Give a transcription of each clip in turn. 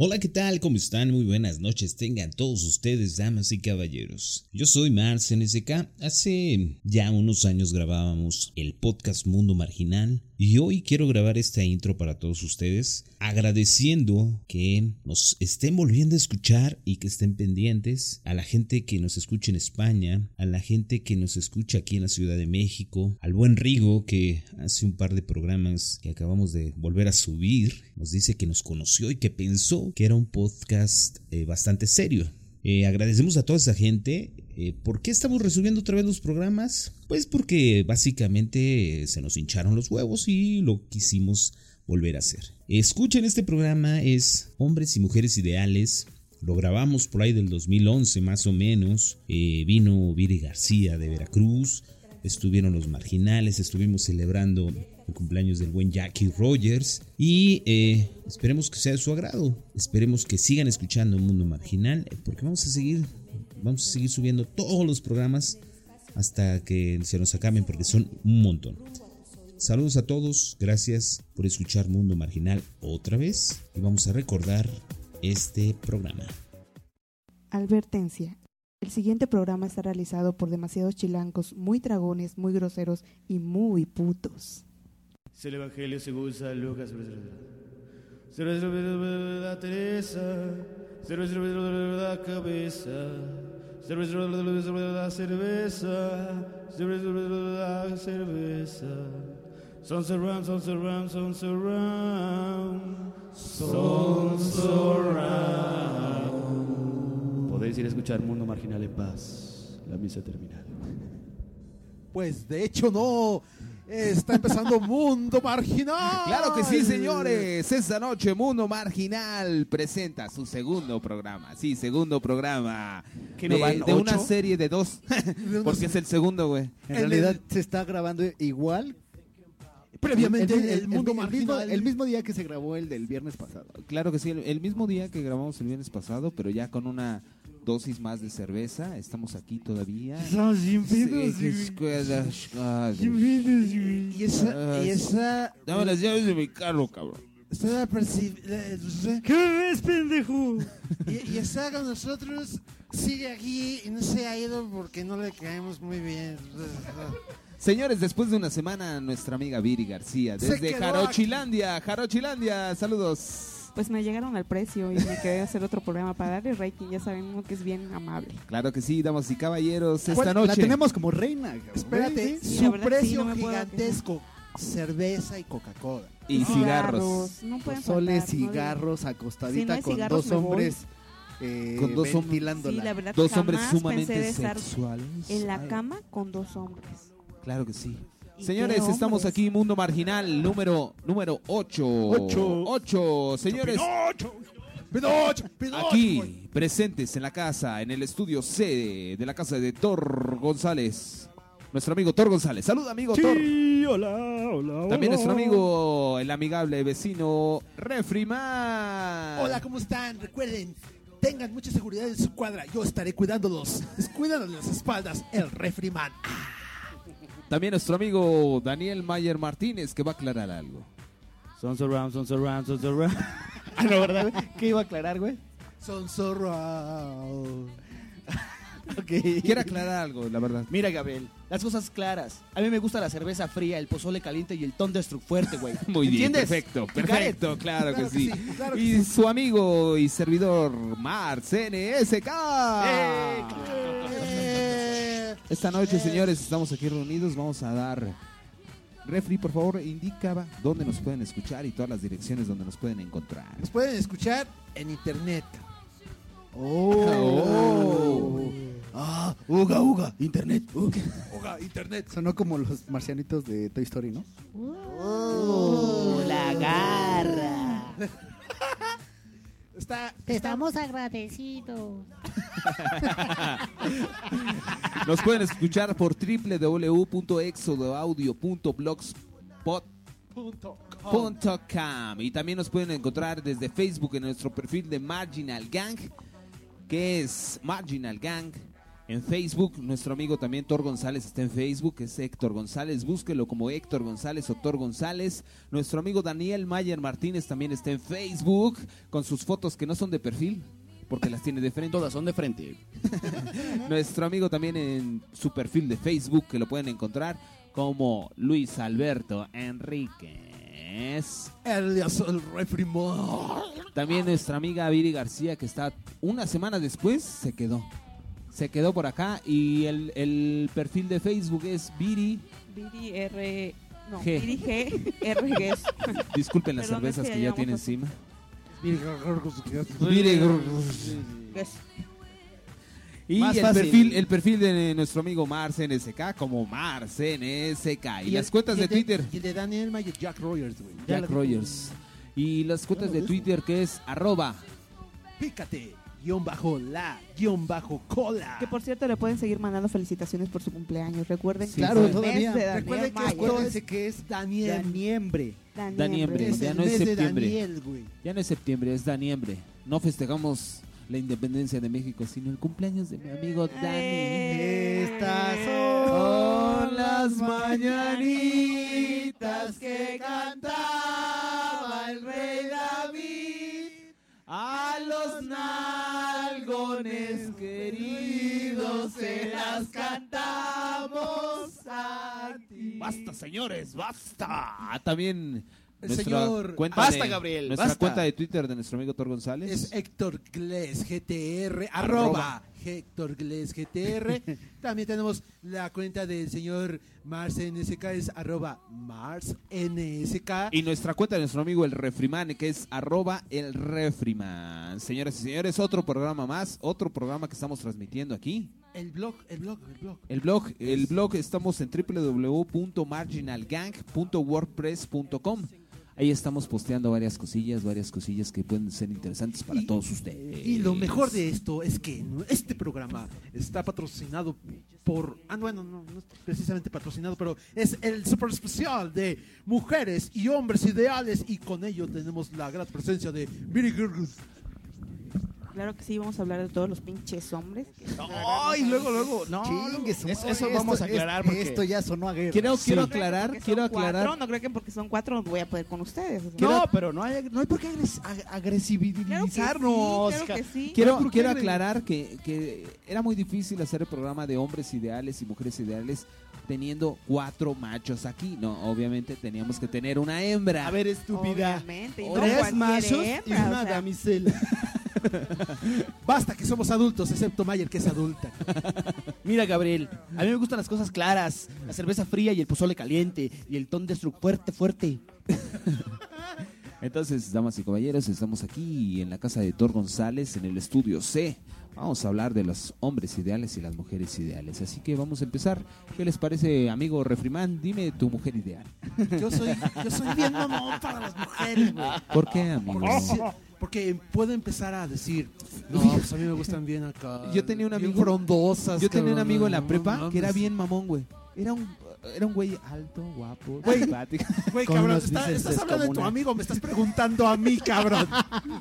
Hola, ¿qué tal? ¿Cómo están? Muy buenas noches. Tengan todos ustedes, damas y caballeros. Yo soy Mars NSK. Hace ya unos años grabábamos el podcast Mundo Marginal y hoy quiero grabar esta intro para todos ustedes, agradeciendo que nos estén volviendo a escuchar y que estén pendientes a la gente que nos escucha en España, a la gente que nos escucha aquí en la Ciudad de México, al buen Rigo que hace un par de programas que acabamos de volver a subir, nos dice que nos conoció y que pensó que era un podcast eh, bastante serio. Eh, agradecemos a toda esa gente. Eh, ¿Por qué estamos resubiendo otra vez los programas? Pues porque básicamente se nos hincharon los huevos y lo quisimos volver a hacer. Escuchen este programa, es Hombres y Mujeres Ideales. Lo grabamos por ahí del 2011 más o menos. vino Viri García de Veracruz. Estuvieron los marginales, estuvimos celebrando el cumpleaños del buen Jackie Rogers y eh, esperemos que sea de su agrado, esperemos que sigan escuchando Mundo Marginal porque vamos a seguir, vamos a seguir subiendo todos los programas hasta que se nos acaben porque son un montón. Saludos a todos, gracias por escuchar Mundo Marginal otra vez y vamos a recordar este programa. Advertencia. El siguiente programa está realizado por demasiados chilancos, muy dragones, muy groseros y muy putos. Es el Evangelio surround, son surround, son surround. Podéis ir a escuchar Mundo Marginal en paz, la misa terminal. Pues de hecho no. Está empezando Mundo Marginal. Claro que sí, señores. Esta noche Mundo Marginal presenta su segundo programa. Sí, segundo programa. ¿Que de, no van de una serie de dos. Porque es el segundo, güey. En realidad se está grabando igual. Previamente el, el, Mundo el mismo, el mismo día que se grabó el del viernes pasado. Claro que sí, el, el mismo día que grabamos el viernes pasado, pero ya con una dosis más de cerveza. Estamos aquí todavía. Somos sin pedos. Y esa, y esa Dame las llaves de mi carro, cabrón. Está perci- eh, ¿Qué ves, pendejo? y, y esa con nosotros sigue aquí y no se ha ido porque no le caemos muy bien. Señores, después de una semana, nuestra amiga Viri García, Se desde quedó Jarochilandia, Jarochilandia, saludos. Pues me llegaron al precio y me quedé a hacer otro programa para darle rating. Ya saben que es bien amable. Claro que sí, damas y caballeros, esta ¿Cuál- noche. la tenemos como reina. cabrón. Espérate, Sí, su sí, precio no gigantesco: cerveza y Coca-Cola. Y cigarros. No pueden Soles, faltar, no cigarros, Si acostadita no hay con cigarros, dos hombres. eh, Con dos hombres. Sí, la verdad, Dos jamás hombres pensé sumamente de estar sexuales. en la Ay, cama con dos hombres. Claro que sí. ¿Y Señores, estamos aquí, Mundo Marginal, número número 8. Ocho. 8. Señores, ¡Pinocho! ¡Pinocho! aquí presentes en la casa, en el estudio C de la casa de Thor González. Nuestro amigo Thor González. Saluda, amigo Thor. Sí, hola, hola, También hola. nuestro amigo, el amigable vecino Refriman. Hola, ¿cómo están? Recuerden, tengan mucha seguridad en su cuadra. Yo estaré cuidándolos. Cuídanos las espaldas, el refriman. También nuestro amigo Daniel Mayer Martínez, que va a aclarar algo. Son surround, son surround, son surround. Ah, no, ¿verdad? güey? ¿Qué iba a aclarar, güey? Son surround. Ok. Quiere aclarar algo, la verdad. Mira, Gabriel, las cosas claras. A mí me gusta la cerveza fría, el pozole caliente y el Thunderstruck fuerte, güey. Muy bien, perfecto, perfecto, claro, Claro que que sí. sí, claro que y su amigo y servidor Mars NSK. Eh, Esta noche, señores, estamos aquí reunidos. Vamos a dar. Refri, por favor, indica dónde nos pueden escuchar y todas las direcciones donde nos pueden encontrar. Nos pueden escuchar en internet. Oh. Ah, uga, uga, internet. uga. Oga, internet. Sonó como los marcianitos de Toy Story, ¿no? la garra. Está, estamos agradecidos. Nos pueden escuchar por www.exodoaudio.blogspot.com y también nos pueden encontrar desde Facebook en nuestro perfil de Marginal Gang, que es Marginal Gang en Facebook. Nuestro amigo también Thor González está en Facebook, es Héctor González. Búsquelo como Héctor González o Thor González. Nuestro amigo Daniel Mayer Martínez también está en Facebook con sus fotos que no son de perfil. Porque las tiene de frente. Todas son de frente. Nuestro amigo también en su perfil de Facebook, que lo pueden encontrar como Luis Alberto Enríquez. Elias el refrimor. También nuestra amiga Viri García, que está una semana después, se quedó. Se quedó por acá y el, el perfil de Facebook es Viri. Viri R. No, G. Viri G. R. Guess. Disculpen las Perdón, cervezas que que ya ya tiene encima. Viri Guess. Y Más el fácil. perfil, el perfil de nuestro amigo Mars NSK como Mars NSK. Y, las el- cuentas y de Twitter, Y el de Daniel Mayer, Jack Rogers, güey. Jack Rogers. Y las cuentas de Twitter que es arroba Pícate, guion bajo la, guion bajo cola. Que por cierto le pueden seguir mandando felicitaciones por su cumpleaños. Recuerden Sí, que claro, es el todavía. mes de Daniel Recuerden que, acuérdense que es Daniel. Daniembre. Daniembre. Es ya no es septiembre. Daniel, güey. Ya no es septiembre, es daniembre. No festejamos la independencia de México, sino el cumpleaños de mi amigo Dani. Estas Son las mañanitas que cantaba el rey David los nalgones queridos se las cantamos a ti. Basta, señores, basta. También El nuestra señor- cuenta Basta, de- Gabriel, Nuestra basta. cuenta de Twitter de nuestro amigo Thor González. Es Héctor Gles GTR, arroba Héctor Gles GTR. También tenemos la cuenta del señor Mars NSK, es arroba Mars NSK. Y nuestra cuenta de nuestro amigo el Refriman, que es arroba el Refriman. Señoras y señores, otro programa más, otro programa que estamos transmitiendo aquí. El blog, el blog, el blog. El blog, el blog estamos en www.marginalgang.wordpress.com. Ahí estamos posteando varias cosillas, varias cosillas que pueden ser interesantes para Y- todos ustedes. Y lo mejor de esto es que no- este programa está patrocinado por. Ah, bueno, no, no es precisamente patrocinado, pero es el super especial de mujeres y hombres ideales. Y con ello tenemos la gran presencia de Miri Gurgus. Claro que sí, vamos a hablar de todos los pinches hombres. Ay, luego, luego. No, Chingue eso esto- vamos a aclarar porque Esto ya sonó a guerra. Quiero, quiero No aclarar, porque quiero cuatro, aclarar. no creo que porque son cuatro voy a poder con ustedes. o sea. No, pero no hay, no hay por qué agres- Claro sí, agresibilizarnos. claro sí. Quiero, ¿por qué quiero aclarar que, que era muy difícil hacer el programa de hombres ideales y mujeres ideales teniendo cuatro machos aquí. No, obviamente teníamos que tener una hembra. A ver, estúpida. Obviamente, y no Tres machos y hembra, una o sea, damisela. Basta que somos adultos, excepto Mayer, que es adulta. Mira, Gabriel, a mí me gustan las cosas claras. La cerveza fría y el pozole caliente. Y el ton de fuerte, fuerte. Entonces, damas y caballeros, estamos aquí en la casa de Thor González, en el estudio C. Vamos a hablar de los hombres ideales y las mujeres ideales. Así que vamos a empezar. ¿Qué les parece, amigo Refrimán? Dime tu mujer ideal. Yo soy, yo soy bien mamón para las mujeres, güey. ¿Por qué, amigo? Porque puedo empezar a decir, no, pues a mí me gustan bien acá. Yo tenía un bien amigo- frondosas. Yo tenía un amigo en la prepa que era bien mamón, güey. Era un, era un güey alto, guapo, Güey. simpático. Güey, cabrón, está- estás hablando de tu amigo, me estás preguntando a mí, cabrón.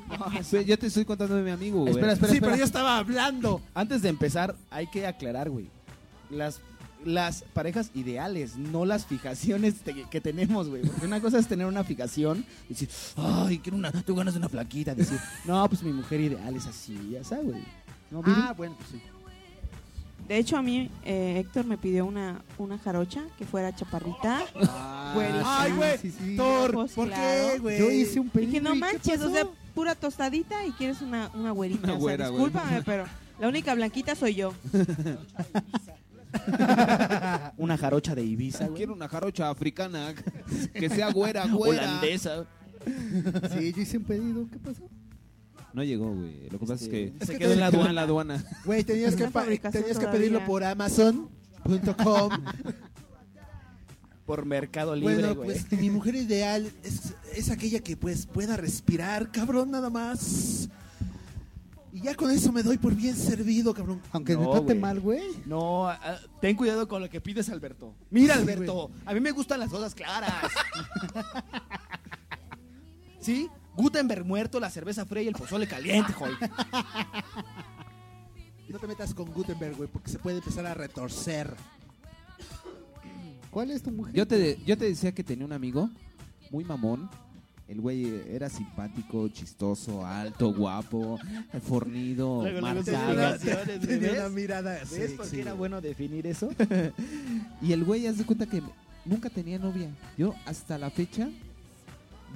Yo te estoy contando de mi amigo, güey. Espera, espera, sí, espera. pero yo estaba hablando. Antes de empezar, hay que aclarar, güey. Las, las parejas ideales, no las fijaciones te- que tenemos, güey. Porque una cosa es tener una fijación y decir, ay, quiero una, tengo ganas de una flaquita. Decir, no, pues mi mujer ideal es así, ya sabes, güey. ¿No? Ah, bueno, pues sí. De hecho, a mí eh, Héctor me pidió una, una jarocha que fuera chaparrita. güerita. Ay, güey. sí, Pues, ¿por qué, güey? Yo hice un pedido. Dije, no ¿y qué manches, o sea, pura tostadita y quieres una, una güerita. Una o sea, güera, güey. discúlpame, pero la única blanquita soy yo. Una jarocha de Ibiza, güey. Quiero una jarocha africana que sea güera, güera. Holandesa. Sí, yo hice un pedido. ¿Qué pasó? No llegó, güey. Lo que pasa es que Es se que quedó en la aduana. en la aduana. Güey, tenías que, tenías que pedirlo por Amazon.com. Por Mercado Libre, Bueno, güey. pues mi mujer ideal es, es aquella que pues pueda respirar, cabrón, nada más. Y ya con eso me doy por bien servido, cabrón. Aunque No, me trate güey. mal, güey. No, ah, ten cuidado con lo que pides, Alberto. Mira, Sí, Alberto, a mí me gustan las cosas claras. ¿Sí? Gutenberg muerto, la cerveza fría y el pozole caliente, joy. No te metas con Gutenberg, güey, porque se puede empezar a retorcer. ¿Cuál es tu mujer? Yo te, yo te decía que tenía un amigo muy mamón. El güey era simpático, chistoso, alto, guapo, fornido, marcado. Tenía ¿ves? una mirada ¿Ves sexy, por qué era bueno definir eso? Y el güey, haz de cuenta que nunca tenía novia. Yo hasta la fecha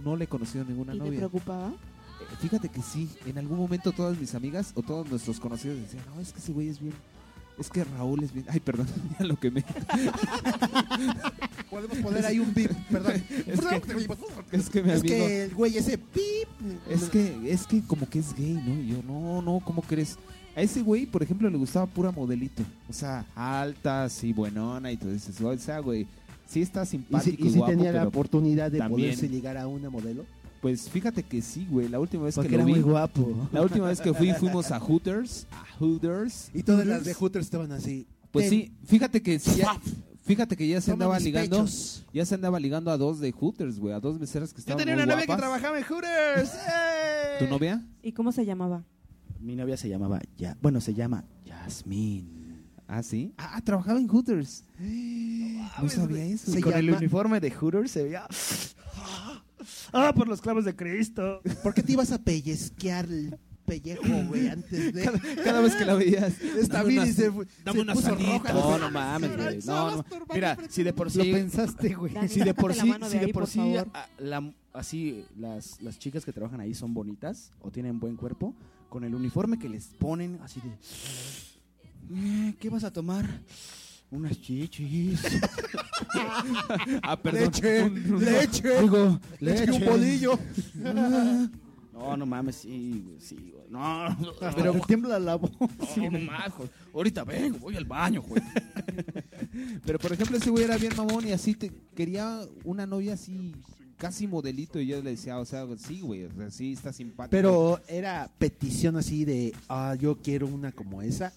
no le he conocido ninguna ¿Y te novia. preocupaba? Eh, Fíjate que sí, en algún momento todas mis amigas o todos nuestros conocidos decían, no, es que ese güey es bien, es que Raúl es bien, ay, perdón, ya lo que me... Podemos poner ahí un bip, perdón. Es que, es que mi Es amigo... que el güey ese pip. Es que, es que como que es gay, ¿no? Y yo, no, no, ¿cómo crees? A ese güey, por ejemplo, le gustaba pura modelito. O sea, alta, así, buenona y todo eso. O sea, güey, sí está ¿Y si, simpático y, y si guapo, tenía la oportunidad de también- poderse ligar a una modelo? Pues fíjate que sí, güey. La última vez Porque que era lo vi, muy guapo. la última vez que fui, fuimos a Hooters, a Hooters. Y todas las de Hooters estaban así. Pues Ten, sí, fíjate que sí, ya, fíjate que ya se toma andaba mis ligando, pechos. ya se andaba ligando a dos de Hooters, güey, a dos meseras que Yo estaban tenía muy una novia que guapas. trabajaba en Hooters. ¡Eh! ¿Tu novia? ¿Y cómo se llamaba? Mi novia se llamaba, ya, bueno, se llama Yasmín. Ah, sí. Ah, trabajaba en Hooters. No sabía eso. Y con el uniforme de Hooters se veía... ¡Ah, por los clavos de Cristo! ¿Por qué te ibas a pellizquear el pellejo, güey, antes de. Cada vez que la veías. Está dame bien una- y se, dame se una puso roja. No, no mames, güey. No, no. Mira, si de por Lo sí... pensaste, güey. Si de por sí, si de por sí así las, las chicas que trabajan ahí son bonitas o tienen buen cuerpo, con el uniforme que les ponen así de... "Eh, ¿Qué vas a tomar? Unas chichis. Ah, perdón. Leche, leche, Digo, leche, un bolillo. No, no mames, sí, güey, sí, güey. No, no, Pero no, me tiembla la voz. no, no mames. Ahorita vengo, voy al baño, güey. Pero por ejemplo, ese güey era bien mamón y así te quería una novia así casi modelito y yo le decía, o sea, sí, güey, o sea, sí está simpático. Pero era petición así de, ah, yo quiero una como esa.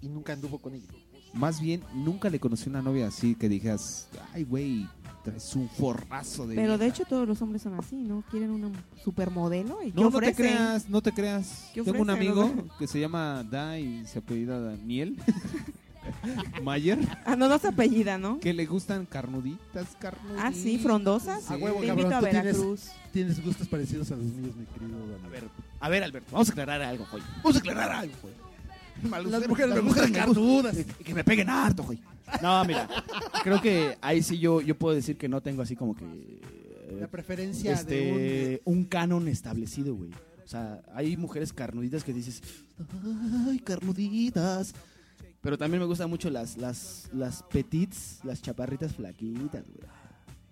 Y nunca anduvo con ella. Más bien nunca le conocí una novia así que dijeras, ay, güey, traes un forrazo de Pero de vieja". hecho todos los hombres son así, ¿no? Quieren una supermodelo y ¿qué No, no te creas, no te creas. ¿Qué Tengo un amigo que se llama Da y se apellida Daniel Mayer, Ah, no, no se apellida, ¿no? que le gustan carnuditas, carnuditas. Ah, sí, frondosas. Sí. A huevo, Te cabrón, invito a tienes- Veracruz. Tienes gustos parecidos a los míos, mi querido Dani. A ver, a ver, Alberto, vamos a aclarar algo, güey. Vamos a aclarar algo, Las mujeres las me gustan carnudas. Y que me peguen harto, güey. No, mira, creo que ahí sí yo, yo puedo decir que no tengo así como que... eh, La preferencia este, un... canon establecido, güey. O sea, hay mujeres carnuditas que dices, ay, carnuditas. Pero también me gustan mucho las, las, las petits, las chaparritas flaquitas, güey.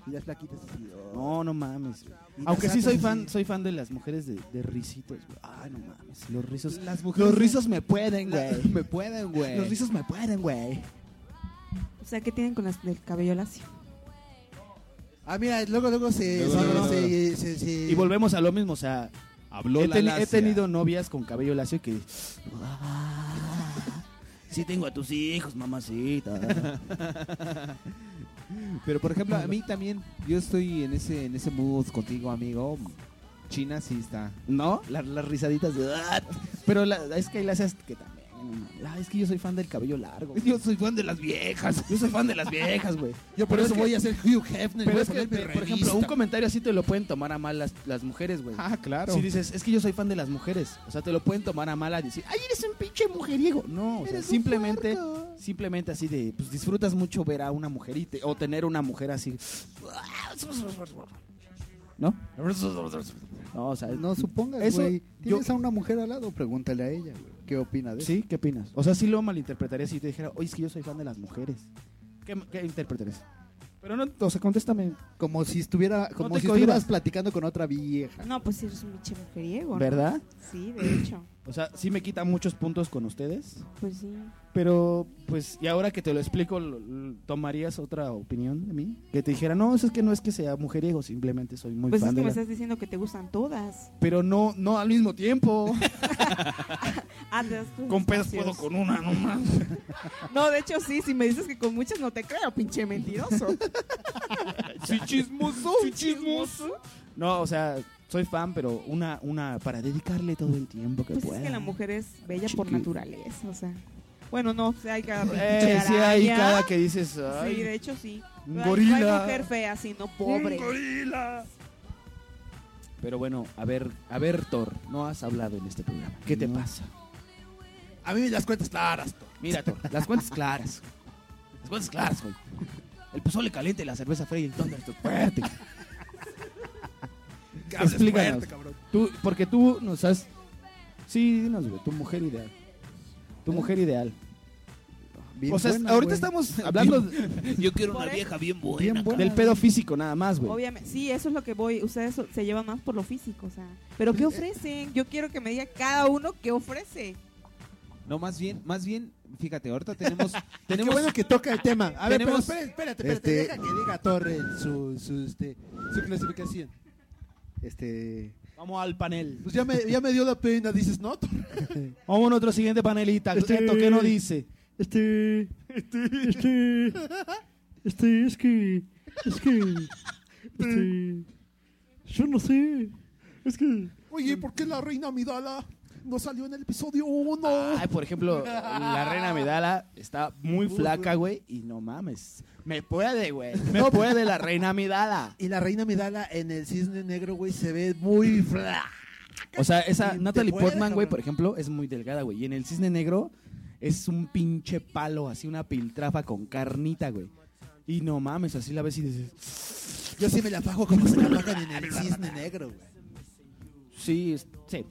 Y las plaquitas así. oh. No, no mames, güey. Y Aunque las sí soy sacas fan, así. soy fan de las mujeres de, de risitos, güey. Ay, no mames, los rizos. Las mujeres Los rizos me pueden, güey. me pueden, güey. Los rizos me pueden, güey. O sea, ¿qué tienen con las del cabello lacio? Ah, mira, luego, luego se... Luego, se- luego, se- se- se- Y volvemos a lo mismo, o sea, Habló he, la teni- he lacia. tenido novias con cabello lacio que... "Ah, sí tengo a tus hijos, mamacita. Pero por ejemplo, a mí también, yo estoy en ese, en ese mood contigo, amigo. China sí está. ¿No? La- las risaditas de... "Ah". Pero la- es que hay lacias que también... Ah, es que yo soy fan del cabello largo. güey. Yo soy fan de las viejas. Yo soy fan de las viejas, güey. Yo por Pero eso es que- voy a ser Hugh Hefner. Pero voy a es que, por ejemplo, un comentario así te lo pueden tomar a mal las, las mujeres, güey. Ah, claro. Si dices, es que yo soy fan de las mujeres, o sea, te lo pueden tomar a mal a decir, ay, eres un pinche mujeriego. No, o sea, simplemente. Simplemente así de, pues disfrutas mucho ver a una mujer y te- o tener una mujer así. ¿No? No, o sea, No supongas, Eso, güey. yo- Tienes a una mujer al lado, pregúntale a ella, güey. ¿Qué opina de eso? ¿Sí? ¿Qué opinas? O sea, sí lo malinterpretaría si te dijera, oye, es que yo soy fan de las mujeres. ¿Qué, qué interpretarías? Pero no, o sea, contéstame. Como si estuviera, como si cohibas. estuvieras platicando con otra vieja. No, pues eres un pinche mujeriego, ¿no? ¿Verdad? Sí, de hecho. O sea, sí me quita muchos puntos con ustedes. Pues sí. Pero, pues, y ahora que te lo explico, ¿tomarías otra opinión de mí? Que te dijera, no, eso es que no es que sea mujeriego, simplemente soy muy Pues es que de me la... estás diciendo que te gustan todas. Pero no, no al mismo tiempo. Con pedos puedo con una, no más. No, de hecho sí, si me dices que con muchas no te creo, pinche mentiroso. Sí, chismoso. Sí, chismoso. No, o sea, soy fan, pero una, una para dedicarle todo el tiempo que Pues pueda. es que la mujer es bella por naturaleza, o sea. Bueno, no, sea, hay cada Eh, sí, hay cada que dices, ay, Sí, de hecho sí. un No hay- gorila. No hay mujer fea, sino pobre. Pero bueno, a ver, a ver, Thor, no has hablado en este programa. ¿Qué te No. pasa? A mí las cuentas claras. Thor. Mira, Thor, las cuentas claras. Las cuentas claras, güey. El pozole caliente, la cerveza fría y el Thunder fuerte. Explícanos. fuerte, cabrón. Tú, porque tú nos has... Sí, dinos, güey, tu mujer ideal. Tu mujer ideal. Bien o sea, buena, ahorita güey. estamos hablando Yo quiero una vieja bien buena. Bien buena. del pedo físico nada más, güey. Obviamente, sí, eso es lo que voy. Ustedes se llevan más por lo físico, o sea. Pero ¿qué ofrecen? Yo quiero que me diga cada uno qué ofrece. No, más bien, más bien, fíjate, ahorita tenemos, Qué tenemos, bueno que toca el tema. A ver, pero Tenemos- espérate, espérate, espérate. Este- Deja que diga Torre su, su, este, su clasificación. Este. Vamos al panel. Pues ya me, ya me dio la pena, dices, ¿no? Vamos a nuestro siguiente panelista. Este- Esto, ¿qué nos dice? Este. Este. Este, es que. Es que. Este. Yo no sé. Es que. Oye, ¿por qué la reina Midala no salió en el episodio 1? Ay, por ejemplo, la reina Medala está muy flaca, güey, y no mames. Me puede, güey. Me puede la reina Medala. Y la reina Midala en el cisne negro, güey, se ve muy fla. O sea, esa Natalie puede, Portman, güey, por ejemplo, es muy delgada, güey. Y en el cisne negro es un pinche palo, así una piltrafa con carnita, güey. Y no mames, así la ves y dices, Yo sí me la fajo como se la fajan en el cisne negro, güey. sí, sí.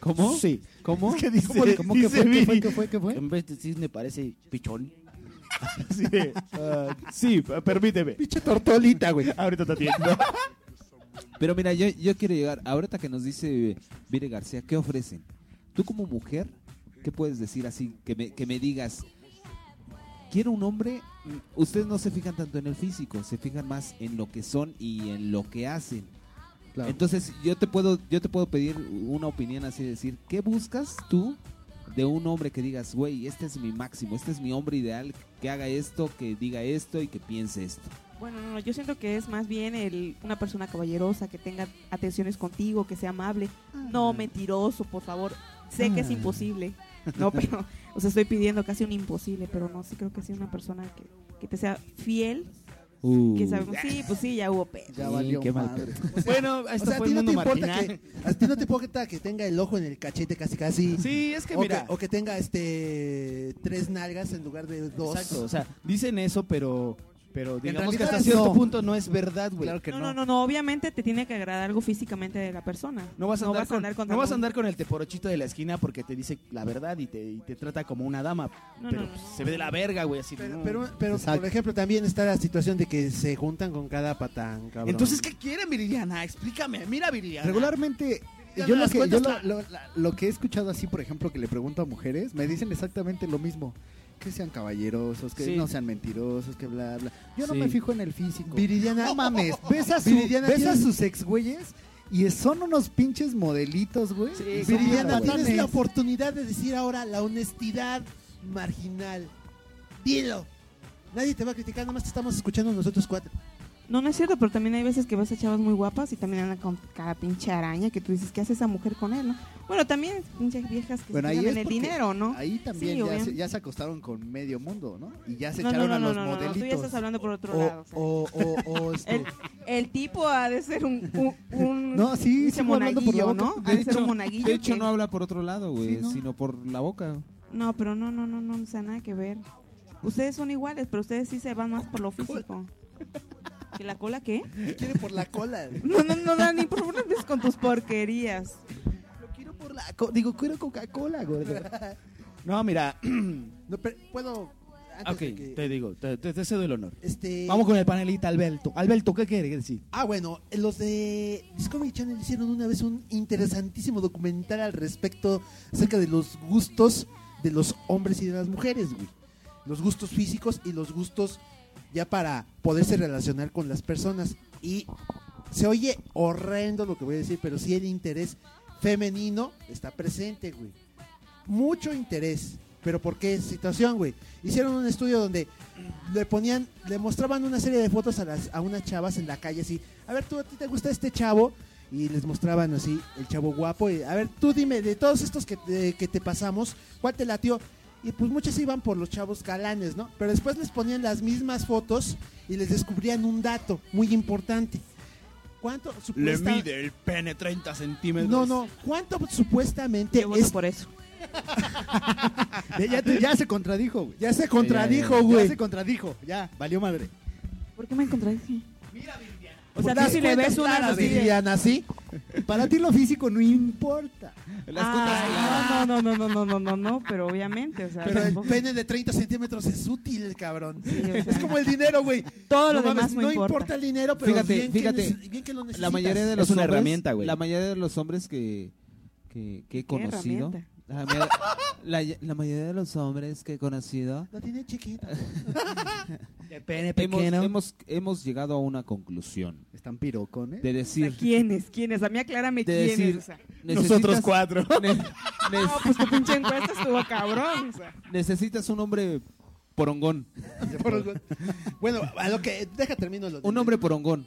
¿Cómo? Sí. ¿Cómo? ¿Qué dice? ¿Cómo, cómo que fue? ¿Qué fue? ¿Qué fue? ¿Qué fue? En vez de cisne parece pichón. De, ah, sí, permíteme. Pinche tortolita, güey. Ahorita te atiendo. Pero mira, yo, yo quiero llegar, ahorita que nos dice Vire García, ¿qué ofrecen? Tú como mujer, ¿qué puedes decir así? Que me, que me digas, quiero un hombre, mm, ustedes no se fijan tanto en el físico, se fijan más en lo que son y en lo que hacen. Claro. Entonces, yo te puedo yo te puedo pedir una opinión así de decir, ¿qué buscas tú de un hombre que digas, güey, este es mi máximo, este es mi hombre ideal, que haga esto, que diga esto y que piense esto? Bueno, no, no, yo siento que es más bien el, una persona caballerosa, que tenga atenciones contigo, que sea amable. No mentiroso, por favor. Sé que es Ah. imposible. No, pero, o sea, estoy pidiendo casi un imposible, pero no, sí creo que sí una persona que, que te sea fiel, que sabemos, sí, pues sí, ya hubo pedo. Ya valió qué mal madre. Bueno, O esto sea, a fue ti el no te importa marginal. que, a ti no te importa que tenga el ojo en el cachete casi casi. Sí, es que o, mira. que, o que tenga este tres nalgas en lugar de dos. Exacto, o sea, dicen eso, pero pero digamos que hasta cierto no. punto no es verdad, güey. Claro que No, no. no, no, no, obviamente te tiene que agradar algo físicamente de la persona. No vas a andar, con, con no vas a andar con el teporochito de la esquina porque te dice la verdad y te, y te trata como una dama. No, pero no, no. pues, se ve de la verga, güey, así. Pero, no. pero, por ejemplo, también está la situación de que se juntan con cada patán, cabrón. Entonces, ¿qué quieren, Viridiana? Explícame. Mira, Viridiana. Regularmente, yo, lo que, yo lo, lo- la- lo que he escuchado así, por ejemplo, que le pregunto a mujeres, me dicen exactamente lo mismo. Que sean caballerosos, que Sí. no sean mentirosos, que bla, bla. Yo no me fijo en el físico. Viridiana, No mames, ves a, su- Viridiana, ves a sus ex güeyes y son unos pinches modelitos, güey. Sí, Viridiana, tienes la oportunidad de decir ahora la honestidad marginal. Dilo. Nadie te va a criticar, nada más te estamos escuchando nosotros cuatro. No, no es cierto, pero también hay veces que ves a chavas muy guapas y también andan con cada pinche araña que tú dices, ¿qué hace esa mujer con él, no? Bueno, también pinches viejas que Bueno, se ahí fijan es en el dinero, ¿no? Ahí también Sí, ya, se, ya se acostaron con medio mundo, ¿no? Y ya se No, no, echaron no, a no, los no, no, modelitos. tú ya estás hablando por otro O, lado. o o, o, este, el, el tipo ha de ser un, un, un No, sí, sigo hablando por la boca. ¿no? Ha de ser un monaguillo. De hecho, que- no habla por otro lado, güey, Sí, ¿no? sino por la boca. No, pero no, no, no, no, o sea, nada que ver. Ustedes son iguales, pero ustedes sí se van más por lo físico. ¿Que la cola qué? quiere por la cola. No, no, no, Dani, por favor no empieces con tus porquerías. Lo quiero por la... co- digo, quiero Coca-Cola, güey. No, mira. No, pero puedo. Antes ok, de que- te digo, te, te- te cedo el honor. este, Vamos con el panelista Alberto. Alberto, ¿qué quiere decir? Ah, bueno, los de Discovery Channel hicieron una vez un interesantísimo documental al respecto acerca de los gustos de los hombres y de las mujeres, güey. Los gustos físicos y los gustos ya para poderse relacionar con las personas. Y se oye horrendo lo que voy a decir, pero sí el interés femenino está presente, güey. Mucho interés. Pero ¿por qué situación, güey? Hicieron un estudio donde le ponían, le mostraban una serie de fotos a las a unas chavas en la calle así. A ver, tú a ti te gusta este chavo y les mostraban así el chavo guapo. Y, a ver, tú dime, de todos estos que, te- que te pasamos, ¿cuál te latió? Y pues muchos iban por los chavos galanes, ¿no? Pero después les ponían las mismas fotos y les descubrían un dato muy importante. ¿Cuánto supuesta- el pene 30 centímetros. No, no, ¿cuánto supuestamente Yo voto es por eso. Ya, te- ya se contradijo, güey. Ya se contradijo, Ya güey. se contradijo. Ya, valió madre. ¿Por qué me contradije? O sea, tú si le ves una claras, así de- Viviana, ¿sí? Para ti lo físico no importa. Las no, no, no, no, no, no, no, no, pero obviamente, o sea, Pero el pene de 30 centímetros es útil, cabrón. Sí, o sea. Es como el dinero, güey. todo lo No demás mames, no, no importa. importa el dinero, pero Fíjate, bien, fíjate, que, nece- bien que lo necesitas. La mayoría de los Es una hombres, herramienta, güey. La mayoría de los hombres que, que, que he ¿Qué conocido. herramienta? La, ma- la, la mayoría de los hombres que he conocido. Lo tiene chiquito. El pene Hemos, pequeño. hemos, hemos llegado a una conclusión. Están pirocones. De O sea, decir. ¿quiénes? ¿Quiénes? A mí aclárame De quiénes. decir- o sea. Nosotros cuatro. ne- No, pues tu pinche encuesta estuvo cabrón. o sea. necesitas un hombre porongón. bueno, a lo que. Deja termino lo de- Un hombre porongón.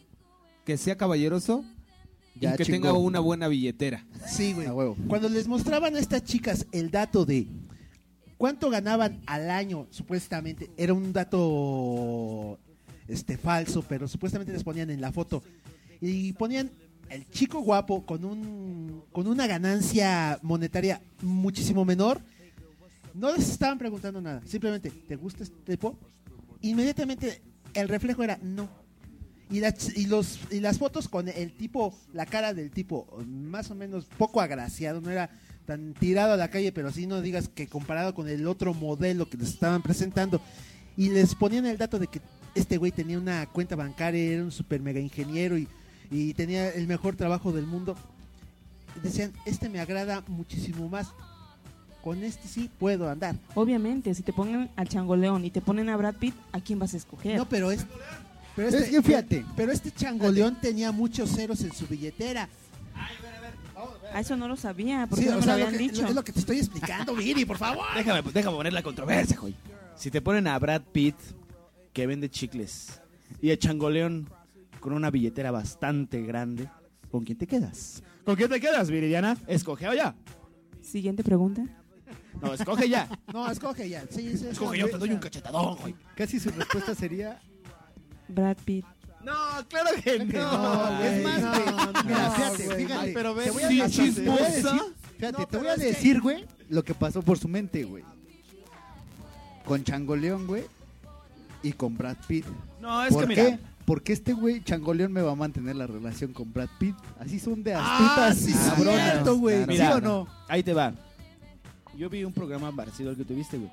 Que sea caballeroso Ya y que chingó. tenga una buena billetera. Sí, güey. Cuando les mostraban a estas chicas el dato de cuánto ganaban al año, supuestamente, era un dato este falso, pero supuestamente les ponían en la foto. Y ponían el chico guapo con un con una ganancia monetaria muchísimo menor. No les estaban preguntando nada, simplemente, ¿te gusta este tipo? Inmediatamente el reflejo era no. Y, las- y, los, y las fotos con el tipo, la cara del tipo más o menos poco agraciado, no era tan tirado a la calle, pero sí no digas que comparado con el otro modelo que les estaban presentando. Y les ponían el dato de que este güey tenía una cuenta bancaria, era un super mega ingeniero y, y tenía el mejor trabajo del mundo. Decían, este me agrada muchísimo más. Con este sí puedo andar. Obviamente, si te ponen al changoleón y te ponen a Brad Pitt, ¿a quién vas a escoger? No, pero es. Pero Es este, que fíjate. Pero este changoleón tenía muchos ceros en su billetera. A eso no lo sabía, porque Sí, no o me sea, lo lo habían que- dicho. es lo que te estoy explicando, Viri, por favor. Déjame, déjame poner la controversia, güey. Si te ponen a Brad Pitt, que vende chicles, y a Changoleón con una billetera bastante grande, ¿con quién te quedas? ¿Con quién te quedas, Viridiana? Escoge ya. Siguiente pregunta. No, escoge ya. No, escoge ya. Sí, sí, Escoge sí, yo, te doy un cachetadón, güey. Casi su respuesta sería. Brad Pitt. No, claro que no. No, es más, no, güey. no, Mira, no, fíjate, güey. fíjate. Ay, pero ve, te voy a, sí, hasta te voy a chismosa. decir, fíjate, No, te voy a decir, güey, lo que pasó por su mente, güey. Con Changoleón, güey, y con Brad Pitt. No, es ¿Por que qué? mira. Porque este güey, Changoleón, me va a mantener la relación con Brad Pitt. Así son de Ah, astutas sí, cabronas. cierto, güey. ¿Sí o no? Ahí te va. Yo vi un programa parecido al que tuviste, güey.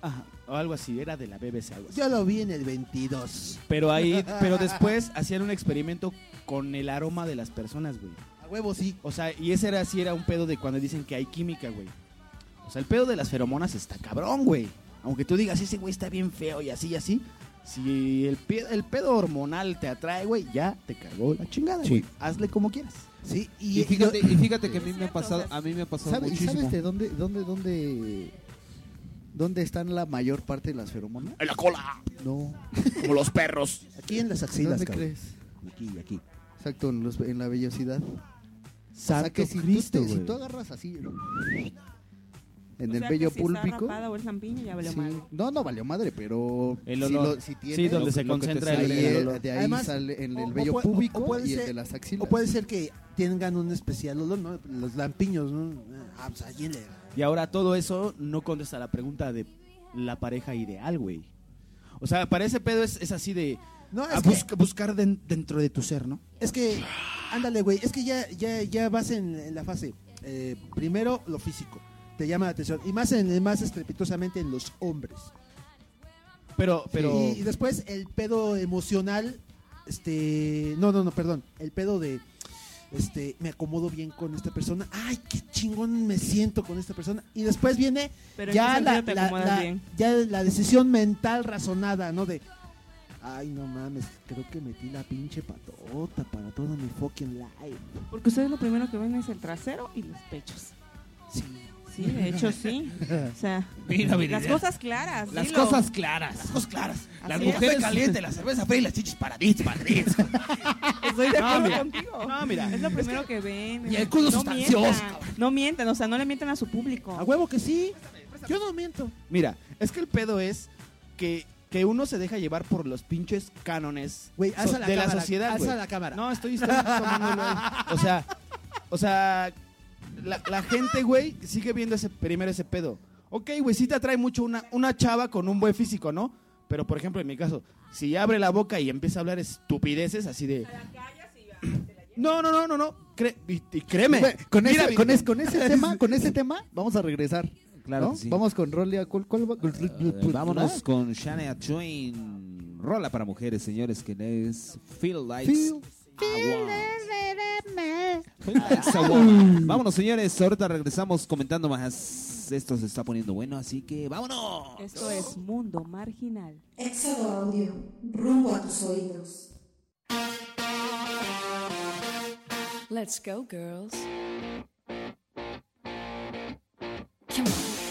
Ajá, o algo así, era de la BBC, algo así. Yo lo vi en el 22. Pero ahí, pero después hacían un experimento con el aroma de las personas, güey. A huevo, sí. O sea, y ese era así, era un pedo de cuando dicen que hay química, güey. O sea, el pedo de las feromonas está cabrón, güey. Aunque tú digas, ese güey está bien feo y así y así. Si el, pe- el pedo hormonal te atrae, güey, ya te cargó la chingada, Sí. güey. Hazle como quieras. Sí, Y, fíjate, y fíjate que a mí me ha pasado, a mí me ha pasado ¿Sabe- ¿Y muchísimo. sabes de dónde, dónde, dónde, dónde están la mayor parte de las feromonas? En la cola, No. como los perros. Aquí en las axilas, ¿Dónde cabrón. crees? Aquí, aquí. Exacto, en, los- en la vellosidad. Santo o sea que si, Cristo, tú te- si güey. tú agarras así en O el vello si rapada o es lampiño, ya valió sí. mal. No, no valió madre, pero El si, olor. lo- si tiene, Sí, donde lo- se concentra el- ahí, el olor. De ahí Además, sale en o- el o vello puede- o- público o puede y el ser- de las axilas. O puede ser que tengan un especial olor, ¿no? Los lampiños, ¿no? Ah, pues allí le... Y ahora todo eso no contesta la pregunta de la pareja ideal, güey. O sea, para ese pedo es, es así de No, a es que, buscar den- dentro de tu ser, ¿no? es que, ándale, güey, es que ya, ya, ya vas en, en la fase. eh, primero, lo físico. Te llama la atención. Y más, en, más estrepitosamente en los hombres. Pero, pero... Y, y después el pedo emocional, este, no, no, no, perdón, el pedo de, este, me acomodo bien con esta persona, ay, qué chingón me siento con esta persona, y después viene Pero en ya qué la, sentido te la- acomodas la- bien. ya la decisión mental razonada, ¿no? De, ay, no mames, creo que metí la pinche patota para todo mi fucking life. Porque ustedes lo primero que ven es el trasero y los pechos. Sí. Sí, de hecho sí. O sea, Mira, las cosas claras. Las dilo. cosas claras. Las cosas claras. Así Las es. mujeres calientes, la cerveza fría y las chichis paraditas, paraditas. Es estoy de No, acuerdo mira. contigo. No, mira. Es lo primero que ven. Y el culo no sustancioso, mientan, no mientan, o sea, no le mientan a su público. A huevo que sí. Yo no miento. Mira, es que el pedo es que, que uno se deja llevar por los pinches cánones so- la de cámara. la sociedad, Alza güey. la cámara. No, estoy, estoy tomándolo. O sea, o sea, la, la gente, güey, sigue viendo ese primero ese pedo. Ok, güey, sí te atrae mucho una, una chava con un buen físico, ¿no? Pero, por ejemplo, en mi caso, si abre la boca y empieza a hablar estupideces así de... No, no, no, no, no. Cre- y, y créeme. Güey, con, Mira, ese, con, ese, con ese tema, con ese tema, vamos a regresar. Claro ¿no? que sí. Vamos con Rolia. ¿Cuál, cuál va? Eh, vámonos con Shania Twain. Rola para mujeres, señores, que es Feel Like Feel- Vámonos, señores. Ahorita regresamos comentando más. Esto se está poniendo bueno, así que vámonos. Esto es Mundo Marginal. Éxodo Audio, rumbo a tus oídos. Let's go, girls. Come on.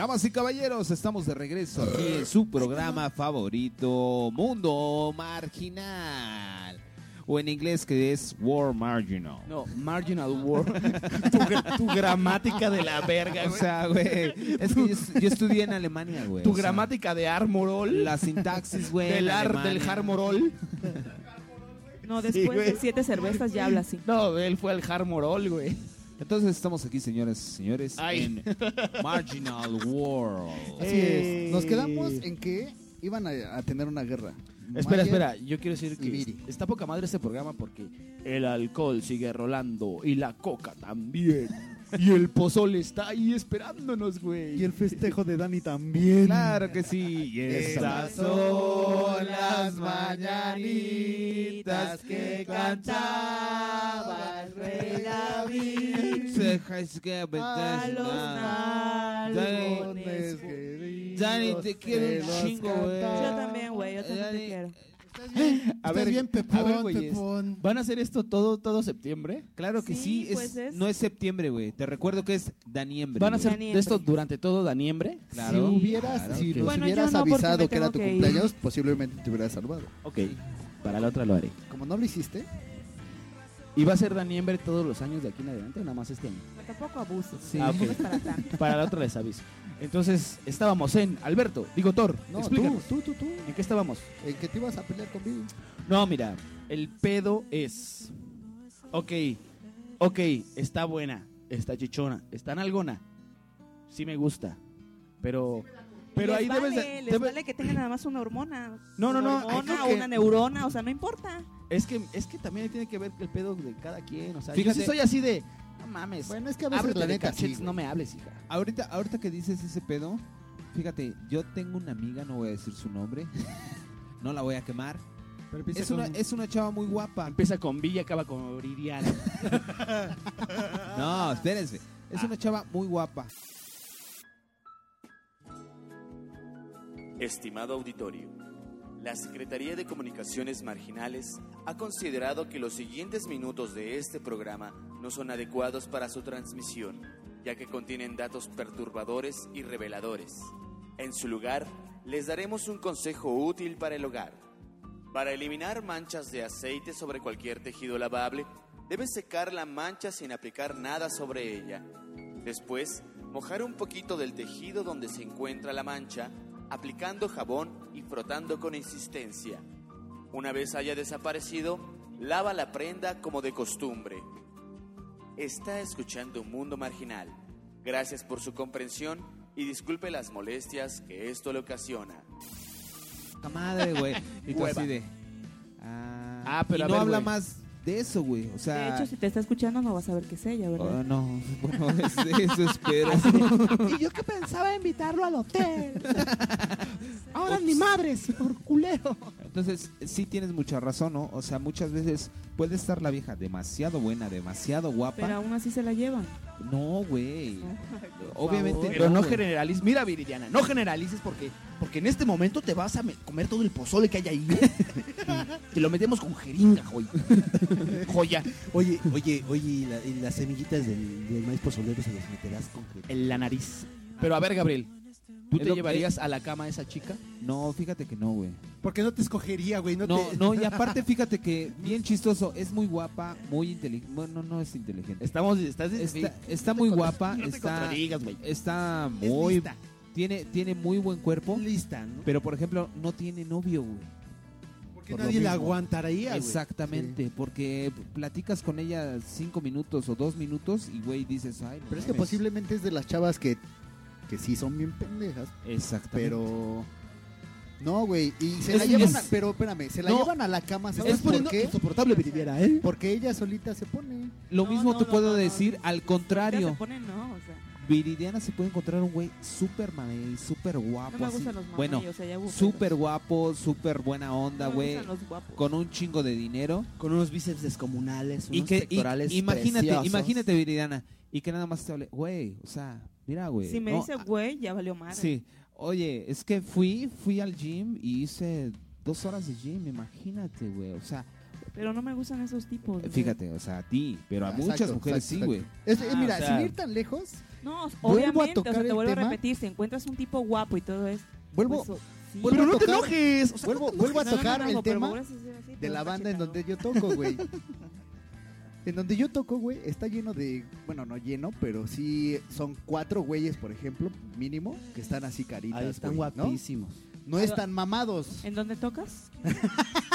Damas y caballeros, estamos de regreso aquí en su programa favorito, Mundo Marginal. O en inglés que es War Marginal. No, Marginal World. tu, gra- tu gramática de la verga, O güey. sea, güey, es que yo, yo estudié en Alemania, güey. tu o sea, gramática de Armorol. La sintaxis, güey. del, ar, del Harmorol. No, después de siete cervezas ya habla así. No, él fue al Harmorol, güey. Entonces estamos aquí, señores y señores, Ay. en Marginal World. Así es. Nos quedamos en que iban a, a tener una guerra. Espera, Mayer espera, yo quiero decir y que Viri. está poca madre este programa porque el alcohol sigue rolando y la coca también. Y el pozole está ahí esperándonos, güey. Y el festejo de Dani también. Claro que sí. y Estas son las mañanitas que cantaba el rey David A a los nalgones. Dani, te quiero un chingo, güey. Yo también, güey, yo también te Dani, quiero. A ver, bien, Pepón, a ver, güeyes, Pepón. ¿Van a hacer esto todo, todo septiembre? Claro que sí, Sí, es- pues es- no es septiembre, güey. Te recuerdo que es daniembre. ¿Van a hacer Daniembre. esto durante todo daniembre? Claro. si hubieras, claro si que- nos Bueno, hubieras no, avisado que era tu que cumpleaños, posiblemente te hubieras salvado. Ok, para la otra lo haré. Como no lo hiciste, ¿Y va a ser daniembre todos los años de aquí en adelante o nada más este año? Pero tampoco abuses. Sí. Ah, ok. No es para tanto. Para la otra les aviso. Entonces, estábamos en Alberto, digo Thor, no, tú, explícanos. tú, tú, tú, ¿En qué estábamos? en que te ibas a pelear con Viri. No, mira, el pedo es. Ok, ok, está buena, está chichona, está nalgona. Sí me gusta. Pero. Pero les ahí vale, debes de. les debe- vale que tenga nada más una hormona. No, no, Una no, hormona o que- una neurona, o sea, no importa. Es que, es que también tiene que ver el pedo de cada quien. O sea, Fíjate- yo sí soy así de. No mames. Bueno, es que a veces la neta sí, no me hables, hija. Ahorita, ahorita que dices ese pedo, fíjate, yo tengo una amiga, no voy a decir su nombre, no la voy a quemar. Pero Es una, es una chava muy guapa. Empieza con Villa, acaba con Viridiana. No, espérense. Es una chava muy guapa. Estimado auditorio, la Secretaría de Comunicaciones Marginales ha considerado que los siguientes minutos de este programa no son adecuados para su transmisión, ya que contienen datos perturbadores y reveladores. En su lugar, les daremos un consejo útil para el hogar. Para eliminar manchas de aceite sobre cualquier tejido lavable, debes secar la mancha sin aplicar nada sobre ella. Después, mojar un poquito del tejido donde se encuentra la mancha, aplicando jabón y frotando con insistencia. Una vez haya desaparecido, lava la prenda como de costumbre. Está escuchando Mundo Marginal. Gracias por su comprensión y disculpe las molestias que esto le ocasiona. Madre, güey. Y tú así de. Ah, Ah, pero y a no ver, habla más de eso, güey. O sea. De hecho, si te está escuchando, no vas a ver que es ella, ¿verdad? Oh, no, bueno, es- eso espero. Y yo que pensaba invitarlo al hotel. Ahora ni madres, por culero. Entonces, sí tienes mucha razón, ¿no? O sea, muchas veces puede estar la vieja demasiado buena, demasiado guapa. Pero aún así se la llevan. No, güey. Obviamente Pero no güey. generalices. Mira, Viridiana, no generalices porque, porque en este momento te vas a me- comer todo el pozole que hay ahí. te lo metemos con jeringa, joya. joya. Oye, oye, oye, y, la- y las semillitas del, del maíz pozolero se las meterás con que- En la nariz. Pero a ver, Gabriel, ¿tú Es te llevarías a la cama a esa chica? No, fíjate que no, güey. Porque no te escogería, güey. No, No, te... no, y aparte fíjate que bien chistoso, es muy guapa, muy inteligente. Bueno, no es inteligente. Estamos, estás Está, está muy guapa, no te está, está Es muy, lista. tiene, tiene muy buen cuerpo, Lista, ¿no? pero por ejemplo no tiene novio, güey. Porque por nadie la aguantaría, güey. Exactamente, porque platicas con ella cinco minutos o dos minutos y güey dices, ay, no Pero es que mames". posiblemente es de las chavas que, que sí son bien pendejas, Exactamente. pero... No, güey, y se Es- la llevan, es- a- pero espérame, se la No. llevan a la cama, ¿sabes por poniendo qué? insoportable, Viridiana, ¿eh? Porque ella solita se pone. Lo No, mismo no, te no, puedo decir no. al contrario. se ponen, no, o sea, Viridiana se puede encontrar un güey súper mamey, súper guapo. no me así. gustan los mamey, bueno, o sea, súper guapo, súper buena onda, güey. Con un chingo de dinero. Con unos bíceps descomunales, Y unos que, y- imagínate, preciosos. imagínate, Viridiana. Y que nada más te hable, güey, o sea, mira, güey. Si me no, dice ah, güey, ya valió madre. Sí, oye, es que fui, fui al gym y hice dos horas de gym, imagínate, güey. O sea, Pero no me gustan esos tipos. güey. Fíjate, o sea, a ti, pero a Exacto, muchas mujeres exacto, sí, güey. exacto. Es- Ah, mira, o sea- sin ir tan lejos, No, a obviamente, o sea, te el vuelvo tema. a repetir, si encuentras un tipo guapo y todo eso. vuelvo, pues, sí. Pero no te enojes. o sea, vuelvo, no te vuelvo a No, no, tocar no, el no, pero tema así, de la banda en donde yo toco, güey. En donde yo toco, güey, está lleno de, bueno, no lleno, pero sí son cuatro güeyes, por ejemplo, mínimo, que están así caritas. Ahí están güey, ¿no? guapísimos. No están mamados. ¿En dónde tocas?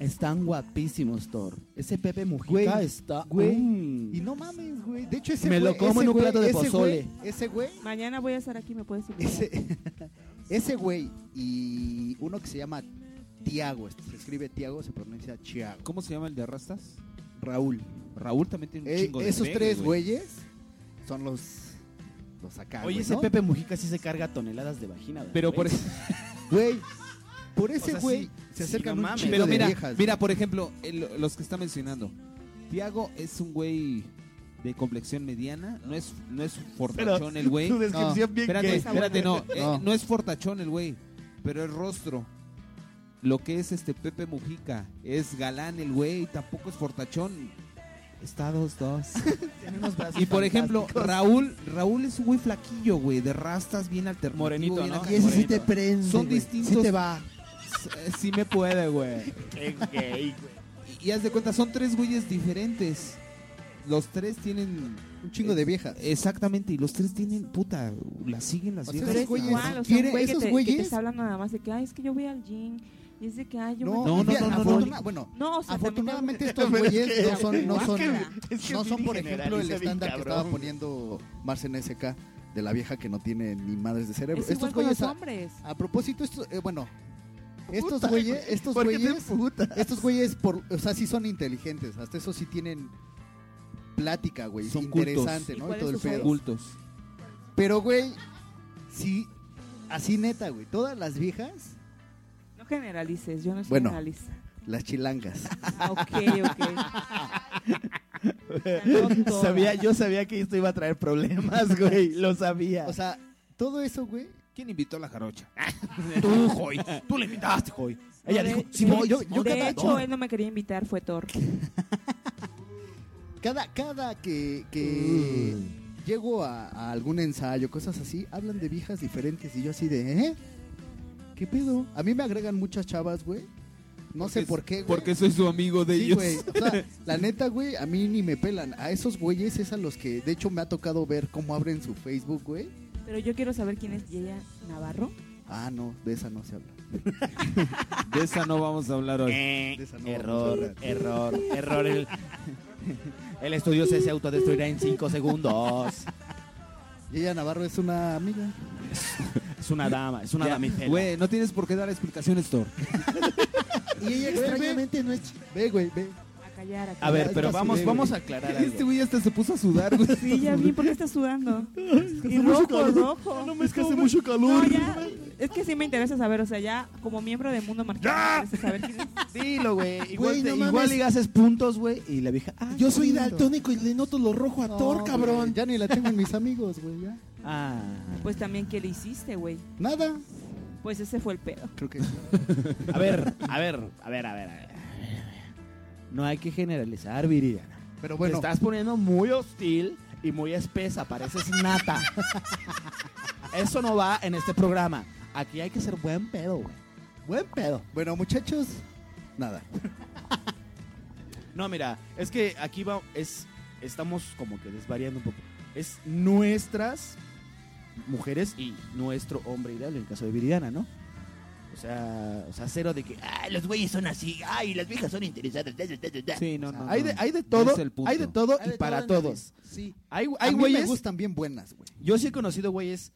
Están guapísimos, Thor. Ese Pepe Mujica Güey, está. güey, Mm. Y no mames, güey. De hecho, ese Me lo güey- como ese en un güey- plato de ese pozole. güey- Ese güey, Mañana voy a estar aquí, me puedes invitar. ese, ese güey y uno que se llama Tiago, se escribe Tiago, se pronuncia Chiago. ¿Cómo se llama el de Rastas? Raúl. Raúl también tiene un Eh, chingo de esos pegue, tres güey. güeyes son los los acá, Oye, güey, ese ¿no? Pepe Mujica sí se carga toneladas de vagina. ¿verdad, Pero por güey? Güey, por ese sea, güey sí, se sí, acercan no un mames. chingo Pero de mira, viejas. mira, por ejemplo, el- los que está mencionando. Tiago es un güey de complexión mediana, no es no es fortachón el güey. Tu descripción bien Espérate, gay. espérate, no, eh, No. no es fortachón el güey, pero el rostro. Lo que es este Pepe Mujica, es galán el güey, tampoco es fortachón. Está dos, dos. Tiene unos brazos Y por ejemplo, fantásticos. Raúl, Raúl es un güey flaquillo, güey, de rastas bien alternativo. Morenito, bien ¿no? acá. Y ese sí te prende. Son güey. distintos. Sí te va. Eh, Sí me puede, güey. Qué gay, güey. Y haz de cuenta, son tres güeyes diferentes. Los tres tienen. un chingo de viejas. Exactamente, y los tres tienen, puta, las siguen las O sea, viejas. Pero es güeyes- igual, o sea, quiere- un güey que esos te, que te güeyes- está hablando nada más de que, ay, es que yo voy al gym. Y es de que, ay, yo No, no, no, no, no, bueno, No, o sea, afortunadamente estos güeyes que- no son, no son. Es que no son por ejemplo el estándar que estaba poniendo Marcen SK de la vieja que no tiene ni madres de cerebro. Es estos igual con güeyes, los a, hombres. a propósito, estos, eh, bueno, estos Puta, güeyes, güey. estos ¿Por qué te güeyes, estos güeyes, por, o sea, sí son inteligentes, hasta eso sí tienen plática, güey, Son interesante, cultos. ¿Y ¿no? Y todo el pedo. Cultos. Pero, güey, sí, así neta, güey, todas las viejas, No generalices, yo no soy Bueno. generalista. las chilangas. Ah, ok, ok. No todas. Sabía, yo sabía que esto iba a traer problemas, güey. Lo sabía. O sea, todo eso, güey, ¿Quién invitó a la jarocha? tú, Joy. Tú le invitaste, Joy. Ella No, de- dijo, sí, voy, yo, yo de cada- hecho, él no me quería invitar, fue Thor. cada, cada que, que Mm. llego a, a algún ensayo, cosas así, hablan de viejas diferentes y yo así de, ¿eh? ¿Qué pedo? A mí me agregan muchas chavas, güey. No sé por qué, güey. Porque soy su amigo de Sí, ellos. güey. O sea, la neta, güey, a mí ni me pelan. A esos güeyes es a los que, de hecho, me ha tocado ver cómo abren su Facebook, güey. Pero yo quiero saber quién es Yeya Navarro. Ah, no, de esa no se habla. De esa no vamos a hablar hoy. Eh, De esa no error, vamos a error, error. El, el estudio se, se autodestruirá en 5 segundos. Y ella Navarro es una amiga. Es una dama, es una Ya, damigela. Güey, no tienes por qué dar explicaciones, Thor. Y ella extrañamente no es... Ve, güey, ve. A callar, a A callar. ver, Ya pero vamos, vamos a aclarar Este algo. güey hasta se puso a sudar, güey. Sí, ya vi, ¿por qué estás sudando? Y rojo, rojo. No me es que hace mucho No, calor. ya, es que sí me interesa saber, o sea, ya como miembro de Mundo Marginal, me interesa saber quién es. Dilo, güey. Igual, Güey, te- no igual le haces puntos, güey. Y la vieja. Ah, Yo soy lindo. daltónico y le noto lo rojo a No, Thor, güey, cabrón. Ya ni la tengo en mis amigos, güey, ya. Ah. Pues también, ¿qué le hiciste, güey? Nada. Pues ese fue el pedo. Creo que A ver, a ver, a ver, a ver, a ver. No hay que generalizar, Viridiana. Pero Te bueno, estás poniendo muy hostil y muy espesa, pareces nata. Eso no va en este programa. Aquí hay que ser buen pedo, güey. Buen pedo. bueno, muchachos, nada. No, mira, es que aquí va, es, estamos como que desvariando un poco. Es nuestras mujeres y nuestro hombre ideal, en el caso de Viridiana, ¿no? O sea, o sea, cero de que, ay, los güeyes son así, ay, las viejas son interesadas. da, da, da, da". Sí, no, O sea, no. hay, no. de, hay de No todo, es el punto. hay de todo Hay y de para todo todos. Sí. Hay, A hay mí me güeyes, gustan bien buenas, güey. yo sí he conocido güeyes,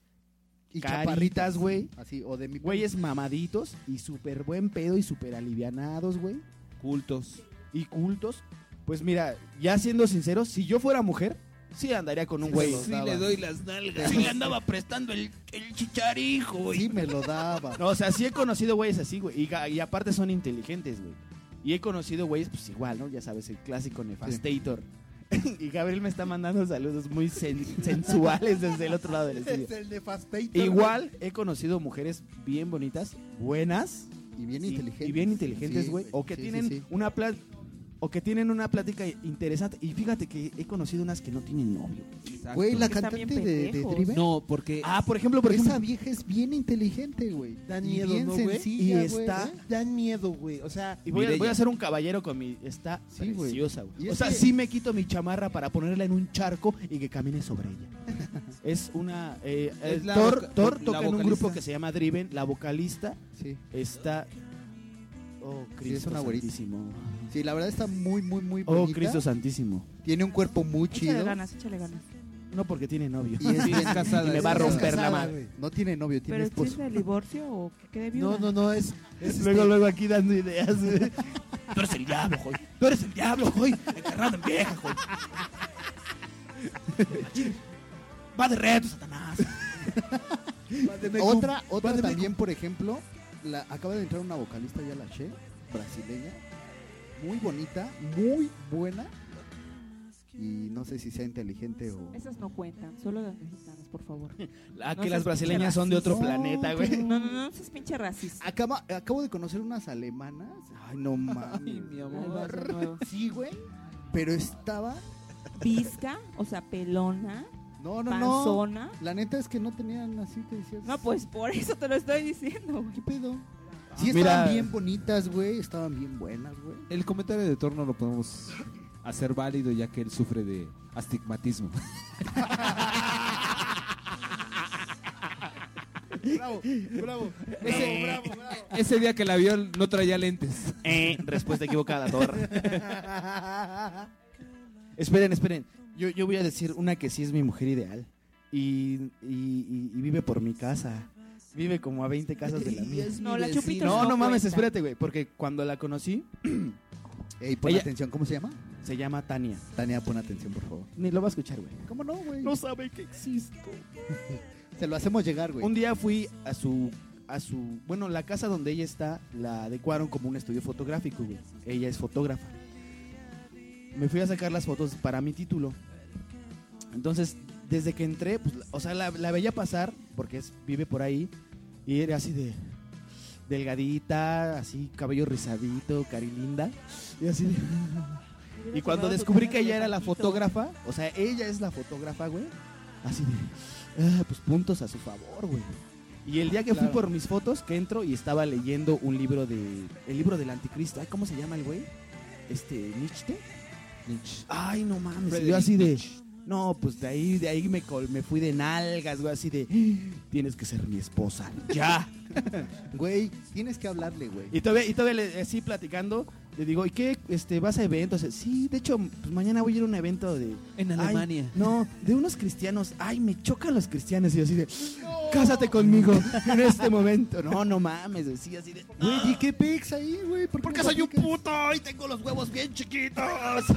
Y Caritas, chaparritas, güey. Así, o de mi güeyes mamaditos y súper buen pedo y súper alivianados, güey. Cultos. Y cultos. Pues mira, ya siendo sincero, si yo fuera mujer, sí andaría con un güey. Sí le doy las nalgas. Sí. Le andaba prestando el, el chicharijo, Sí, me lo daba. No, o sea, sí he conocido güeyes así, güey. Y, aparte son inteligentes, güey. Y he conocido güeyes, pues igual, ¿no? Ya sabes, el clásico nefastator. y Gabriel me está mandando saludos muy sen- sensuales desde el otro lado del estudio. el nefastator. Igual he conocido mujeres bien bonitas, buenas, Y bien inteligentes. Y bien inteligentes, Sí, güey. O que tienen una pla- o que tienen una plática interesante. Y fíjate que he conocido unas que no tienen novio. Güey, la están cantante bien de, de pendejos. No, porque Ah, por ejemplo, por esa ejemplo. vieja es bien inteligente, güey. Dan Y miedo, bien ¿no, güey? sencilla, Y güey, está- ¿eh? Dan miedo, güey. O sea, Y voy a, Mireya. voy a ser un caballero con mi. Está Sí, güey. preciosa, güey. O es sea, que- sí me quito mi chamarra para ponerla en un charco y que camine sobre ella. es una. eh, Es eh, la Thor, voca- Thor la toca en un vocalista. grupo que se llama Driven. La vocalista Sí. está. Oh, Cristo es una güerita. Santísimo. Sí, la verdad está muy, muy, muy Oh, bonita. Cristo Santísimo. Tiene un cuerpo muy Échale chido. ganas, échale ganas. No porque tiene novio. Y es Sí, bien- casada, y me va a casada. romper la madre. No tiene novio, tiene ¿Pero esposo. es de divorcio o que quede viuda? No, no, no, es. es Luego, este- luego aquí dando ideas. güey. Tú eres el diablo, joy. Tú eres el diablo, joy. Encarnado en vieja, joy. Va de reto, Satanás. Otra, otra Va de también, por ejemplo, la, acaba de entrar una vocalista ya la Che, brasileña, muy bonita, muy buena. Y no sé si sea inteligente o. Esas no cuentan, solo las mexicanas, por favor. Ah, No que las brasileñas son de otro planeta, güey. No, no, no, no seas pinche racista. Acaba, acabo de conocer unas alemanas. Ay, no Ay, mames. mi vas de amor. Sí, güey. Pero estaba. Visca, o sea, pelona, No, no, no. La neta es que no tenían así que decías. No, pues por eso te lo estoy diciendo, güey. ¿Qué pedo? Sí, Mira. estaban bien bonitas, güey. Estaban bien buenas, güey. El comentario de Thor no lo podemos hacer válido ya que él sufre de astigmatismo. Bravo, bravo, Eh, bravo, bravo, bravo. Ese día que la vio no traía lentes. Eh, respuesta equivocada, Thor. esperen, esperen. Yo, yo voy a decir una que sí es mi mujer ideal. Y, y- y- y vive por mi casa. Vive como a 20 casas de la mía. No, la chupita No, no mames, cuenta. espérate, güey. Porque cuando la conocí, Ey, pon Ella- atención, ¿cómo se llama? se llama Tania. Tania, pon atención, por favor. Ni lo va a escuchar, güey. ¿Cómo no, güey? No sabe que existo. Se lo hacemos llegar, güey. Un día fui a su a su, bueno, la casa donde ella está la adecuaron como un estudio fotográfico, güey. Ella es fotógrafa. Me fui a sacar las fotos para mi título. Entonces, desde que entré, pues, o sea, la, la veía pasar porque es, vive por ahí y era así de delgadita, así cabello rizadito, carilinda y así de y cuando descubrí que ella era la fotógrafa, o sea, ella es la fotógrafa, güey, así de, ah, pues puntos a su favor, güey. Y el día que fui por mis fotos, que entro y estaba leyendo un libro de, el libro del anticristo, ay, ¿cómo se llama el güey? Este, Nietzsche. Ay, no mames, yo así de. No, pues de ahí, de ahí me, col- me fui de nalgas, güey, así de, tienes que ser mi esposa, ya. Güey, tienes que hablarle, güey. Y todavía, y todavía le- así platicando, le digo, ¿y qué? Este, ¿Vas a eventos? Sí, de hecho, pues mañana voy a ir a un evento de... En Ay, Alemania. no, de unos cristianos. Ay, me chocan los cristianos. Y así de, cásate conmigo en este momento. No, no mames, sí, así de... Güey, ¿y qué pex ahí, güey? ¿Por qué Porque soy un puto y tengo los huevos bien chiquitos.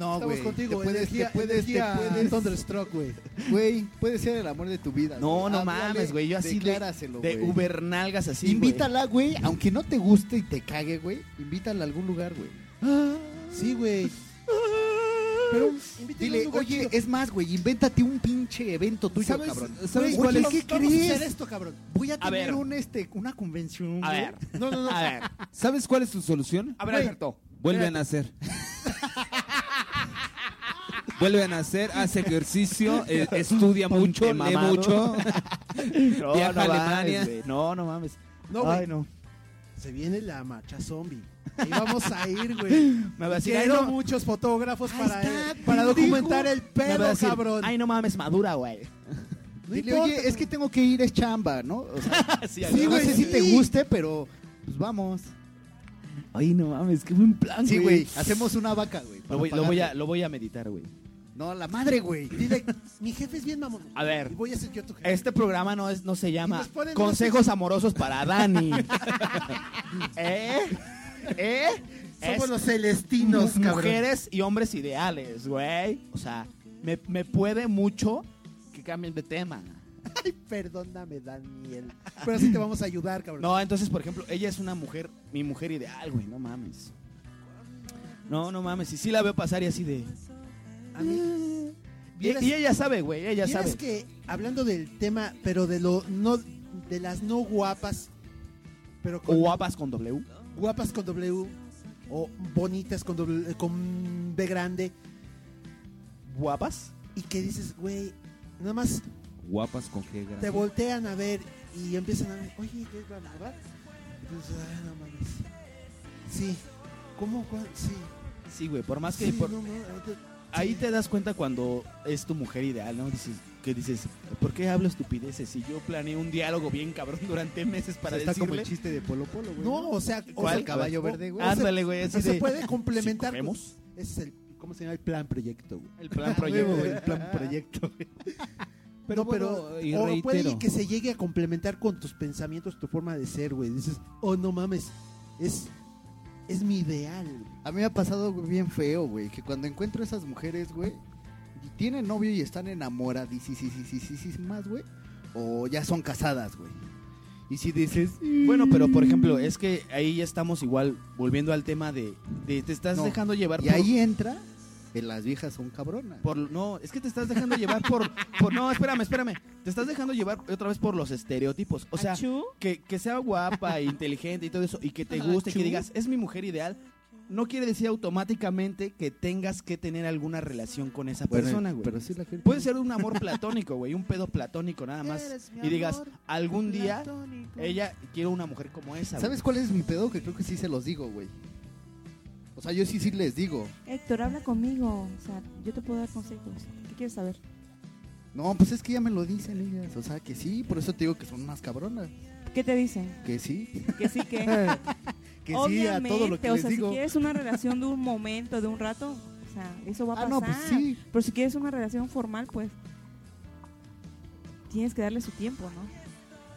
No, Estamos güey. contigo, te puedes- energía, te puedes- energía te puedes- Thunderstruck, güey. Güey, puede ser el amor de tu vida. No, güey. no Háblale, mames, güey. Yo así de, decláraselo, de güey. Uber nalgas así, güey. Invítala, güey, aunque no te guste y te cague, güey. Invítala a algún lugar, güey. Sí, güey. Pero invítala a Dile, un lugar oye, chido. es más, güey, invéntate un pinche evento tuyo, ¿Sabes- cabrón. sabes cuál es? ¿qué Vamos a hacer esto, cabrón. Voy a A tener ver. un, este, una convención, A güey. ver, No, no, no. a ver. ¿Sabes cuál es tu solución? A ver. Alberto. Vuelve a nacer. Vuelve a nacer, hace ejercicio, eh, estudia mucho, lee mucho. No, Viaja no a mames, Alemania. güey. No, no mames. No, güey. Ay, no. Se viene la marcha zombie. Ahí vamos a ir, güey. Me va a decir, Quiero no. muchos fotógrafos para, está, para documentar el Me va pedo, a decir, cabrón. Ay, no mames, madura, güey. No Dile, importa, oye, es que tengo que ir, es chamba, ¿no? O sea, Sí, sí, güey, no sé si sí. te guste, pero pues vamos. Ay, no mames, qué buen plan, Sí, güey, hacemos una vaca, güey. Lo voy, lo, voy a, lo voy a meditar, güey. No, la madre, güey. Dile, mi jefe es bien mamón. A ver. Y voy a ser yo tu jefe. Este programa no, es, no se llama ponen Consejos Amorosos para Dani. ¿Eh? ¿Eh? Somos Es los celestinos, cabrón. mujeres y hombres ideales, güey. O sea, me, me puede mucho que cambien de tema. Ay, perdóname, Daniel. Pero sí te vamos a ayudar, cabrón. No, entonces, por ejemplo, ella es una mujer, mi mujer ideal, güey, no mames. No, no mames, y sí la veo pasar y así de... A mí- Y, y ella sabe, güey, ella sabe. que hablando del tema, pero de lo no de las no guapas, pero O con guapas con W. guapas con W o bonitas con W, con B grande ¿Guapas? y que dices, güey, nada más Guapas con G grande. te voltean a ver y empiezan a ver, oye, ¿qué es la verdad? Entonces, ay, no mames. Sí. ¿Cómo? cuál? Sí. Sí, güey, por más que... Sí, por- no, no, ahorita- ahí te das cuenta cuando es tu mujer ideal, ¿no? Dices, que dices, ¿por qué hablo estupideces? Si yo planeé un diálogo bien cabrón durante meses para está como el chiste de Polo Polo, güey. No, o sea, o sea, caballo verde, güey. Ándale, güey, o así sea, de... se puede complementar. Ese es el, ¿cómo se llama? El plan proyecto, güey. El plan proyecto. güey, el plan proyecto, güey. Pero no, pero bueno, y o puede que se llegue a complementar con tus pensamientos, tu forma de ser, güey. Dices, oh, no mames, es, es mi ideal. A mí me ha pasado bien feo, güey, que cuando encuentro esas mujeres, güey, y tienen novio y están enamoradas, sí, sí, sí, sí, sí, sí, más, güey, o ya son casadas, güey. Y si dices, Bueno, pero por ejemplo, es que ahí ya estamos igual volviendo al tema de, de te estás No, dejando llevar y por, ahí entra, que las viejas son cabronas. por- no, es que te estás dejando llevar por, por no, espérame, espérame, te estás dejando llevar otra vez por los estereotipos, o sea, Achú. que, que sea guapa, inteligente y todo eso y que te guste, que digas, es mi mujer ideal, no quiere decir automáticamente que tengas que tener alguna relación con esa Bueno, persona, güey. pero sí la gente... Puede ser un amor platónico, güey, un pedo platónico nada más. Y digas, algún día platónico. ella quiere una mujer como esa. güey. ¿Sabes cuál es mi pedo? Que creo que sí se los digo, güey. O sea, yo sí, sí les digo. Héctor, habla conmigo. O sea, yo te puedo dar consejos. ¿Qué quieres saber? No, pues es que ya me lo dicen ellas. O sea, que sí, por eso te digo que son unas cabronas. ¿Qué te dicen? Que sí. Que sí, que. que sí a todo lo que o les sea, digo. si quieres una relación de un momento, de un rato, o sea, eso va a Ah, pasar. no, pues sí. Pero si quieres una relación formal, pues tienes que darle su tiempo, ¿no?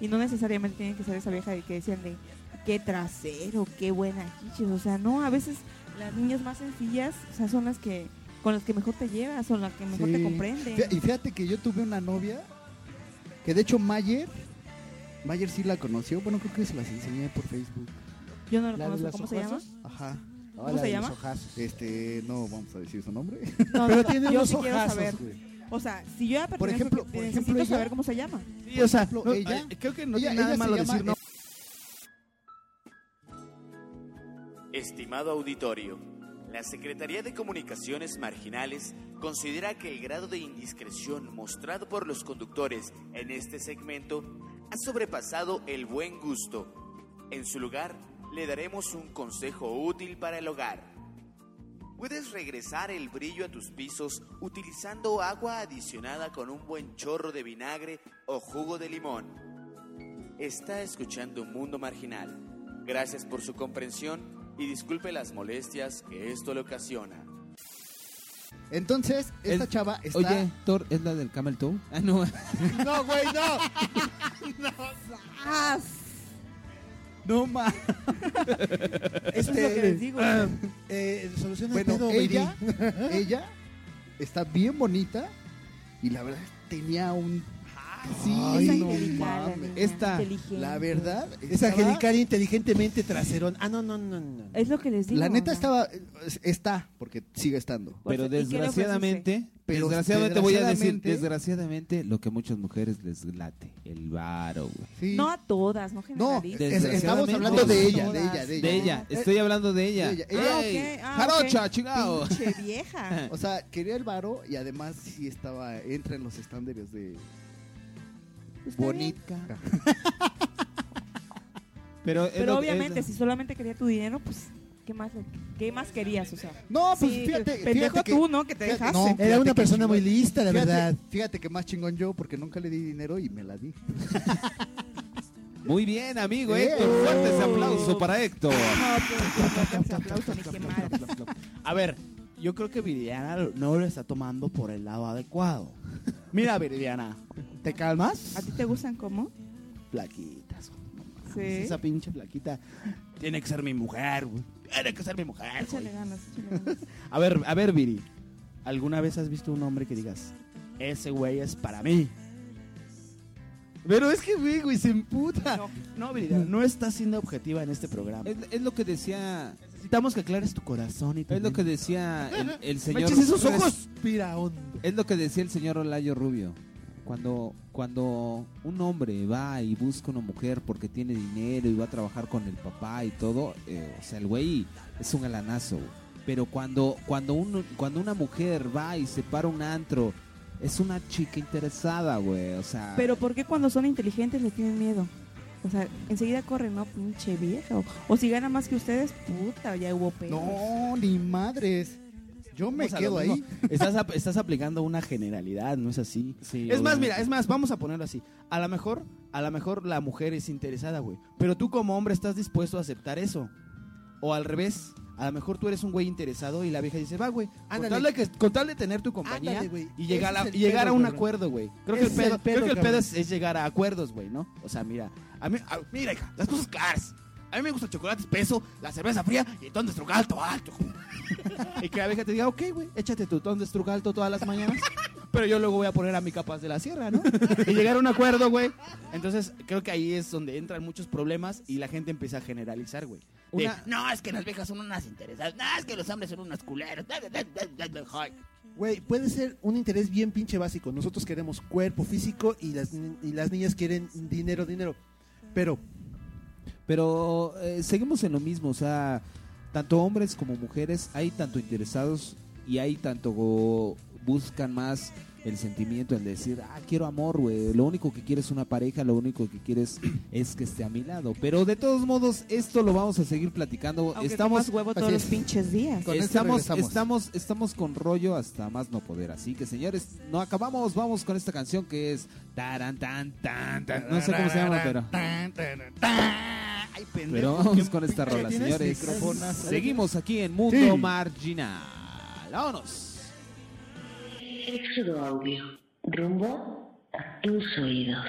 Y no necesariamente tiene que ser esa vieja de que decían de qué trasero, qué buena chichis. O sea, no, a veces las niñas más sencillas, o sea, son las que con las que mejor te llevas, son las que mejor te comprenden. Y fíjate que yo tuve una novia que de hecho Mayer, Mayer sí la conoció. Bueno, creo que se las enseñé por Facebook. Yo no lo ¿La conozco, ¿cómo se llama? Ajá. ¿Cómo Hola, se llama? Este, no vamos a decir su nombre. No, Pero no, tiene yo unos sí quiero ojazos, saber. güey. O sea, si yo ya Por ejemplo- que- por ejemplo, ella- saber cómo se llama. Sí, o sea, ejemplo, no, ella- creo que no ella- tiene nada malo llama- decir no. Estimado auditorio, la Secretaría de Comunicaciones Marginales considera que el grado de indiscreción mostrado por los conductores en este segmento ha sobrepasado el buen gusto. En su lugar, le daremos un consejo útil para el hogar. Puedes regresar el brillo a tus pisos utilizando agua adicionada con un buen chorro de vinagre o jugo de limón. Está escuchando Mundo Marginal. Gracias por su comprensión y disculpe las molestias que esto le ocasiona. Entonces, esta El- chava está. Oye, Thor, ¿es la del Camel Toe? Ah, no. No, güey, no. ¡Ah! No ma. Eso es lo que les digo. Eh, soluciona el Bueno, pedo, ella, está bien bonita y la verdad tenía un. Sí, es no mames. Esta, inteligente. La verdad. Es estaba- angelical inteligentemente traserón. Ah, no, no, no, no. Es lo que les digo. La neta estaba. Está, porque sigue estando. Pero ¿y qué le desgraciadamente, Pero desgraciadamente voy a decir, desgraciadamente- lo que a muchas mujeres les late, el varo, güey. Sí. No a todas, no No, es- estamos hablando de ella, de ella, de ella. De ella, estoy hablando de ella. de ella. Ah, ah, ¡Jarocha, chingado! Pinche vieja. O sea, quería el varo y además sí estaba, entra en los estándares de bonita. Pero, obviamente, es- si solamente quería tu dinero, pues, ¿qué más, qué más querías? O sea, No, pues sí, fíjate, pendejo fíjate que, tú, ¿no? Que te fíjate, dejaste. no, Era una persona muy lista, la fíjate, verdad. Fíjate que más chingón yo porque nunca le di dinero y me la di. Muy bien, amigo Eh. Héctor. Fuerte ese aplauso para Héctor. No, pues, ese aplauso ni qué mal. A ver, yo creo que Viridiana no lo está tomando por el lado adecuado. Mira, Viridiana, ¿te calmas? ¿A ti te gustan cómo? Mames, Sí. Esa pinche flaquita tiene que ser mi mujer, güey. Tiene que ser mi mujer. Échale ganas, échale ganas. A ver, a ver, Viri. ¿Alguna vez has visto un hombre que digas, ese güey es para mí? Pero es que, güey, güey, se emputa. No. No, Viridiana, no estás siendo objetiva en este programa. Es, es lo que decía necesitamos que aclares tu corazón y tu Es lo que decía el, el señor. eches esos ojos. Respira hondo. Es lo que decía el señor Olayo Rubio. Cuando, cuando un hombre va y busca una mujer porque tiene dinero y va a trabajar con el papá y todo, eh, o sea, el güey es un galanazo. güey. Pero cuando, cuando, un, cuando una mujer va y se para un antro, es una chica interesada, güey. O sea, Pero ¿por qué cuando son inteligentes les tienen miedo? O sea, enseguida corren, ¿no? Pinche vieja. O, o si gana más que ustedes, puta, ya hubo pedo. No, ni madres. Yo me quedo ahí. Estás, ap- estás aplicando una generalidad, no es así. sí, Es más, obviamente. mira, es más, vamos a ponerlo así. A lo mejor, a lo mejor la mujer es interesada, güey. Pero tú como hombre estás dispuesto a aceptar eso. O al revés, a lo mejor tú eres un güey interesado y la vieja dice, va, güey, con Ándale. tal, de que, con tal de tener tu compañía Ándale, güey. y llegar, Ese a, es el y llegar a pedo, un cabrón. acuerdo, güey. Creo que el Ese es pedo, el pedo, creo que el pedo cabrón. es, es llegar a acuerdos, güey, ¿no? O sea, mira, a mí, a- mira, hija, las cosas claras. A mí me gusta el chocolate espeso, la cerveza fría y el ton de estrugal alto, alto. y que la vieja te diga, ok, güey, échate tu ton de estrugal alto todas las mañanas. Pero yo luego voy a poner a mi capaz de la sierra, ¿no? y llegar a un acuerdo, güey. Entonces, creo que ahí es donde entran muchos problemas y la gente empieza a generalizar, güey. Una- no, es que las viejas son unas interesadas. No, es que los hombres son unos culeros. Güey, puede ser un interés bien pinche básico. Nosotros queremos cuerpo físico y las, ni- y las niñas quieren dinero, dinero. Pero, Pero eh, seguimos en lo mismo, o sea, tanto hombres como mujeres hay tanto interesados y hay tanto buscan más el sentimiento, el decir, ah, quiero amor, güey. Lo único que quieres es una pareja, lo único que quieres es que esté a mi lado. Pero de todos modos, esto lo vamos a seguir platicando. Aunque estamos, huevo todos los es. pinches días. Con estamos, regresamos. estamos, estamos con rollo hasta más no poder. Así que señores, no acabamos, vamos con esta canción que es taran tan tan tan. No sé cómo se llama, pero. Ay, pendejo. Pero vamos con esta rola, ¿Tienes señores. Seguimos aquí en Mundo Sí. Marginal. Vámonos. Éxodo Audio. Rumbo a tus oídos.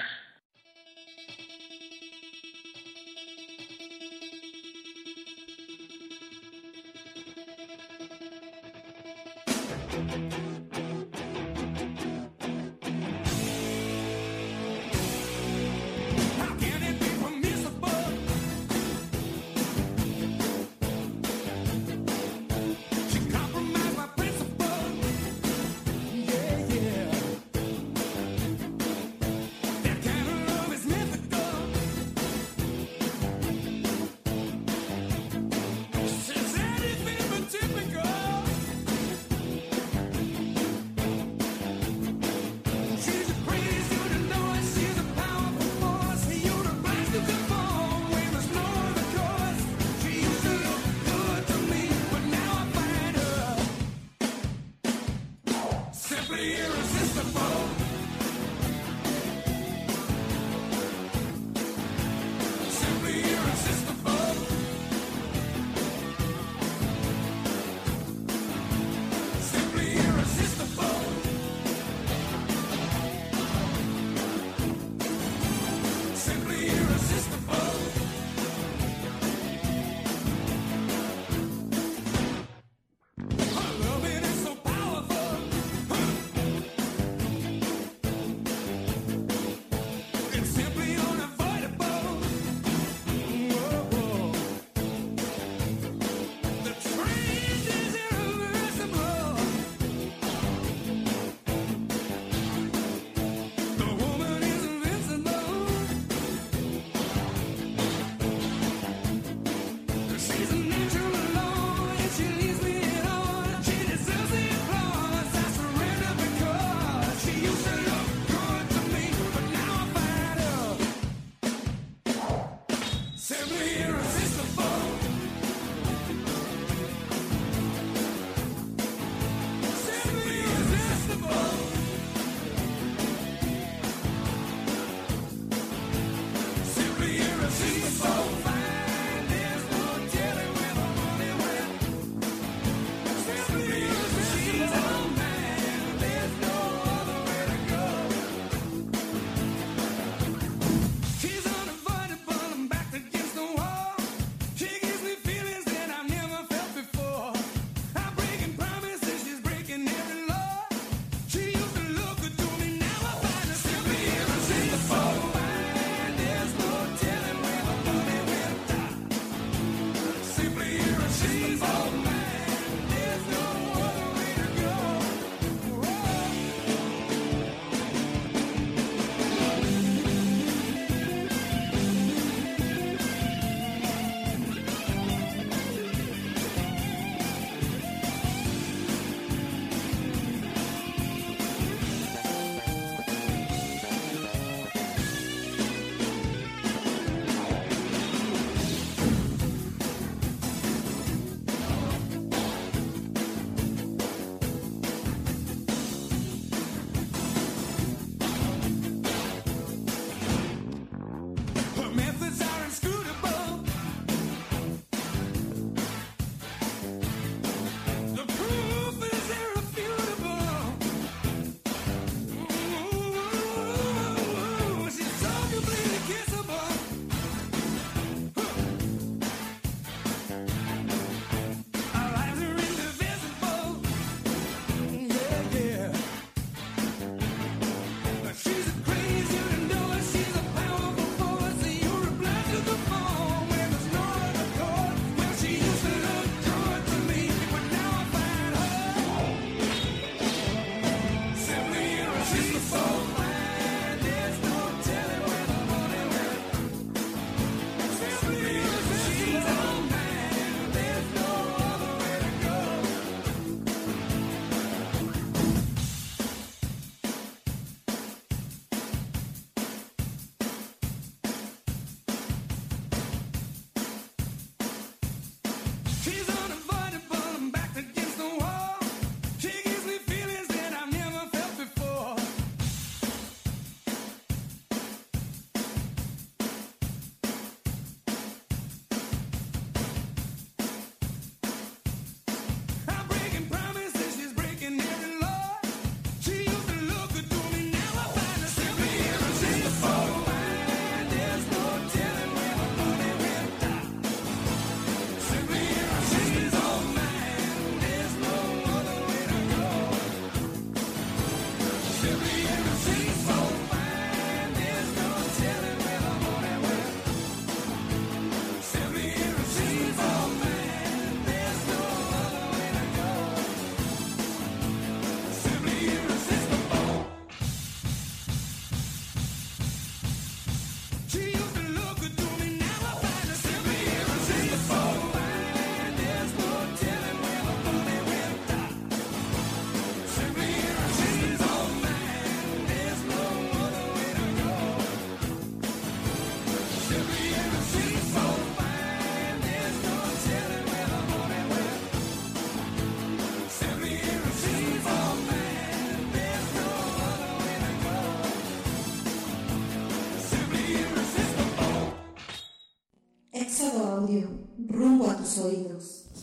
irresistible.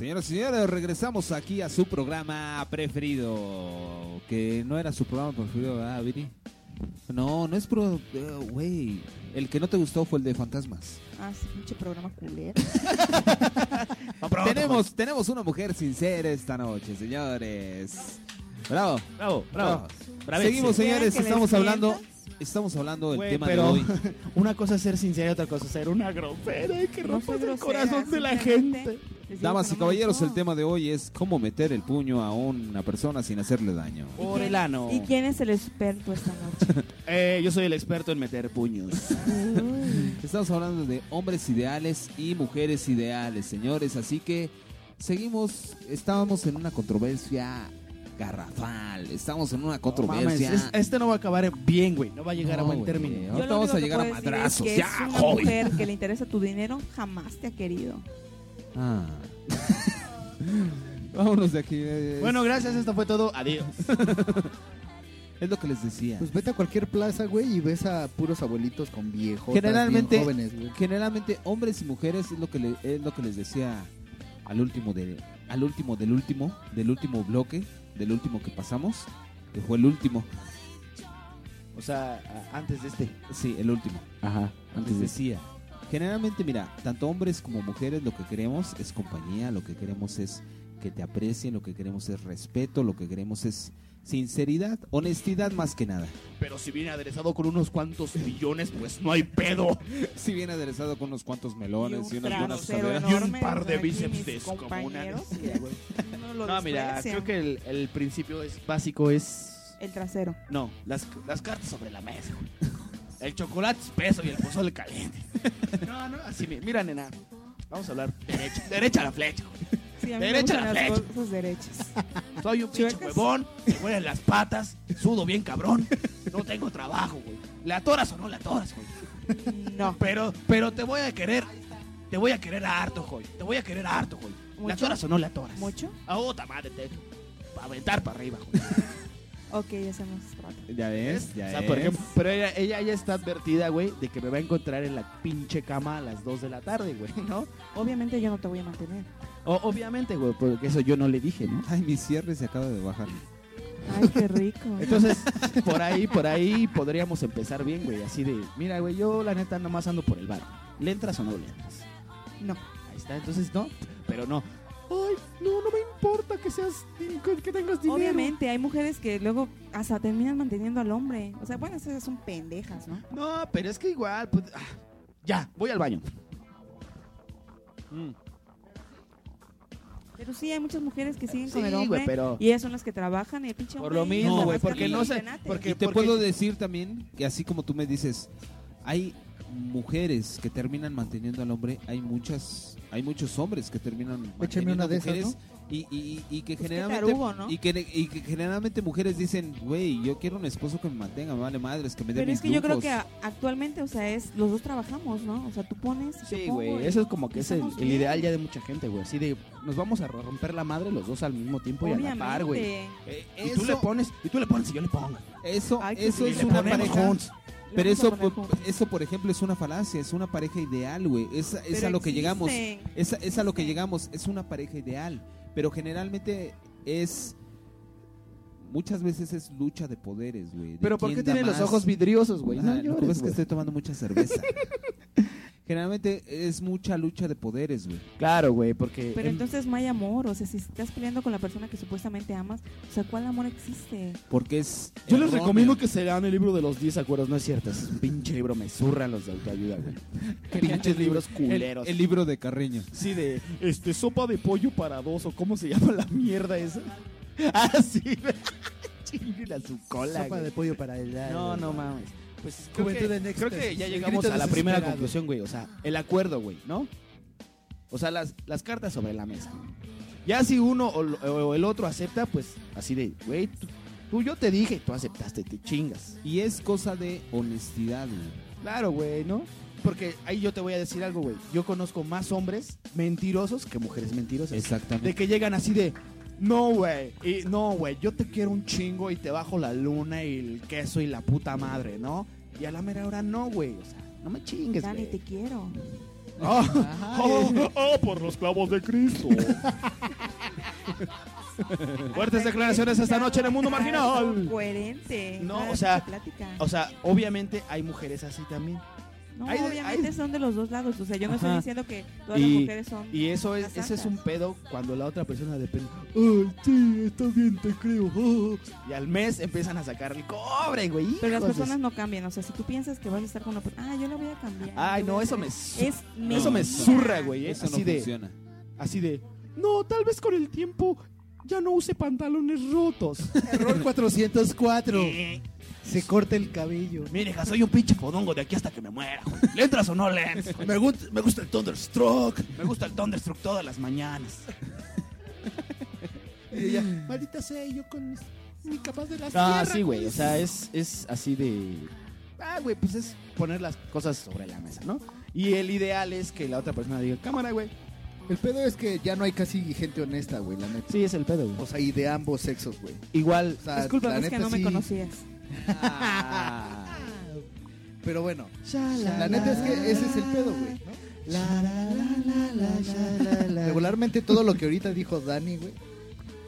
Señoras y señores, regresamos aquí a su programa preferido. Que no era su programa preferido, ¿verdad, Viri? No, no es pro. eh, Güey, el que no te gustó fue el de fantasmas. Ah, sí, pinche programa culero. tenemos, tenemos una mujer sincera esta noche, señores. Bravo. Bravo, bravo. Bravísimo. Seguimos, señores, ¿Quieren que les estamos hablando. Estamos hablando del tema pero de hoy. una cosa es ser sincera y otra cosa es ser una grosera que No el corazón de la gente. Damas y no caballeros, el tema de hoy es cómo meter el puño a una persona sin hacerle daño. ¿Y Por el ano. ¿Y quién es el experto esta noche? Eh, yo soy el experto en meter puños. Estamos hablando de hombres ideales y mujeres ideales, señores. Así que seguimos, estábamos en una controversia garrafal. Estamos en una Mames, controversia. es- este no va a acabar bien, güey. No va a llegar a No, buen güey. término. Yo Ahorita vamos a llegar a madrazos. Es que Ya, es una joven. mujer que le interesa tu dinero, jamás te ha querido. Ah. Vámonos de aquí. eh, es- Bueno, gracias. Esto fue todo. Adiós. es lo que les decía. Pues vete a cualquier plaza, güey, y ves a puros abuelitos con viejos. Generalmente, bien jóvenes, güey. generalmente hombres y mujeres es lo que le- es lo que les decía al último de, al último del último, del último bloque, del último que pasamos, que fue el último. O sea, antes de este. Sí, el último. Ajá. Antes decía. Generalmente, mira, tanto hombres como mujeres lo que queremos es compañía, lo que queremos es que te aprecien, lo que queremos es respeto, lo que queremos es sinceridad, honestidad más que nada. Pero si viene aderezado con unos cuantos millones, pues no hay pedo. Si viene aderezado con unos cuantos melones y, un unas buenas caderas. Y un par de bíceps descomunales. no No, mira, creo que el, el principio es básico es... El trasero. No, las, las cartas sobre la mesa. güey. El chocolate espeso y el pozole caliente. No, no, así, mi- mira, nena. Vamos a hablar derecha. Derecha a la flecha. güey. Sí, a mí Derecha me a la las flecha. cosas derechas. Soy un pinche Chuecas. huevón, me huelen las patas, sudo bien cabrón, no tengo trabajo, güey. ¿La atoras o no la atoras, güey? No. Pero, pero te voy a querer, te voy a querer harto, güey. Te voy a querer harto, güey. ¿La atoras o no la atoras? ¿Mucho? A otra madre, te Para aventar para arriba, güey. Ok, ya hacemos trato. Ya ves, ya O sea, ves. por ejemplo, pero ella, ella ya está advertida, güey, de que me va a encontrar en la pinche cama a las 2 de la tarde, güey, ¿no? Obviamente yo no te voy a mantener. O- obviamente, güey, porque eso yo no le dije, ¿no? Ay, mi cierre se acaba de bajar. Ay, qué rico. Entonces, por ahí, por ahí podríamos empezar bien, güey. Así de, mira, güey, yo la neta nomás ando por el bar. ¿Le entras o no le entras? No. Ahí está, entonces no, pero no. Ay, no, no me importa que seas, que tengas dinero. Obviamente, hay mujeres que luego hasta terminan manteniendo al hombre. O sea, bueno, esas son pendejas, ¿no? No, pero es que igual, pues, ah, ya, voy al baño. Pero sí, hay muchas mujeres que siguen con Sí, el güey, hombre. pero- Y ellas son las que trabajan y el pinche Por lo mismo, güey, porque no sé, porque- Y te puedo decir también que así como tú me dices, hay mujeres que terminan manteniendo al hombre, hay muchas, hay muchos hombres que terminan manteniendo una de a esas, mujeres ¿no? y, y, y que Pues generalmente tarugo, ¿no? y, que, y que generalmente mujeres dicen, güey, yo quiero un esposo que me mantenga, me vale madres, que me dé Pero mis es que yo creo lujos". que actualmente, o sea, es los dos trabajamos, ¿no? O sea, tú pones. y Sí, güey, eso es como que es el, ideal ya de mucha gente, güey. Así de, nos vamos a romper la madre los dos al mismo tiempo y a la par, güey. Eh, Y tú le pones, y tú le pones y yo le pongo. Eso, Ay, eso es una pareja. juntos. Pero eso, eso, por ejemplo, es una falacia, es una pareja ideal, güey. Es, es a lo que llegamos. Es, es a lo que llegamos. Es una pareja ideal. Pero generalmente es. Muchas veces es lucha de poderes, güey. Pero ¿por qué tiene los ojos vidriosos, güey? Ah, No lo que llores, pasa es que estoy tomando mucha cerveza. generalmente es mucha lucha de poderes, güey. Claro, güey, porque... Pero en- entonces no hay amor. O sea, si estás peleando con la persona que supuestamente amas, o sea, ¿cuál amor existe? Porque es. Yo les recomiendo que se lean el libro de los 10 acuerdos, no es cierto. Es un pinche libro, me zurran los de autoayuda, güey. Pinches libros culeros. el libro de Carreño. Sí, de este sopa de pollo para dos o cómo se llama la mierda esa. Ah, sí, güey. Chinguen a su cola. Sopa güey. de pollo para el No, no mames. Pues creo Juventud que, en creo que ya llegamos a la primera conclusión, güey. O sea, el acuerdo, güey, ¿no? O sea, las, las cartas sobre la mesa. Ya si uno o el otro acepta, pues así de, güey, tú, tú yo te dije, tú aceptaste, te chingas. Y es cosa de honestidad, güey. Claro, güey, ¿no? Porque ahí yo te voy a decir algo, güey. Yo conozco más hombres mentirosos que mujeres mentirosas. Exactamente. De que llegan así de, no, güey, y no, güey, yo te quiero un chingo y te bajo la luna y el queso y la puta madre, ¿no? Y a la mera hora no, güey. O sea, no me chingues, Ya ni güey. te quiero. oh, oh, por los clavos de Cristo. Fuertes declaraciones esta noche en el mundo marginal. Coherente. No, o sea. O sea, obviamente hay mujeres así también. No, hay de- obviamente hay- son de los dos lados. O sea, yo no estoy diciendo que todas las mujeres son. y eso es, ese es un pedo cuando la otra persona depende. Ay, sí, está bien, te creo. oh". Y al mes empiezan a sacar el cobre, güey. Pero las personas no cambian. O sea, si tú piensas que vas a estar con una persona, ah, yo la voy a cambiar. Ay, no, eso me Es Eso me zurra, güey. ¿eh? Eso Así no de, funciona. así de. No, tal vez con el tiempo ya no use pantalones rotos. Error 404. Se corta el cabello. Mire, hija, soy un pinche fodongo de aquí hasta que me muera. güey. ¿Le entras o no le entras? Me, gusta, me gusta el Thunderstruck. Me gusta el Thunderstruck todas las mañanas. Y ella, maldita sea, yo con mis- mi capaz de las Ah, sí, güey. O sea, es, es así de. Ah, güey, pues es poner las cosas sobre la mesa, ¿no? Y el ideal es que la otra persona diga, cámara, güey. El pedo es que ya no hay casi gente honesta, güey, la neta. Sí, es el pedo, güey. O sea, y de ambos sexos, güey. Igual. O sea, Disculpa, la es que neta no me sí- conocías. Ah. Pero bueno, la, la neta es que ese es el pedo, güey. ¿no? Regularmente todo lo que ahorita dijo Dani, güey,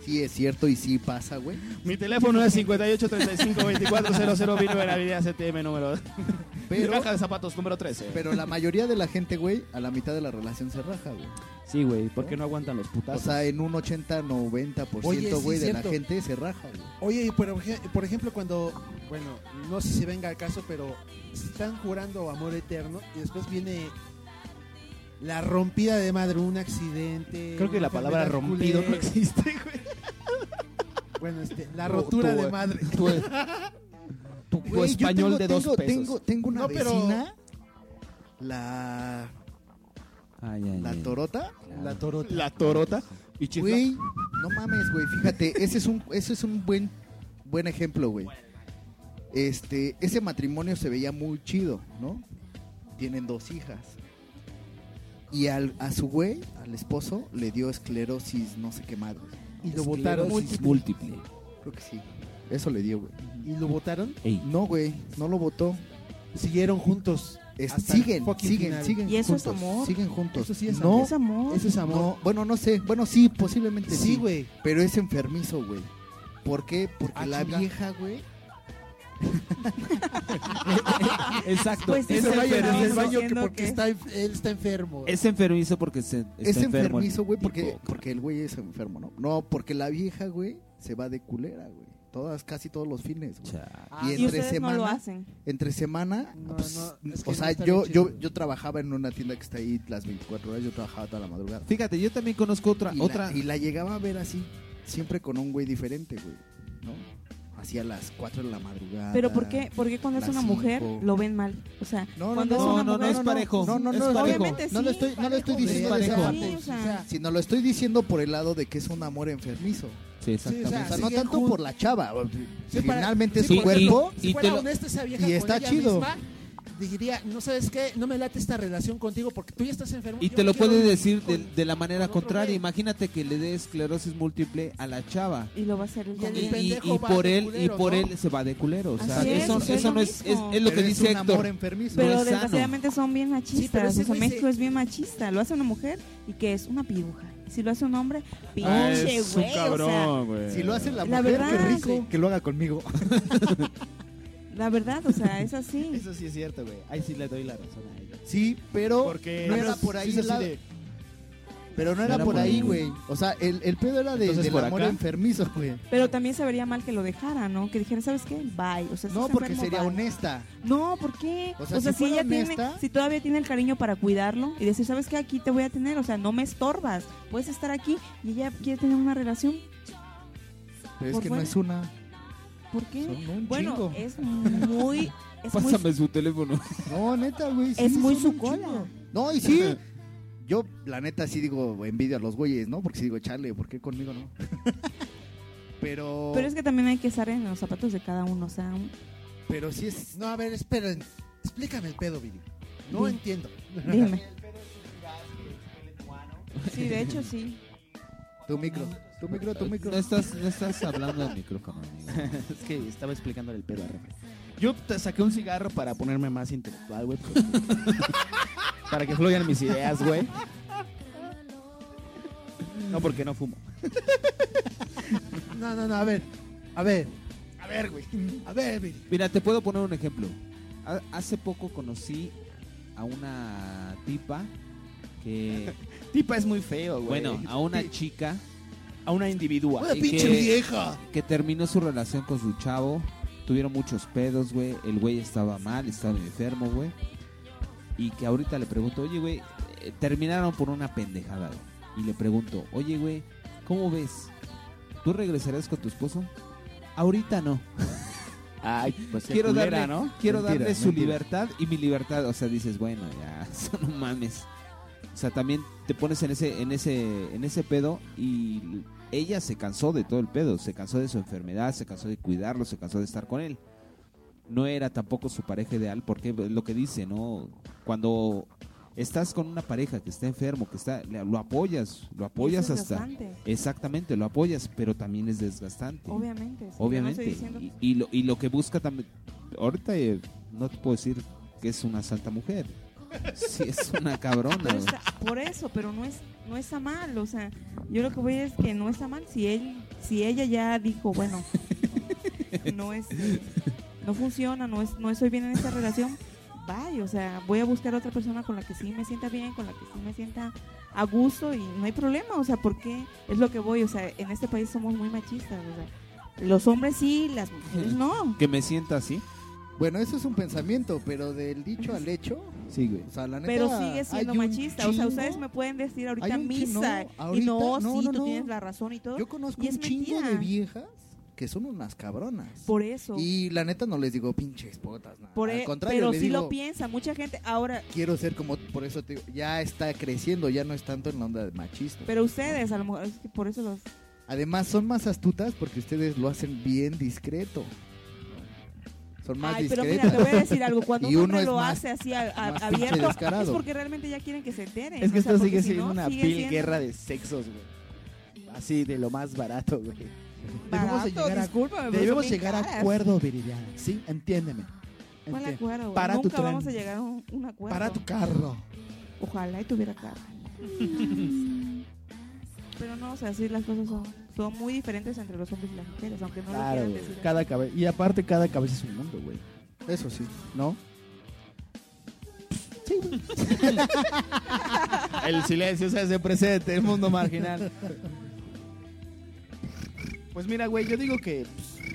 sí es cierto y sí pasa, güey. Mi teléfono es 58 35 24 00 vino en Avenida CTM número. Pero- Caja de zapatos número 13. Pero la mayoría de la gente, güey, a la mitad de la relación se raja, güey. Sí, güey, porque no aguantan los O putazos. sea, en un 80-90%, Oye, sí, güey, de la gente se raja, güey. Oye, y por, ej- por ejemplo, cuando, bueno, no sé si venga al caso, pero se están jurando amor eterno y después viene la rompida de madre, un accidente. Creo que la palabra rompido no existe, güey. Bueno, este, la Tu- rotura tu- de madre. Tu, tu Güey, yo español tengo- de dos tengo, pesos. Tengo, tengo una No, pero- vecina, la, Ay, ay, la ay. Torota. La torota. La torota. Y chifla. Güey, no mames, güey, fíjate, ese es un, ese es un buen, buen ejemplo, güey. Este, ese matrimonio se veía muy chido, ¿no? Tienen dos hijas. Y al, a su güey, al esposo, le dio esclerosis, no sé qué madre. Y lo votaron. Esclerosis múltiple. Creo que sí. Eso le dio, güey. Y lo votaron. Ey. No, güey, no lo votó. Siguieron juntos. Es- siguen, siguen, final. siguen ¿Y eso es amor? Siguen juntos. Eso sí es no, amor. Es amor. Eso es amor. no, bueno, no sé. Bueno, sí, posiblemente sí. Sí, güey. Pero es enfermizo, güey. ¿Por qué? Porque Ah, la vieja, güey. Exacto. Pues es, el enfermizo. baño que porque que- está, él está enfermo. es enfermizo porque se, está Es enfermizo, güey, porque, porque el güey es enfermo, ¿no? No, porque la vieja, güey, se va de culera, güey. Todas, casi todos los fines, güey. Ah, y Y entre ustedes semana, no lo hacen. entre semana, No, pues, no, es que o sea, yo, yo, yo trabajaba en una tienda que está ahí las 24 horas, yo trabajaba toda la madrugada. Fíjate, yo también conozco otra. y, otra La, y la llegaba a ver así, siempre con un güey diferente, güey, ¿no? Así a las 4 de la madrugada. Pero ¿por qué, por qué cuando es una mujer lo ven mal? O sea, No, no, cuando no, es una no, no, mujer... es parejo. No, no, Es no, parejo. Obviamente no, sí. le estoy, no le estoy diciendo es de esa parejo. parte, Sí, o sea, sino lo estoy diciendo por el lado de que es un amor enfermizo. Sí, exactamente. Sí, o O sea, no tanto jun- por la chava, Sí, finalmente sí, su y- cuerpo. Si y fuera te lo- honesta esa vieja y con está ella chido. misma, diría, no sabes qué, no me late esta relación contigo porque tú ya estás enfermo. Y te lo puede ir decir de, con- de la manera contraria. Imagínate que le dé esclerosis múltiple a la chava. Y lo va a hacer el Y el Y, y- y por él y por ¿no? él se va de culero. O sea, es, eso, es eso no es, es, lo que dice un Héctor. Pero No desgraciadamente son bien Sí, machistas. ese o sea, güey México se- es bien machista. Lo hace una mujer y que es una piruja. Si lo hace un hombre, Ah, pinche es un güey. o sea, cabrón, güey. Si lo hace la La mujer, verdad, qué rico sí. que lo haga conmigo. la verdad, o sea, es así. Eso sí es cierto, güey. Ahí sí le doy la razón a ella. Sí, pero Porque no era por ahí sí la- de- pero no era, era por por ahí, güey. O sea, el, el pedo era de, Entonces, del ¿por amor acá? enfermizo, güey. Pero también se vería mal que lo dejara, ¿no? Que dijera, ¿sabes qué? Bye. O sea, No, porque enfermo, sería bye. honesta. No, ¿por qué? O O sea, sea, si ella tiene, si todavía tiene el cariño para cuidarlo y decir, ¿sabes qué? Aquí te voy a tener, o sea, no me estorbas. Puedes estar aquí y ella quiere tener una relación. Pero es que no es una. ¿Por qué? Son un bueno, chingo. es muy... Es muy, Pásame su teléfono. No, neta, güey. sí, es sí muy su cola. No, y sí. Yo, la neta, sí digo envidia a los güeyes, ¿no? Porque sí digo, chale, ¿por qué conmigo no? pero. Pero es que también hay que estar en los zapatos de cada uno, o sea, un- Pero sí es. No, a ver, esperen. Explícame el pedo, Viri. No Di- entiendo. dime. Sí, de hecho sí. Tu micro. Tu micro, tu micro. No estás, no estás hablando del micrófono, amigo. es que estaba explicándole el pedo a. Yo te saqué un cigarro para ponerme más intelectual, güey. para que fluyan mis ideas, güey. No, porque no fumo. No, no, no, a ver. A ver. A ver, güey. A ver, güey. Mira, te puedo poner un ejemplo. Ha- Hace poco conocí a una tipa que, Tipa es muy feo, güey. bueno, a una chica a una individua. Una pinche que- vieja. que terminó su relación con su chavo. Tuvieron muchos pedos, güey. El güey estaba mal, estaba enfermo, güey. Y que ahorita le pregunto, oye, güey, eh, terminaron por una pendejada, güey. Y le pregunto, oye, güey, ¿cómo ves? ¿Tú regresarías con tu esposo? Ahorita no. Ay, pues quiero culera, darle, ¿no? quiero Mentira, darle su mentira. libertad y mi libertad. O sea, dices, bueno, ya, no mames. O sea, también te pones en ese, en ese, en ese pedo y ella se cansó de todo el pedo, se cansó de su enfermedad, se cansó de cuidarlo, se cansó de estar con él. No era tampoco su pareja ideal, porque es lo que dice, ¿no? Cuando estás con una pareja que está enfermo, que está, lo apoyas, lo apoyas es hasta, desgastante. exactamente, lo apoyas, pero también es desgastante. Obviamente. sí, no Obviamente. diciendo- y, y lo, y lo que busca también. Ahorita eh, no te puedo decir que es una santa mujer. Sí, es una cabrona. Está- por eso, pero no es no está mal, o sea, yo lo que voy es que no está mal si él si ella ya dijo, bueno, no es no funciona, no es no estoy bien en esta relación, vaya, o sea, voy a buscar otra persona con la que sí me sienta bien, con la que sí me sienta a gusto y no hay problema, o sea, porque es lo que voy, o sea, en este país somos muy machistas, o sea, los hombres sí, las mujeres no. Que me sienta así. Bueno, eso es un pensamiento, pero del dicho al hecho, Sí, güey. o sea, la neta, Pero sigue siendo machista. O sea, ustedes me pueden decir ahorita misa. no, y no, no, sí, no, tú no. tienes la razón y todo. Yo conozco Y es un chingo mentira. de viejas que son unas cabronas. Por eso. Y la neta no les digo pinches potas, nada. por Al e- contrario, pero sí digo, lo piensa. Mucha gente. Ahora, quiero ser como, por eso te digo, ya está creciendo, ya no es tanto en la onda de machista. pero ustedes, a lo mejor, es que por eso los. Además, son más astutas porque ustedes lo hacen bien discreto. Son más Ay, pero discretas. mira, te voy a decir algo. Cuando Y un uno hombre lo más- hace así a- a- abierto, descarado. es porque realmente ya quieren que se enteren. Es que o sea, esto sigue si siendo no, una sigue vil siendo guerra de sexos, güey. Así, de lo más barato, güey. barato, Debemos de llegar a- discúlpame, pero Debemos llegar a acuerdo, Viridiana. ¿Sí? Entiéndeme. ¿Cuál acuerdo? güey? Para tu Nunca tren. vamos a llegar a un, un acuerdo. Para tu carro. Ojalá y tuviera carro. Pero no, o sea, sí, las cosas son, son muy diferentes entre los hombres y las mujeres, aunque no lo Claro, quieran decir. Cada cabe- Y aparte, cada cabeza es un mundo, güey. Eso sí. ¿No? Sí, güey. el silencio se hace presente, el mundo marginal. Pues mira, güey, yo digo que pues,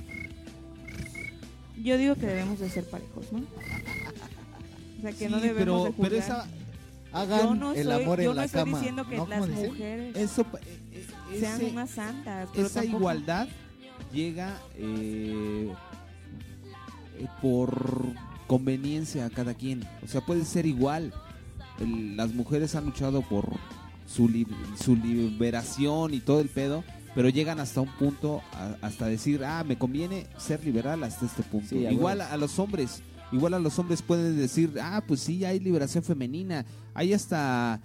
Yo digo que debemos de ser parejos, ¿no? O sea, que Sí, no debemos pero, de pero juzgar. esa, Hagan yo no el soy, amor yo en no la estoy cama. diciendo que ¿no? las mujeres eso, eh, eh, sean ese- unas santas, pero esa tampoco- igualdad llega eh, eh, por conveniencia a cada quien. O sea, puede ser igual. El- las mujeres han luchado por su, li- su liberación y todo el pedo, pero llegan hasta un punto, a- hasta decir, ah, me conviene ser liberal hasta este punto. Sí, a igual huevo. a los hombres, igual a los hombres pueden decir, ah, pues sí, hay liberación femenina, hay hasta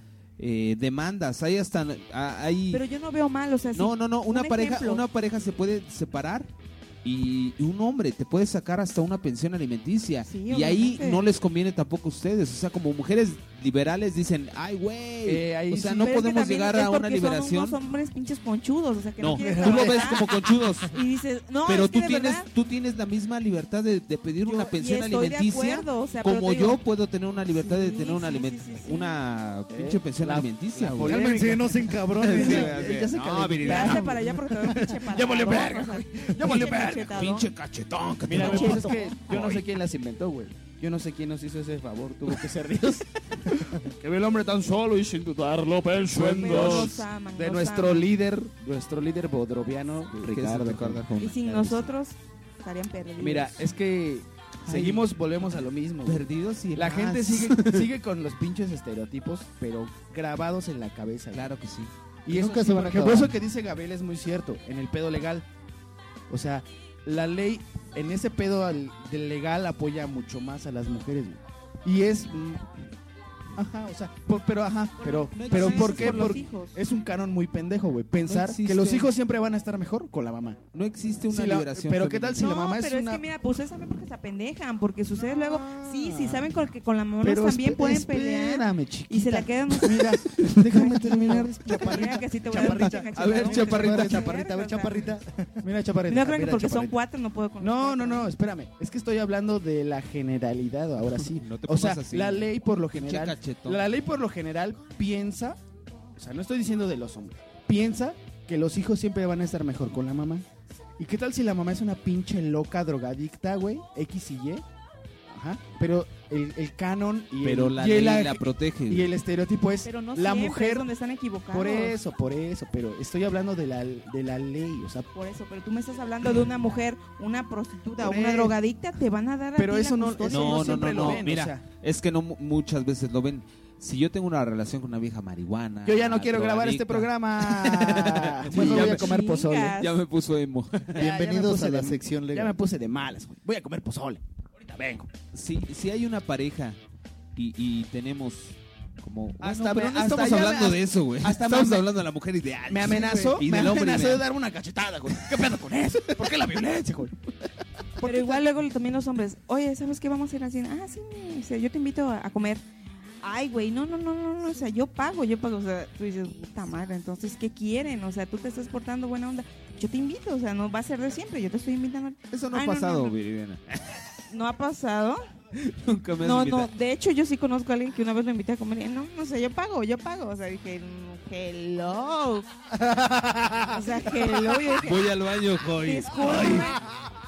eh, demandas, hay hasta... ah, hay... Pero yo no veo mal, o sea, No, no, no, una un pareja, ejemplo. una pareja se puede separar y un hombre te puede sacar hasta una pensión alimenticia Sí, y ahí no les conviene tampoco a ustedes, o sea, como mujeres liberales dicen, "Ay, güey." Eh, ahí o sea, sí. no Pero es que podemos llegar a una porque son liberación. unos hombres pinches conchudos, o sea, que no, No, tú lo ves como conchudos. Y dices, no, pero es que tú de tienes verdad, tú tienes la misma libertad de, de pedir yo- una pensión de alimenticia acuerdo, o sea, como digo, yo puedo tener una libertad de Sí, tener una sí, aliment- sí, sí, sí. una Eh, pinche pensión la- alimenticia, la. Cálmense, no sean cabrones. Sí, ya se no. Hazte para allá porque pinche Ya patadón, verga, Ya pinche verga. Pinche cachetón Mira, es que yo no sé quién las inventó, güey. Yo no sé quién nos hizo ese favor. Tuvo que ser Dios. que ve el hombre tan solo y sin dudarlo pensó en Dios. aman, De nuestro aman. líder, nuestro líder bodroviano, Ricardo. Y sin nosotros estarían perdidos. Mira, es que seguimos, volvemos a lo mismo. perdidos y La más. gente sigue, sigue con los pinches estereotipos, pero grabados en la cabeza. Claro que sí. Y eso, Nunca sí, se van a eso que dice Gabriel es muy cierto, en el pedo legal. O sea, la ley, en ese pedo del legal apoya mucho más a las mujeres. Y es, Ajá, o sea, por- pero ajá, pero, no pero ¿por qué? por hijos. es un canon muy pendejo, güey. Pensar existe. que los hijos siempre van a estar mejor con la mamá. No existe una Sí, la- liberación. pero ¿qué tal si femenina. la mamá es pero una- es que mira, pues ustedes saben porque se apendejan, porque sucede luego, sí, sí saben con que con la mamá Pero también pueden pelear Espérame, chiquita. y se la quedan Mira, déjame terminar. Mira que sí te voy a dar Chaparrita. pinche A ver, chaparrita, a chaparrita, a ver, chaparrita. Mira, chaparrita. No crean que porque son chaparrita. cuatro no puedo con No, no, no, espérame. Es que estoy hablando de la generalidad ahora sí. No te o sea, la ley por lo general. La ley por lo general piensa, o sea, no estoy diciendo de los hombres, piensa que los hijos siempre van a estar mejor con la mamá. ¿Y qué tal si la mamá es una pinche loca drogadicta, güey? X y Y. Ajá. Pero el, el canon y Pero el, la y el- ley la protege. y el estereotipo es Pero no la siempre, mujer es donde están equivocados. por eso, por eso, pero estoy hablando de la, de la ley, o sea, Por eso, pero tú me estás hablando de una mujer, una prostituta o una drogadicta, te van a dar a pero ti eso la no, eso No, no, no, siempre no, lo no, ven, mira. o sea, Es que no mu- muchas veces lo ven. Si yo tengo una relación con una vieja marihuana. yo ya no quiero grabar este programa. Sí, ya voy a me- comer pozole. Ya me puso emo. Ya- ya me Bienvenidos puse a la de- sección Ya legal. me puse de malas, güey. Voy a comer pozole. Ahorita vengo. Si, si hay una pareja y, y tenemos como. Bueno, Hasta pero me- no hasta estamos ya me- hablando de eso, güey. Estamos me- hablando de la mujer ideal. Me amenazó. Y me del hombre amenazó de darme una cachetada, güey. ¿Qué pedo con eso? ¿Por qué la violencia, güey? Pero igual luego también los hombres, oye, ¿sabes qué? Vamos a ir al cine. Ah, sí, o sea, yo te invito a, a comer. Ay, güey, no, no, no, no, no, o sea, yo pago, yo pago. O sea, tú dices, puta madre, entonces, ¿qué quieren? O sea, tú te estás portando buena onda. Yo te invito, o sea, no va a ser de siempre, yo te estoy invitando. Eso no Ay, ha pasado, no, no. Viridiana. ¿No ha pasado? Nunca me has No, no, de hecho yo sí conozco a alguien que una vez lo invité a comer y no, no sé, yo pago, yo pago. O sea, dije, hello. o sea, hello. Yo dije, Voy al baño, Joy. Discúlpame.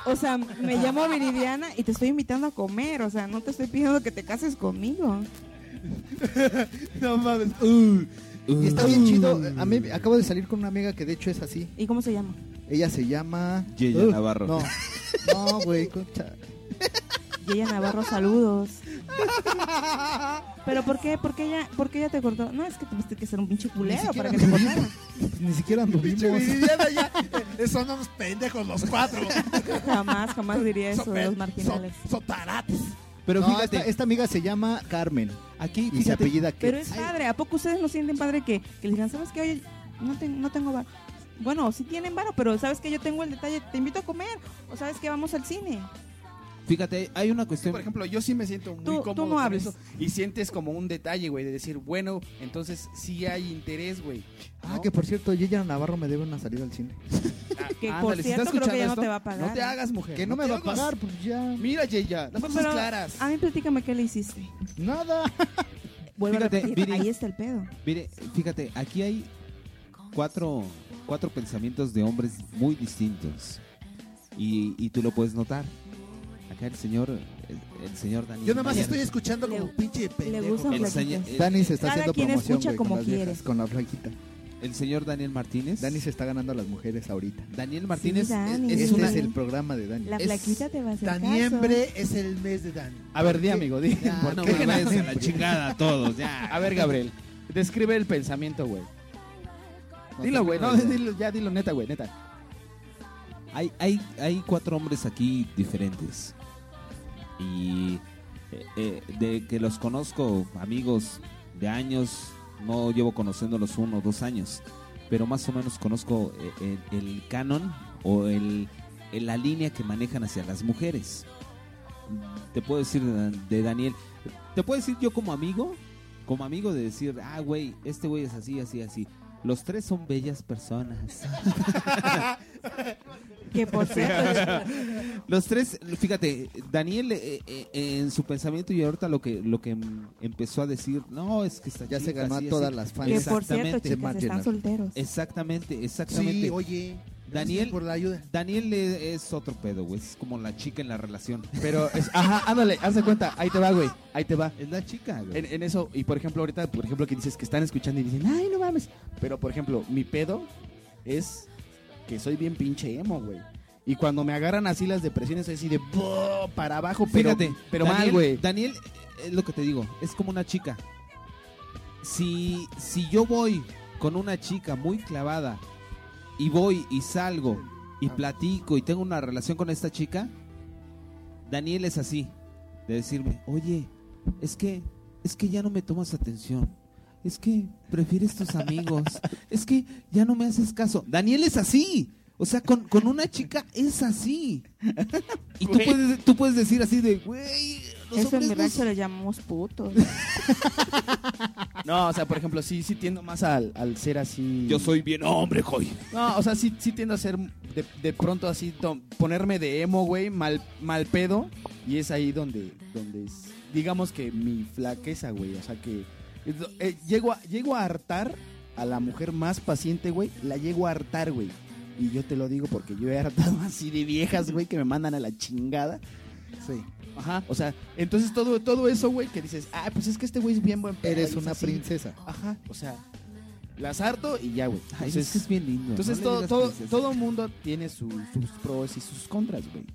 O sea, me llamo Viridiana y te estoy invitando a comer. O sea, no te estoy pidiendo que te cases conmigo. No mames. Uh. Y está bien chido. A mí acabo de salir con una amiga que de hecho es así. ¿Y cómo se llama? Ella se llama. Yeya Uh, Navarro. No, no, güey, concha. Yeya Navarro, saludos. ¿Pero por qué? ¿Por qué ella, por qué ella te cortó? No, es que tuviste que ser un pinche culero para que te me- cortara. Ni siquiera anduvimos. Son unos pendejos los cuatro. Jamás, jamás diría eso de los marginales. Son, son tarates. Pero No, fíjate, esta, esta amiga se llama Carmen aquí, y se fíjate, apellida Pero Ketz. es padre. ¿A poco ustedes no sienten padre que, que les digan, ¿sabes qué? Oye, no, ten- no tengo bar. Bueno, sí tienen varo, pero ¿sabes que Yo tengo el detalle, te invito a comer. O ¿sabes que Vamos al cine. Fíjate, hay una cuestión. Por ejemplo, yo sí me siento muy Tú- tú cómodo no hables. eso. Y sientes como un detalle, güey, de decir, bueno, entonces sí hay interés, güey. Ah, ¿no? que por cierto, Yeya Navarro me debe una salida al cine. Que Ándale, por cierto, creo que ya no te va a pagar. No te ¿eh? hagas, mujer. Que no me va a pagar, pues ya. Mira, Yeya, las cosas Pero claras. A mí platícame qué le hiciste. Nada. Vuelvo Fíjate, a repetir, Viri. ahí está el pedo. Mire, fíjate, aquí hay cuatro, cuatro pensamientos de hombres muy distintos. Y, y tú lo puedes notar. Acá el señor, el, el señor Daniel. Yo nada más estoy escuchando como Le- pinche Le pendejo. El flaquitas. señor- Dani se está Cada haciendo quien promoción escucha güey, como con las viejas, con la flaquita. el señor Daniel Martínez. Dani se está ganando a las mujeres ahorita. Daniel Martínez Sí, Dani. es, Este una, es el programa de Dani. La Es flaquita te va a hacer Daniembre es el mes de Dan. A ver, di, amigo, di. Ya, ¿Por no qué? a la chingada a todos, ya. A ver, Gabriel, describe el pensamiento, güey. No Dilo, güey, no, dilo, ya dilo neta, güey, neta. Hay, hay, hay cuatro hombres aquí diferentes. Y eh, eh, de que los conozco, amigos de años, no llevo conociéndolos uno o dos años, pero más o menos conozco eh, el, el canon o el, la línea que manejan hacia las mujeres. Te puedo decir de, de Daniel, te puedo decir yo como amigo, como amigo de decir, ah, güey, este güey es así, así, así. Los tres son bellas personas. Que por cierto, Los tres, fíjate, Daniel eh, eh, en su pensamiento y ahorita lo que lo que empezó a decir, no, es que está Ya se ganó a todas las fans. que por cierto, Exactamente, chicas, Margener. están solteros. exactamente, exactamente. Sí, oye. Daniel- gracias por la ayuda. Daniel eh, es otro pedo, güey, es como la chica en la relación. Pero, es, ajá, ándale, haz de cuenta, ahí te va, güey, ahí te va. Es la chica, güey. En, en eso, y por ejemplo, ahorita, por ejemplo, que dices que están escuchando y dicen, ay, no mames. Pero, por ejemplo, mi pedo es que soy bien pinche emo, güey. Y cuando me agarran así las depresiones, así de para abajo, pero, Fíjate, pero Daniel- mal, güey. Daniel, es lo que te digo, es como una chica. Si, si yo voy con una chica muy clavada y voy y salgo y platico y tengo una relación con esta chica, Daniel es así, de decirme, oye, es que es que ya no me tomas atención. Es que prefieres tus amigos. Es que ya no me haces caso. Daniel es así. O sea, con, con una chica es así. Y tú puedes, tú puedes decir así de, güey, los Eso en mi no rancho son-". le llamamos putos. No, o sea, por ejemplo, sí, sí tiendo más al, al ser así. Yo soy bien hombre, joy. No, o sea, sí, sí tiendo a ser de, de pronto así, to- ponerme de emo, güey, mal, mal pedo. Y es ahí donde, donde es, digamos que mi flaqueza, güey. O sea, que eh, llego, a, llego a hartar a la mujer más paciente, güey. La llego a hartar, güey. Y yo te lo digo porque yo he hartado así de viejas, güey, que me mandan a la chingada. Sí. Ajá, o sea, entonces todo, todo eso, güey, que dices, ah, pues es que este güey es bien buen pedo, Eres una así". princesa. Ajá, o sea, las harto y ya, güey. Ay, Entonces, es que es bien lindo. entonces no todo, todo, princesa. todo mundo tiene su- sus pros y sus contras, güey.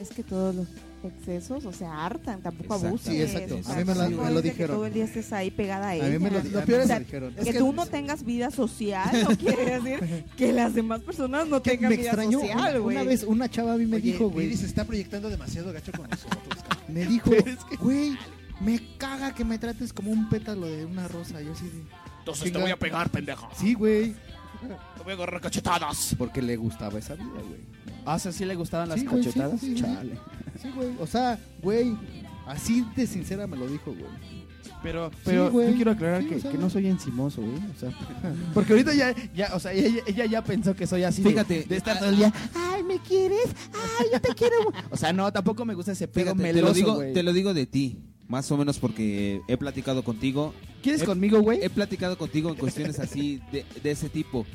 Es que todos los excesos, o sea, hartan, tampoco Exacto. abuses. Sí, exacto. A mí me lo- tampoco me lo es de que dijeron. todo el día estés ahí pegada a A ella. mí me lo, peor es- O sea, dijeron. que tú no tengas vida social no quiere decir que las demás personas no tengan me vida extrañó. social, una, güey. una vez una chava a mí me Oye, dijo, güey. Se está proyectando demasiado gacho con nosotros. Me dijo, güey, me caga que me trates como un pétalo de una rosa. Yo así de. Entonces te voy a pegar, pendejo. Sí, güey. Voy a agarrar cachetadas. Porque le gustaba esa vida, güey. Ah, o sea, sí le gustaban las Sí, güey, sí, cachetadas. sí, sí. Chale. Sí, güey. O sea, güey, así de sincera me lo dijo, güey. Pero, pero güey. yo quiero aclarar Sí, que, o sea, que no soy encimoso, güey. O sea, porque ahorita ya, ya, o sea, ella, ella ya pensó que soy así. de- Fíjate, de, estar todo el día. Ay, me quieres. Ay, yo te quiero. O sea, no, tampoco me gusta ese pedo Fíjate, te meloso, lo digo, güey. te lo digo de ti, más o menos porque he platicado contigo. ¿Quieres he- conmigo, güey? He platicado contigo en cuestiones así de, de ese tipo.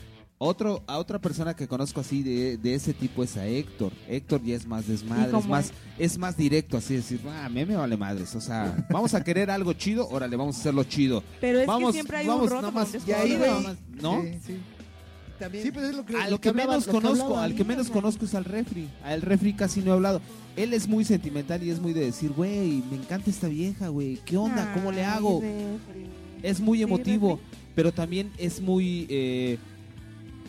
Otro, a otra persona que conozco así de, de ese tipo es a Héctor. Héctor ya es más desmadre, es más, es más directo, así decir, ah, a mí me vale madres. O sea, vamos a querer algo chido, órale, vamos a hacerlo chido. Pero es vamos, que siempre hay vamos, un roto nada con más, un y ahí, ¿No? Sí, sí. También, Sí, pues es lo que, A lo lo que hablaba- menos lo que conozco, hablaba. al que menos conozco es al refri. Al refri casi no he hablado. Él es muy sentimental y es muy de decir, güey, me encanta esta vieja, güey. ¿Qué onda? ¿Cómo le hago? Es muy emotivo, pero también es muy... eh,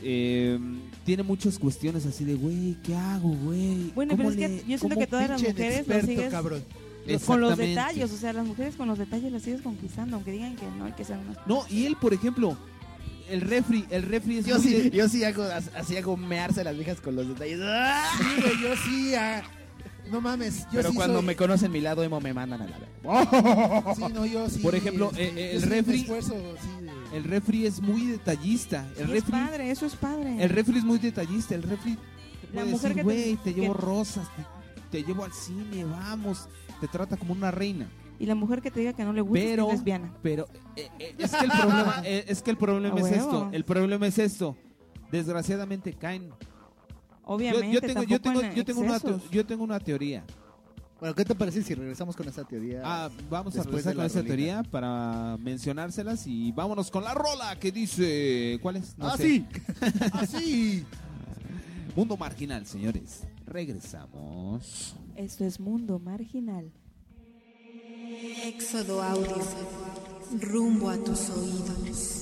eh, tiene muchas cuestiones así de, güey, ¿qué hago, güey? Bueno, pero ¿Cómo es que yo siento que todas las mujeres lo experto, sigues cabrón. con los detalles, o sea, las mujeres con los detalles las sigues conquistando, aunque digan que no hay que ser unas No, y él, por ejemplo, el refri, el refri es Yo sí, de- yo sí hago, así hago mearse a las viejas con los detalles. ¡Ah! Sí, güey, yo sí. ah, no mames. Yo Pero sí cuando soy- me conocen mi lado emo me mandan a la verga. Sí, no, yo sí. Por ejemplo, este, eh, eh, el refri- esfuerzo, sí, de- el refri es muy detallista. El Sí, es refri, padre, eso es padre. el refri es muy detallista. El refri te La puede mujer decir, que te- güey, te, llevo que- rosas, te, te llevo al cine, vamos. Te trata como una reina. Y la mujer que te diga que no le gusta Pero- es lesbiana. Pero eh, eh, es que el problema, eh, es que el problema A es huevo. esto. El problema es esto. Desgraciadamente caen. Yo, Obviamente, yo tengo, yo tengo, en yo tengo una, excesos. teo- yo tengo una teoría. Bueno, ¿qué te parece si regresamos con esa teoría? Ah, vamos a de con esa rolita. teoría para mencionárselas y vámonos con la rola que dice. ¿Cuál es? No ah, sé. sí. Así. Mundo marginal, señores. Regresamos. Esto es Mundo Marginal. Éxodo audio. Rumbo a tus oídos.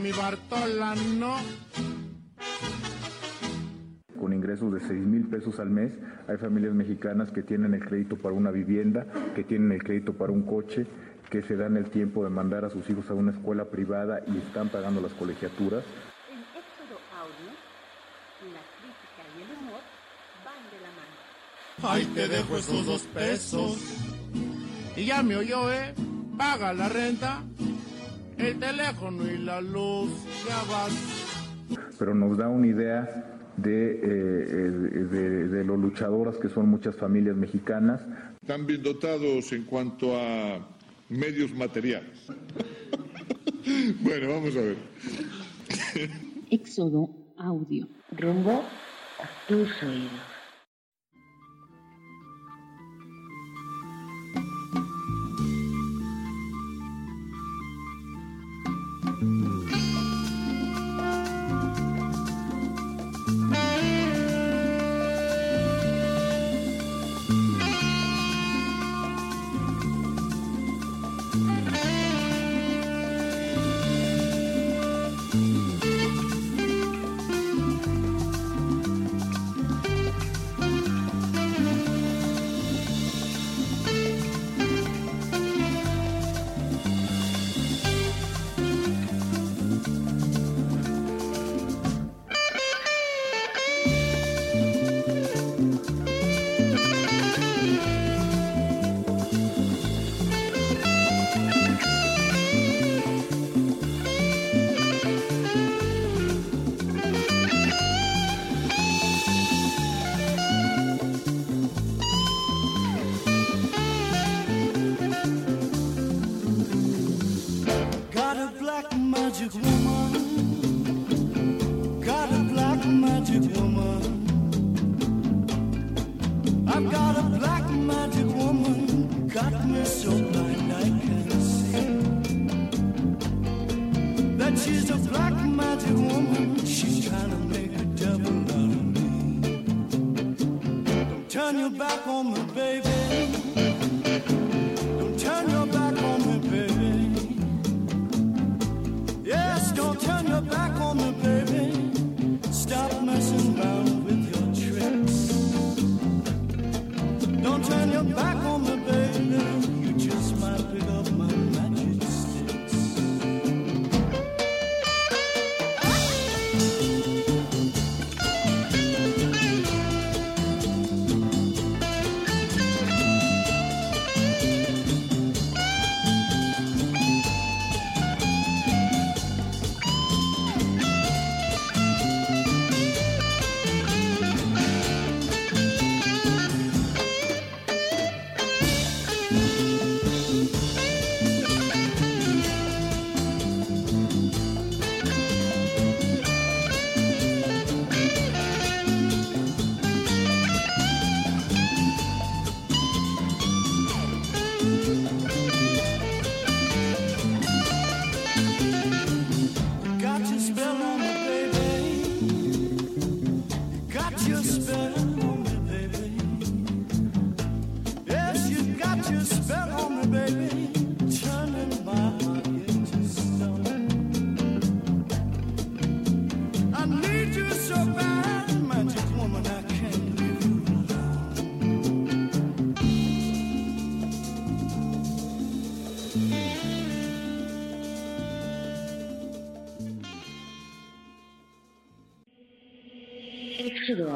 Mi Bartola, no. Con ingresos de 6 mil pesos al mes, hay familias mexicanas que tienen el crédito para una vivienda, que tienen el crédito para un coche, que se dan el tiempo de mandar a sus hijos a una escuela privada y están pagando las colegiaturas. En Éxodo Audio, la crítica y el humor van de la mano. Ahí te dejo esos dos pesos. Y ya me oyó, ¿eh? Paga la renta, el teléfono y la luz. Pero nos da una idea de, eh, de, de lo luchadoras que son muchas familias mexicanas. Están bien dotados en cuanto a medios materiales. bueno, vamos a ver. Éxodo Audio. Rumbo a tus oídos.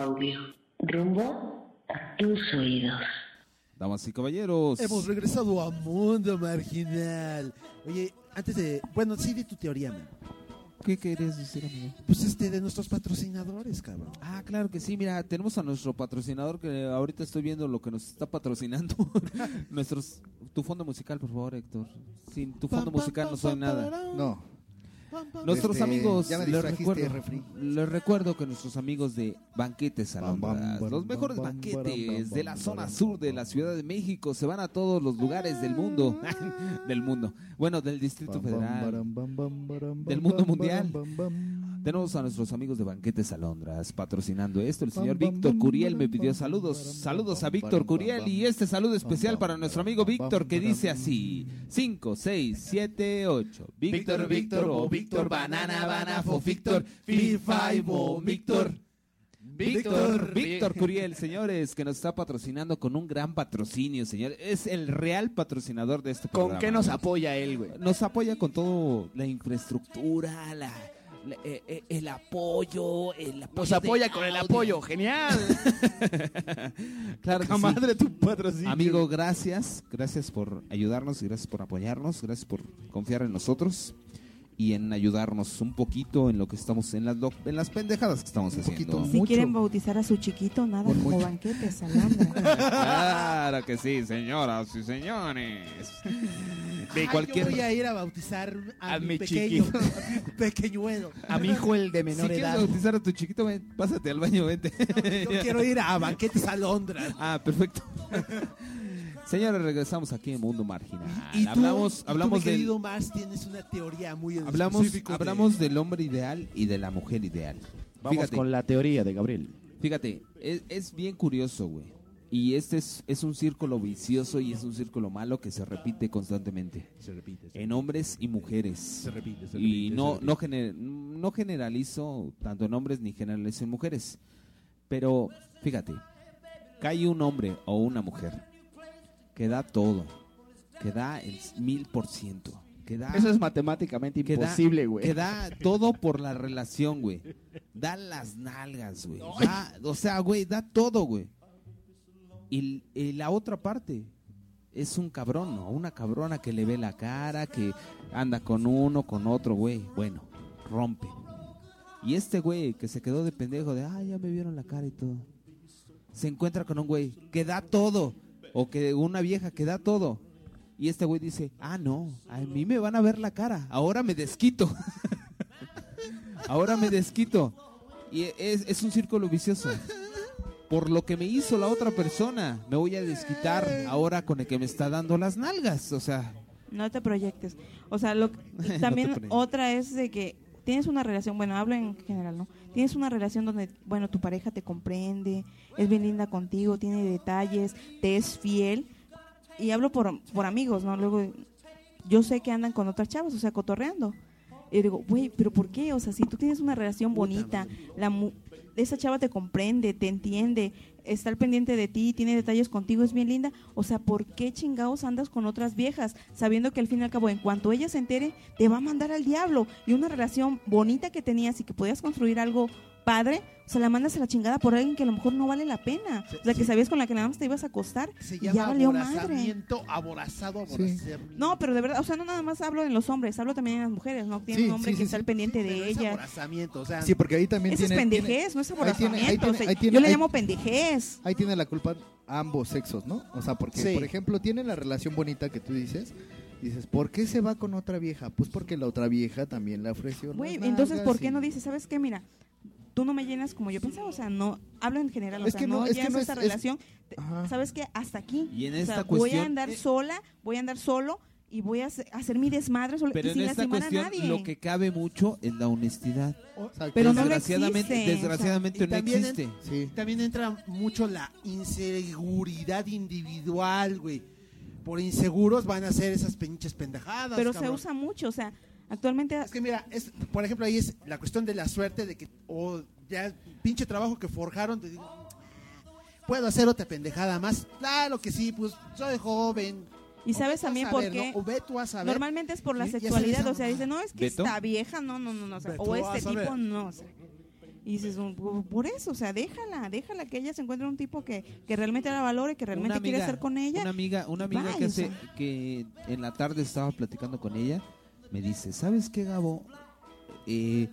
Audio. Rumbo a tus oídos. Damas y caballeros. Hemos regresado a Mundo Marginal. Oye, antes de... Bueno, sí, di tu teoría, man. ¿Qué querías decir, amigo? Pues este, de nuestros patrocinadores, cabrón. Ah, claro que sí. Mira, tenemos a nuestro patrocinador que ahorita estoy viendo lo que nos está patrocinando. Nuestros, tu fondo musical, por favor, Héctor. Sin tu fondo musical no soy nada. No. Nuestros Este, amigos, les recuerdo, les recuerdo que nuestros amigos de Banquetes Alhambras, bam, los mejores banquetes de la zona sur de la Ciudad de México se van a todos los lugares del mundo, del mundo, bueno, del Distrito Federal, del mundo mundial. Tenemos a nuestros amigos de Banquetes Alondras patrocinando esto. El señor Víctor Curiel me pidió saludos. Saludos a Víctor Curiel y este saludo especial para nuestro amigo Víctor que dice así: 5, 6, 7, 8. Víctor, Víctor, o Víctor, Banana, Banafo, Víctor, Fi, Five, o Víctor. Víctor, Víctor Curiel, señores, que nos está patrocinando con un gran patrocinio, señor. Es el real patrocinador de este ¿Con programa. qué nos apoya él, güey? Nos apoya con todo la infraestructura, la- eh, eh, el apoyo, el apoyo Nos apoya con el apoyo, genial. Claro que Poca sí. madre tu patrocinio. Amigo, gracias. Gracias por ayudarnos y gracias por apoyarnos. Gracias por confiar en nosotros y en ayudarnos un poquito en lo que estamos, en las, lo- en las pendejadas que estamos haciendo. Si quieren bautizar a su chiquito, nada como banquetes, Alondra. Claro que sí, señoras y señores. De Ay, cualquier... Yo voy a ir a bautizar a, A mi mi pequeño, chiquito. a mi pequeñuelo. A mi hijo, el de Si menor quieres edad. bautizar a tu chiquito, ven, pásate al baño, vente. Yo quiero ir a banquetes a Londra. Ah, perfecto. Señores, regresamos aquí en Mundo Marginal. Y tú, hablamos y tú, hablamos del querido Mars, tienes una teoría muy en hablamos específico de- hablamos del hombre ideal y de la mujer ideal. Vamos Fíjate, con la teoría de Gabriel. fíjate, es, es bien curioso, güey. Y este es, es un círculo vicioso y es un círculo malo que se repite constantemente. Se repite. En hombres y mujeres. Se repite, se y repite, no, se no, gener- no generalizo tanto en hombres ni generalizo en mujeres. Pero fíjate, cae un hombre o una mujer que da todo, que da el mil por ciento, que da... Eso es matemáticamente imposible, güey. Que da todo por la relación, güey. Da las nalgas, güey. O sea, güey, da todo, güey. Y, y la otra parte es un cabrón, ¿no? Una cabrona que le ve la cara, que anda con uno, con otro, güey. Bueno, rompe. Y este güey que se quedó de pendejo de, ah, ya me vieron la cara y todo. Se encuentra con un güey que da todo. O que una vieja que da todo. Y este güey dice, ah, no, a mí me van a ver la cara. Ahora me desquito. Ahora me desquito. Y es, es un círculo vicioso. Por lo que me hizo la otra persona, me voy a desquitar ahora con el que me está dando las nalgas. O sea, No te proyectes. O sea, lo, también otra es de que tienes una relación, bueno, hablo en general, ¿no? Tienes una relación donde, bueno, tu pareja te comprende, es bien linda contigo, tiene detalles, te es fiel. Y hablo por, por amigos, ¿no? Luego, yo sé que andan con otras chavas, o sea, cotorreando. Y yo digo, güey, ¿pero por qué? O sea, si tú tienes una relación bonita, la mu- esa chava te comprende, te entiende, está al pendiente de ti, tiene detalles contigo, es bien linda. O sea, ¿por qué chingados andas con otras viejas? Sabiendo que al fin y al cabo, en cuanto ella se entere, te va a mandar al diablo. Y una relación bonita que tenías y que podías construir algo padre, o sea, la mandas a la chingada por alguien que a lo mejor no vale la pena. O sea, que sabías con la que nada más te ibas a acostar Se y llama ya valió madre. aborazamiento, aborazado, aborazamiento. No, pero de verdad, o sea, no nada más hablo en los hombres, hablo también en las mujeres, ¿no? Tiene Sí, un hombre sí, que sí, está sí. al pendiente de Pero es ella. aborazamiento, o sea, Sí, porque ahí también Eso es pendejez, tiene- no es ahí tiene- aborazamiento. ahí tiene- o sea, ahí tiene- yo le llamo pendejez. Ahí tiene la culpa ambos sexos, ¿no? O sea, porque, Sí. por ejemplo, tiene la relación bonita que tú dices. y Dices, ¿por qué se va con otra vieja? Pues porque la otra vieja también le ofreció. Güey, entonces, ¿por qué y- no dices, sabes qué? Mira, tú no me llenas como yo pensaba, o sea, no, hablo en general, o Es sea, que no- no, es que llenas no es- esta es- relación, sabes qué? Hasta aquí. Y en O sea, esta voy a cuestión- andar eh, sola, voy a andar solo y voy a hacer, hacer mi desmadre solo pero y en sin esta lastimar cuestión a nadie. lo que cabe mucho es la honestidad. Pero desgraciadamente, existe, desgraciadamente no también existe. en- También entra mucho la inseguridad individual, güey. Por inseguros van a hacer esas pinches pendejadas. Pero se usa mucho, o sea, actualmente... Es que mira, es, por ejemplo, ahí es la cuestión de la suerte de que, o ya el pinche trabajo que forjaron, te digo, puedo hacer otra pendejada más. Claro que sí, pues soy joven. Y O sabes también por qué. ¿no? O. Normalmente es por la sexualidad, o sea, dice, no, es que ¿Beto? esta vieja, no, no, no, no, o, sea, o este tipo, no, o sea. Y dices, "Oh, por- por eso, o sea, déjala, déjala que ella se encuentre un tipo que, que realmente la valore, que realmente quiere estar con ella. Una amiga, una amiga Bye, que o hace sea. que en la tarde estaba platicando con ella, me dice, ¿sabes qué, Gabo? Eh,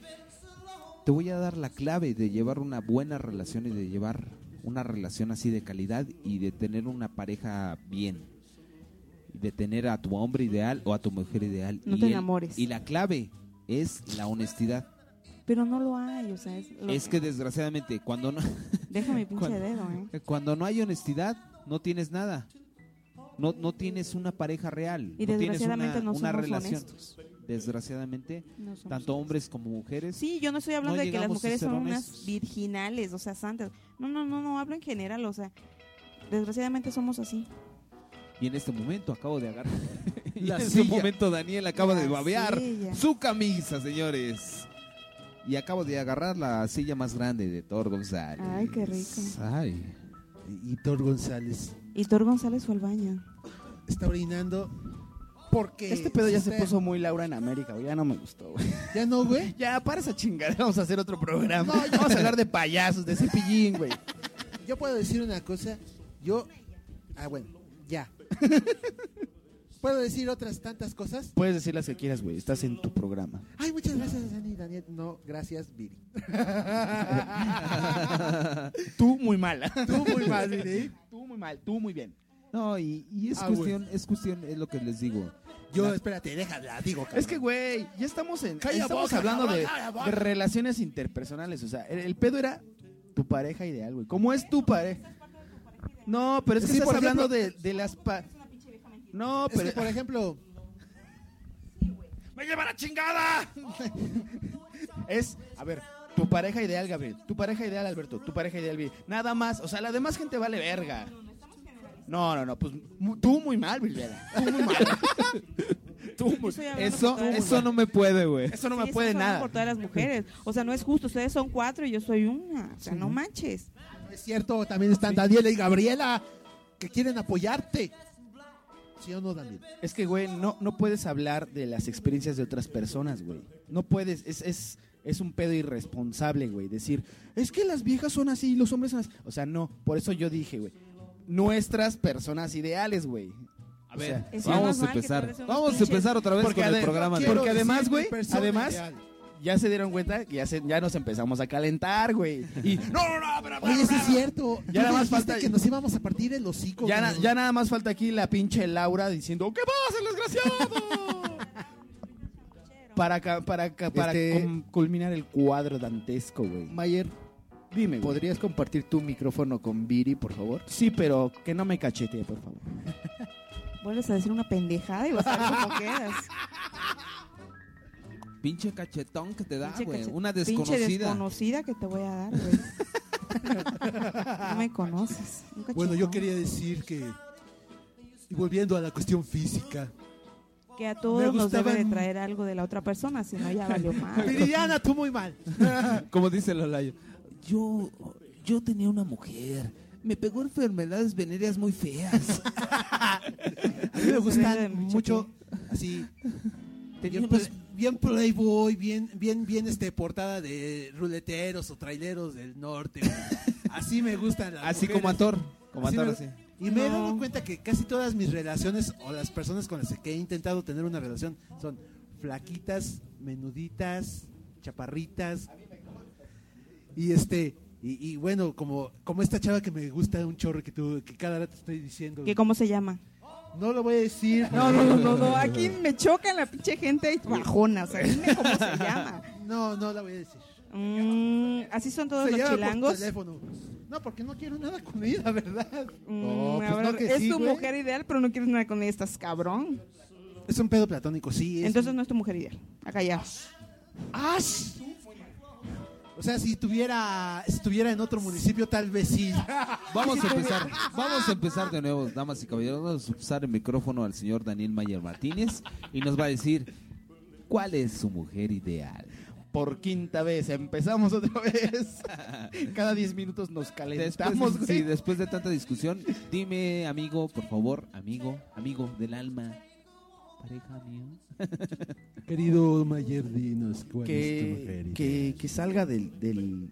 te voy a dar la clave de llevar una buena relación y de llevar una relación así de calidad y de tener una pareja bien. De tener a tu hombre ideal o a tu mujer ideal. No y te él- enamores. Y la clave es la honestidad. Pero no lo hay, o sea, es, lo- Es que desgraciadamente cuando no Deja mi pinche cuando- dedo, ¿eh? cuando no hay honestidad, no tienes nada. No, no tienes una pareja real. Y no tienes desgraciadamente una, no una somos relación. honestos. desgraciadamente, No somos tanto hombres como mujeres. Sí, yo no estoy hablando no de que las mujeres son honestos. unas virginales, o sea, santas. No, no, no, no, hablo en general, o sea, desgraciadamente somos así. Y en este momento acabo de agarrar. en este momento Daniel acaba de babear silla. su camisa, señores. Y acabo de agarrar la silla más grande de Thor González. Ay, qué rico. Ay. Y Thor González Y Thor González fue al baño. está orinando porque... Este pedo ya se puso muy Laura en América, güey. Ya no me gustó, güey. ¿Ya no, güey? Ya, para esa chingada. Vamos a hacer otro programa. No, Vamos a hablar de payasos, de cepillín, güey. Yo puedo decir una cosa. Yo... Ah, bueno, ya. ¿Puedo decir otras tantas cosas? Puedes decir las que quieras, güey. Estás en tu programa. Ay, muchas gracias, Dani, Daniel. No, gracias, Viri. Tú muy mala. Tú muy mal, Viri. Tú muy mal. Tú muy bien. No, y, y es Ah, cuestión, es cuestión, es lo que les digo. Yo, La- espérate, déjala, digo, cabrón. Es que, güey, ya estamos en. Calla estamos boca, hablando cabrón, de, calla boca. de relaciones interpersonales. O sea, el, el pedo era tu pareja ideal, güey. ¿Cómo es tu pareja? No, pero es que Sí, estás hablando ejemplo- de, de las. pa- No, Es pero. que, por ejemplo, ¡Me lleva la chingada! es, a ver, tu pareja ideal, Gabriel. Tu pareja ideal, Alberto. Tu pareja ideal. Nada más. O sea, la demás gente vale verga. No, no, no. Pues mu- tú muy mal, Vilvera. Tú muy mal. tú muy Eso, eso no me puede, güey. Eso no Sí, me puede nada. por todas las mujeres. O sea, no es justo. Ustedes son cuatro y yo soy una. O sea, no manches. no es cierto, también están Daniela y Gabriela que quieren apoyarte. ¿Sí o no, Daniel? Es que, güey, no, no puedes hablar de las experiencias de otras personas, güey. No puedes, es, es, es un pedo irresponsable, güey. Decir, es que las viejas son así y los hombres son así. O sea, no, por eso yo dije, güey. Nuestras personas ideales, güey. A O ver, sea, vamos a empezar. Vamos a empezar otra vez Porque con el programa. porque además, güey, además, ideal. Ya se dieron cuenta que ya, se- ya nos empezamos a calentar, güey. Y no, no, no, pero, Oye, sí es cierto. Ya nada más falta- que nos íbamos a partir el hocico. ya, na- ya nada más falta aquí la pinche Laura diciendo, ¿qué pasa, el desgraciado? para ca- para, ca- para Este- com- culminar el cuadro dantesco, güey. Mayer, Dime, güey. ¿podrías compartir tu micrófono con Viri, por favor? Sí, pero que no me cachetee, por favor. Vuelves a decir una pendejada y vas a ver cómo quedas. Pinche cachetón que te da, güey. Una Pinche desconocida. desconocida que te voy a dar, güey. no me conoces. Un Bueno, yo quería decir que, y volviendo a la cuestión física, Que a todos nos debe de traer algo de la otra persona, si no ya valió mal. Viridiana, tú muy mal. Como dice Lolayo. Yo, yo tenía una mujer. Me pegó enfermedades venéreas muy feas. A mí me gustan mucho mucho, así, Tenía play- bien playboy, bien, bien, bien este portada de ruleteros o traileros del norte. güey. Así me gustan las Así mujeres. como a Thor. Como Así Thor, me- así. Y me he dado cuenta que casi todas mis relaciones o las personas con las que he intentado tener una relación son flaquitas, menuditas, chaparritas. Y este y, y bueno, como como esta chava que me gusta un chorro que tú que cada rato estoy diciendo. ¿Que ¿Cómo se llama? No lo voy a decir. No, no, no, no, no, aquí me choca la pinche gente bajona, o sea, dime cómo se llama. No, no la voy a decir. Mm, así son todos Se los por chilangos. teléfono. No, porque no quiero nada con ella, ¿verdad? Mm, No, pues ahora, no que es sí, tu güey. mujer ideal, pero no quieres nada con ella, estás cabrón. Es un pedo platónico, sí. es Entonces un- no es tu mujer ideal. Acá ya. ¡Ash! O sea, si tuviera, si estuviera en otro municipio, tal vez sí. Vamos a empezar. Vamos a empezar de nuevo, damas y caballeros. Vamos a usar el micrófono al señor Daniel Mayer Martínez y nos va a decir cuál es su mujer ideal. Por quinta vez, empezamos otra vez. Cada 10 minutos nos calentamos, Después, sí, después de tanta discusión, dime, amigo, por favor, amigo, amigo del alma, pareja mío. Querido Mayer, dinos cuál que, que, que salga del, del,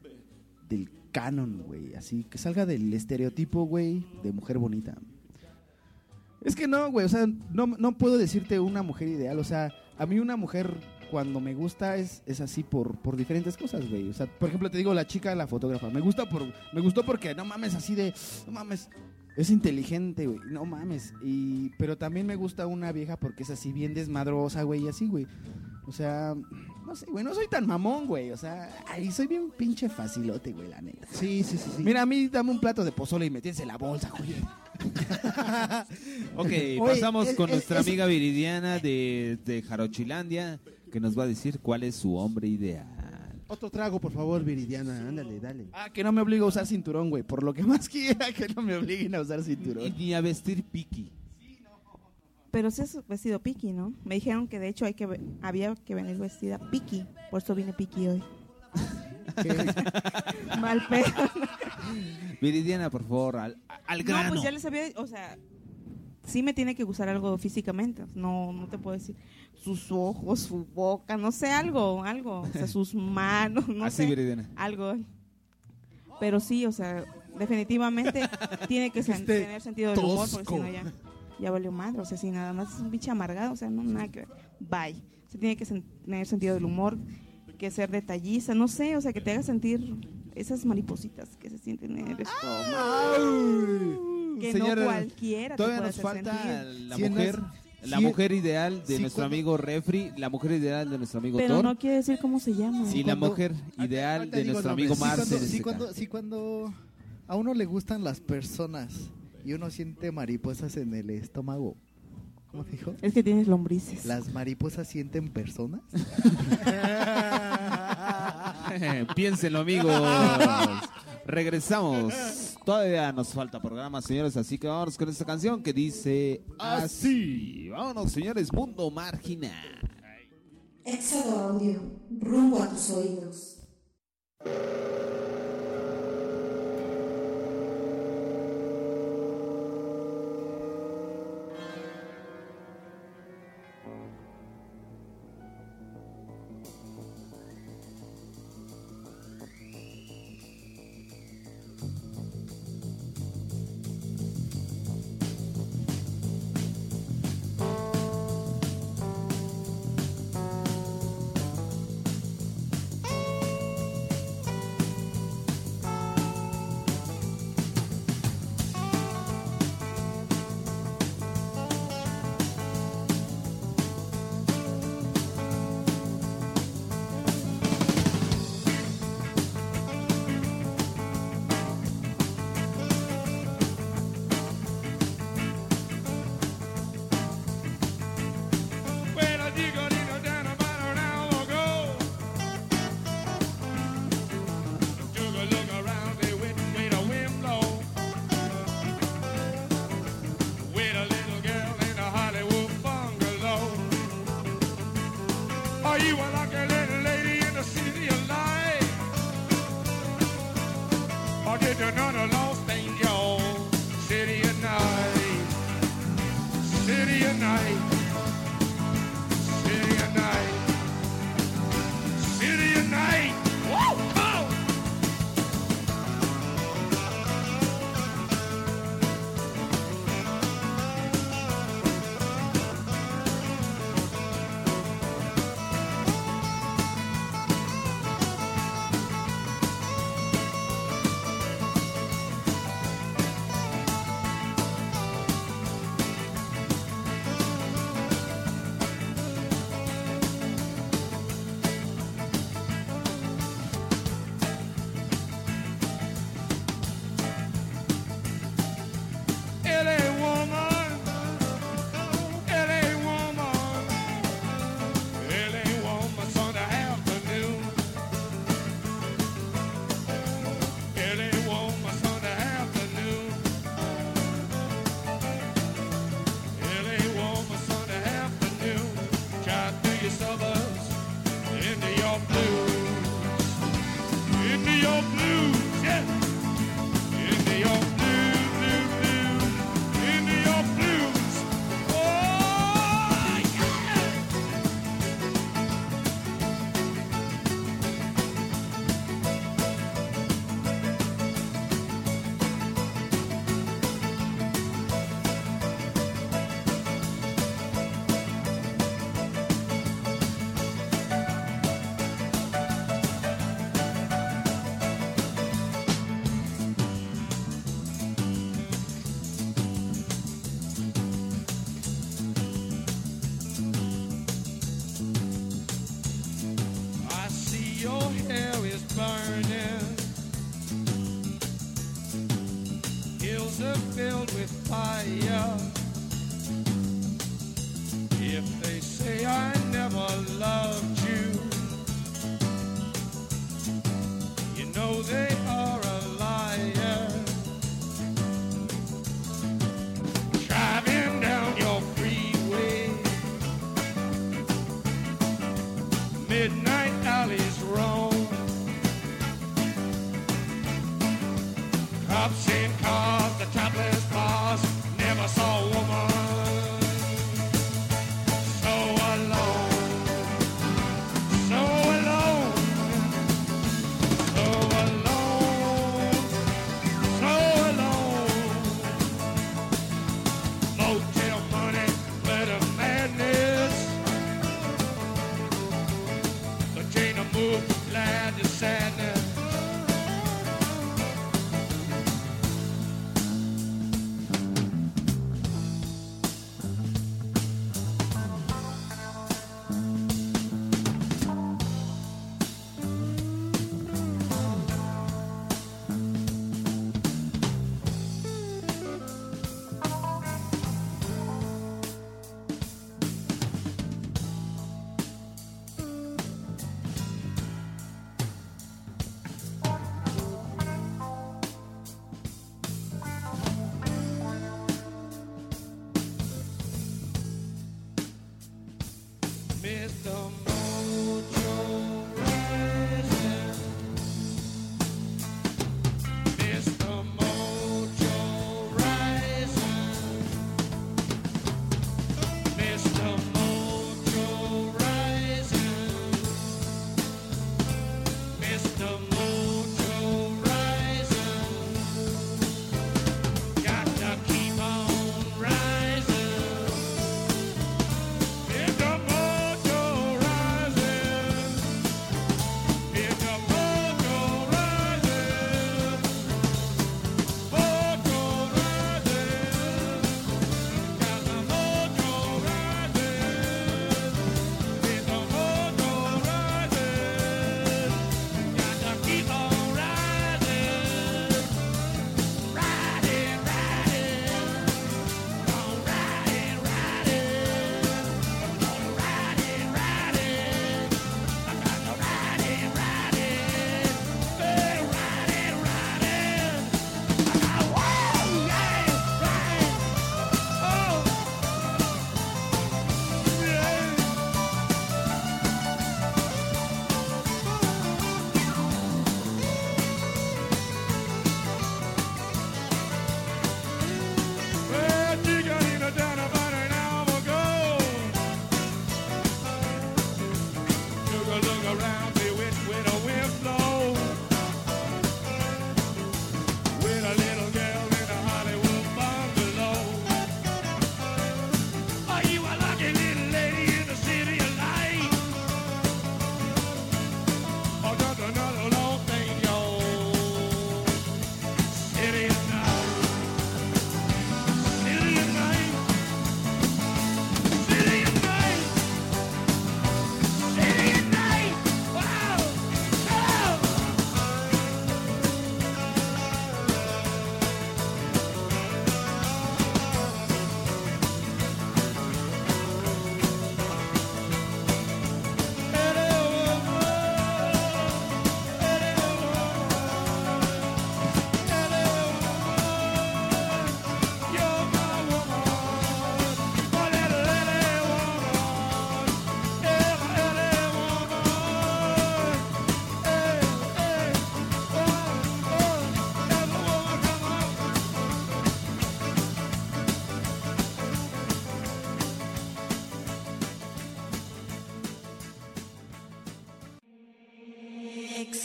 del canon, güey. Así, que salga del estereotipo, güey, de mujer bonita. Es que no, güey, o sea, no, no puedo decirte una mujer ideal. O sea, a mí una mujer cuando me gusta es, es así por, por diferentes cosas, güey. O sea, por ejemplo, te digo la chica, la fotógrafa. Me gusta por, me gustó porque, no mames, así de, no mames, es inteligente, güey, no mames. Y, pero también me gusta una vieja porque es así bien desmadrosa, güey, y así, güey. O sea, no sé, güey, no soy tan mamón, güey. O sea, ay, soy bien pinche facilote, güey, la neta. Sí, sí, sí. sí. Mira, a mí dame un plato de pozole y me tienes en la bolsa, güey. Ok, Oye, pasamos es- con es- nuestra es- amiga Viridiana de, de Jarochilandia, que nos va a decir cuál es su hombre ideal. Otro trago, por favor, Viridiana. Ándale, dale. Ah, que no me obligue a usar cinturón, güey. Por lo que más quiera, que no me obliguen a usar Y cinturón. ni a vestir piqui. Pero sí es vestido piqui, ¿no? Me dijeron que de hecho hay que había que venir vestida piqui. Por eso vine piqui hoy. Mal pedo. Viridiana, por favor, al, al grano. No, pues ya les había, o sea, sí me tiene que gustar algo físicamente. No, no te puedo decir sus ojos, su boca, no sé, algo, algo. O sea, sus manos, no Así, sé. Algo. Pero sí, o sea, definitivamente tiene que Este tener sentido del humor, porque si no ya, ya valió madre. O sea, si nada más es un bicho amargado, o sea, no nada que ver. Bye. Se tiene que sen- tener sentido del humor, que ser detallista, no sé, o sea, que te haga sentir esas maripositas que se sienten en el estómago. Que Señora, no cualquiera te Todavía puede nos hacer falta sentir. la mujer, la mujer ideal de nuestro cuando- amigo Refri, la mujer ideal de nuestro amigo Pero Thor no quiere decir cómo se llama. y la mujer ideal de nuestro amigo Sí, Sí, Marcel. cuando, sí, cuando, sí, cuando a uno le gustan las personas y uno siente mariposas en el estómago. ¿Cómo dijo? Es que tienes lombrices. ¿Las mariposas sienten personas? Piénsenlo, amigos. Regresamos. Todavía nos falta programa, señores, así que vámonos con esta canción que dice así. Vámonos, señores, Mundo Marginal. Éxodo Audio, rumbo a tus oídos.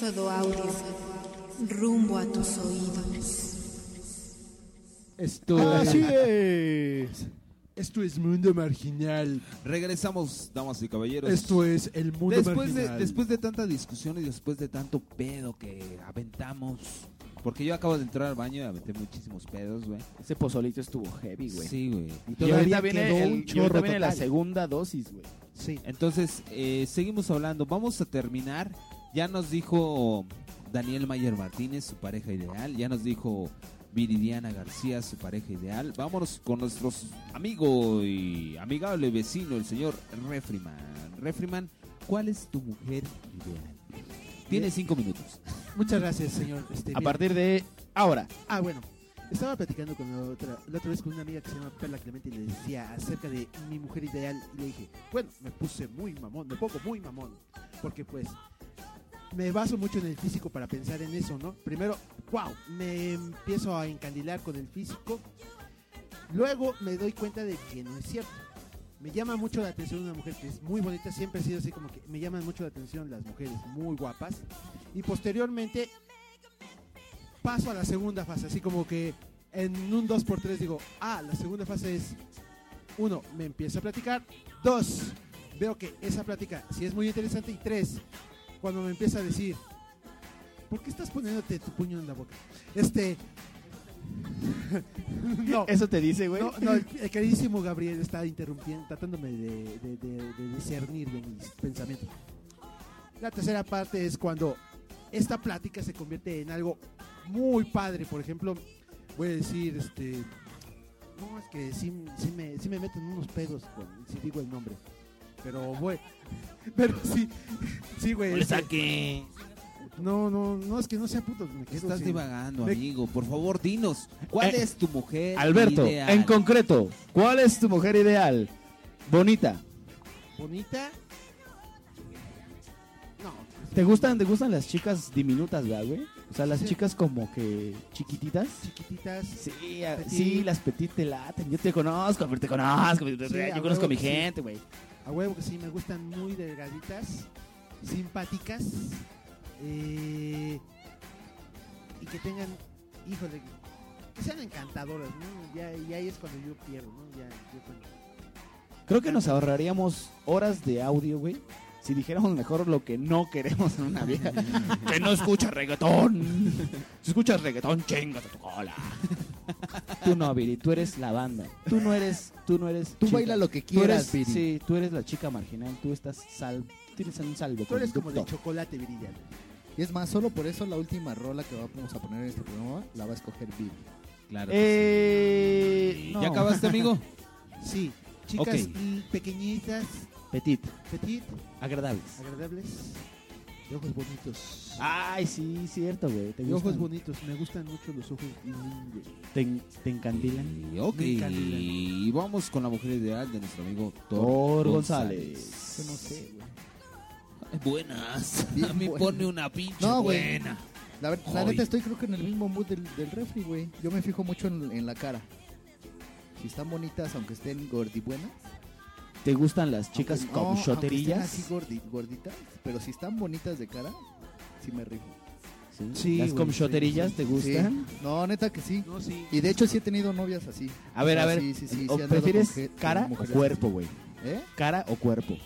Éxodo audio, rumbo a tus oídos. Esto ah, Así es. Esto es Mundo Marginal. Regresamos, damas y caballeros. Esto es el mundo después marginal. De, después de tanta discusión y después de tanto pedo que aventamos. Porque yo acabo de entrar al baño y aventé muchísimos pedos, güey. Ese pozolito estuvo heavy, güey. Sí, güey. Y, todavía ahorita viene, el, y ahorita la segunda dosis, güey. Sí. Entonces, eh, seguimos hablando. Vamos a terminar ya nos dijo Daniel Mayer Martínez, su pareja ideal. Ya nos dijo Viridiana García, su pareja ideal. Vámonos con nuestro amigo y amigable vecino, el señor Refriman. Refriman, ¿cuál es tu mujer ideal? Tiene cinco minutos. Muchas gracias, señor. Este, a partir de ahora. Ah, bueno. Estaba platicando con la otra, la otra vez con una amiga que se llama Perla Clemente y le decía acerca de mi mujer ideal. Y le dije, bueno, me puse muy mamón, me pongo muy mamón. Porque pues me baso mucho en el físico para pensar en eso, ¿no? Primero, wow, me empiezo a encandilar con el físico. Luego me doy cuenta de que no es cierto. Me llama mucho la atención una mujer que es muy bonita, siempre ha sido así como que me llaman mucho la atención las mujeres muy guapas. Y posteriormente paso a la segunda fase, así como que en un 2x3 digo, ah, la segunda fase es, uno, me empiezo a platicar, dos, veo que esa plática si es muy interesante y tres, cuando me empieza a decir, ¿por qué estás poniéndote tu puño en la boca? Este... no. ¿Eso te dice, güey? No, no, el, queridísimo Gabriel está interrumpiendo, tratándome de, de- de- de discernir de mis pensamientos. La tercera parte es cuando esta plática se convierte en algo muy padre. Por ejemplo, voy a decir, este... No, es que sí, sí me, sí me meten unos pedos con, si digo el nombre. Pero, güey... Pero sí, sí, güey. No le saque. No, no, no, es que no sea puto. Me quedo Estás sin- divagando, me- amigo. Por favor, dinos. ¿Cuál Eh, es tu mujer Alberto, ideal? en concreto, ¿cuál es tu mujer ideal? Bonita. Bonita. No, ¿Te gustan, te gustan las chicas diminutas, ¿verdad, güey? O sea, las Sí. chicas como que chiquititas. chiquititas. Sí, a- petit. sí, las petit te laten. Yo te conozco, te conozco. Sí, yo a conozco a mi huevo que sí. gente, güey. A huevo que sí, me gustan muy delgaditas, simpáticas, eh, y que tengan, híjole, que sean encantadoras, ¿no? Ya, y ahí es cuando yo pierdo, ¿no? Ya, yo cuando- Creo que nos ahorraríamos horas de audio, güey. Si dijéramos mejor lo que no queremos en una vieja. que no escucha reggaetón. Si escuchas reggaetón, chingate tu cola. Tú no, Viri, tú eres la banda. Tú no eres, tú no eres. Tú chica. baila lo que Tú quieras, eres- Viri. Sí, tú eres la chica marginal. Tú estás salvo. Tienes un salvo. Tú eres como de conducto. chocolate brillante. Y es más, solo por eso la última rola que vamos a poner en este programa la va a escoger Bill. Claro. Eh, ¿Ya no. acabaste, amigo? Sí, chicas pequeñitas, Petit. petit, Agradables. agradables, de ojos bonitos. Ay, sí, cierto, güey. ¿Te de ojos gustan? bonitos, me gustan mucho los ojos lindos. ¿Te, en- te encandilan? Y ok, Me y vamos con la mujer ideal de nuestro amigo Thor, Thor González. González. Yo no sé, güey. Ay, Buenas. Bien a mí buena. pone una pinche No, güey. buena. La, ver- la Ay. neta estoy creo que en el mismo mood del, del refri, güey. Yo me fijo mucho en, en la cara. Si están bonitas, aunque estén gordibuenas. ¿Te gustan las chicas aunque- con no, shoterillas? así gordi- gorditas. Pero si están bonitas de cara, sí me rifo. Sí, Sí, ¿Las güey, con sí, shoterillas sí, te Sí. gustan? No, neta que sí. No, sí. Y de hecho sí he tenido novias así. A ver, O a sea, ver. sí, sí, sí, ¿o ¿Prefieres cara o cuerpo, güey? ¿Eh? ¿Cara o cuerpo?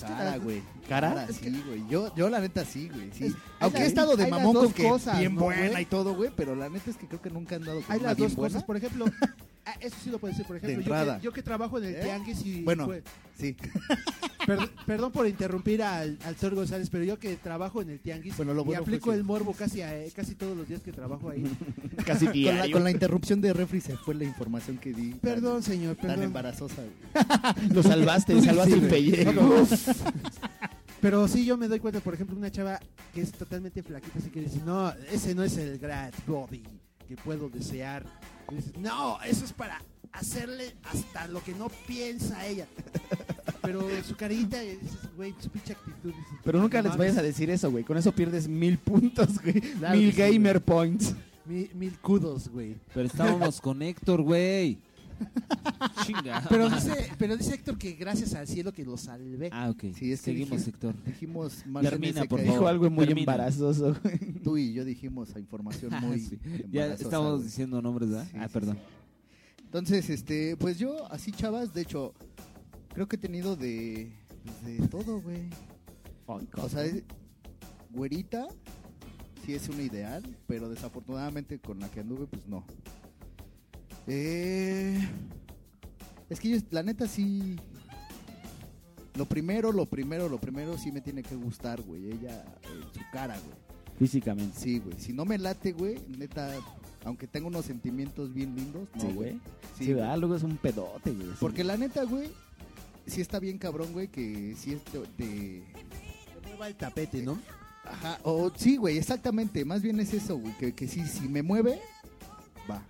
Cara, güey. ¿Cara? sí, güey. Yo, yo la neta sí, güey. Sí. Es- Aunque hay he estado de mamón con que cosas, bien ¿no, buena y todo, güey. Pero la neta es que creo que nunca he andado con Hay las dos buena. cosas, por ejemplo, ah, eso sí lo puedo decir, por ejemplo, yo entrada. que, yo que trabajo en el ¿Eh? tianguis y... Bueno, pues, sí. per- perdón por interrumpir al, al Thor González, pero yo que trabajo en el tianguis Bueno, lo y bueno aplico el morbo casi, a- casi todos los días que trabajo ahí. Casi Con la, diario. con la interrupción de refri se fue la información que di. tan- Perdón, señor, Tan, perdón. embarazosa, güey. Lo salvaste, Sí, salvaste el pellejo. Pero sí, yo me doy cuenta, por ejemplo, una chava que es totalmente flaquita, así que dice, no, ese no es el Grad Body que puedo desear. Dices, no, eso es para hacerle hasta lo que no piensa ella. Pero su carita, y dices, güey, su pinche actitud. dices, Pero nunca les vayas a decir eso, güey. Con eso pierdes mil puntos, güey. Claro mil que sí, gamer points. Mil, mil kudos, güey. Pero estábamos con Héctor, güey. Chinga. Pero dice, pero dice Héctor que gracias al cielo que lo salvé. Ah, ok. Sí, es que Seguimos, dije- Héctor. Dijimos más Termina, por Dijo favor. algo muy Termina. embarazoso, güey. Tú y yo dijimos a información muy Sí. embarazosa, Ya estamos güey. diciendo nombres, ¿verdad? Sí, ah, sí, perdón. Entonces, este, pues yo, así chavas, de hecho, creo que he tenido de, pues, de todo, güey. O sea, es- güerita, sí es una ideal, pero desafortunadamente con la que anduve, pues no. Eh, es que yo, la neta sí... Lo primero, lo primero, lo primero sí me tiene que gustar, güey. Ella, eh, su cara, güey. Físicamente. Sí, güey. Si no me late, güey, neta, Aunque tenga unos sentimientos bien lindos, no, Sí, güey. Sí, Sí, güey. ¿verdad? Luego es un pedote, güey. Porque la neta, güey, sí está bien cabrón, güey, que sí es de... de- Mueva el tapete, ¿no? Ajá, o sí, güey, exactamente. Más bien es eso, güey, que, que sí, si me mueve, va.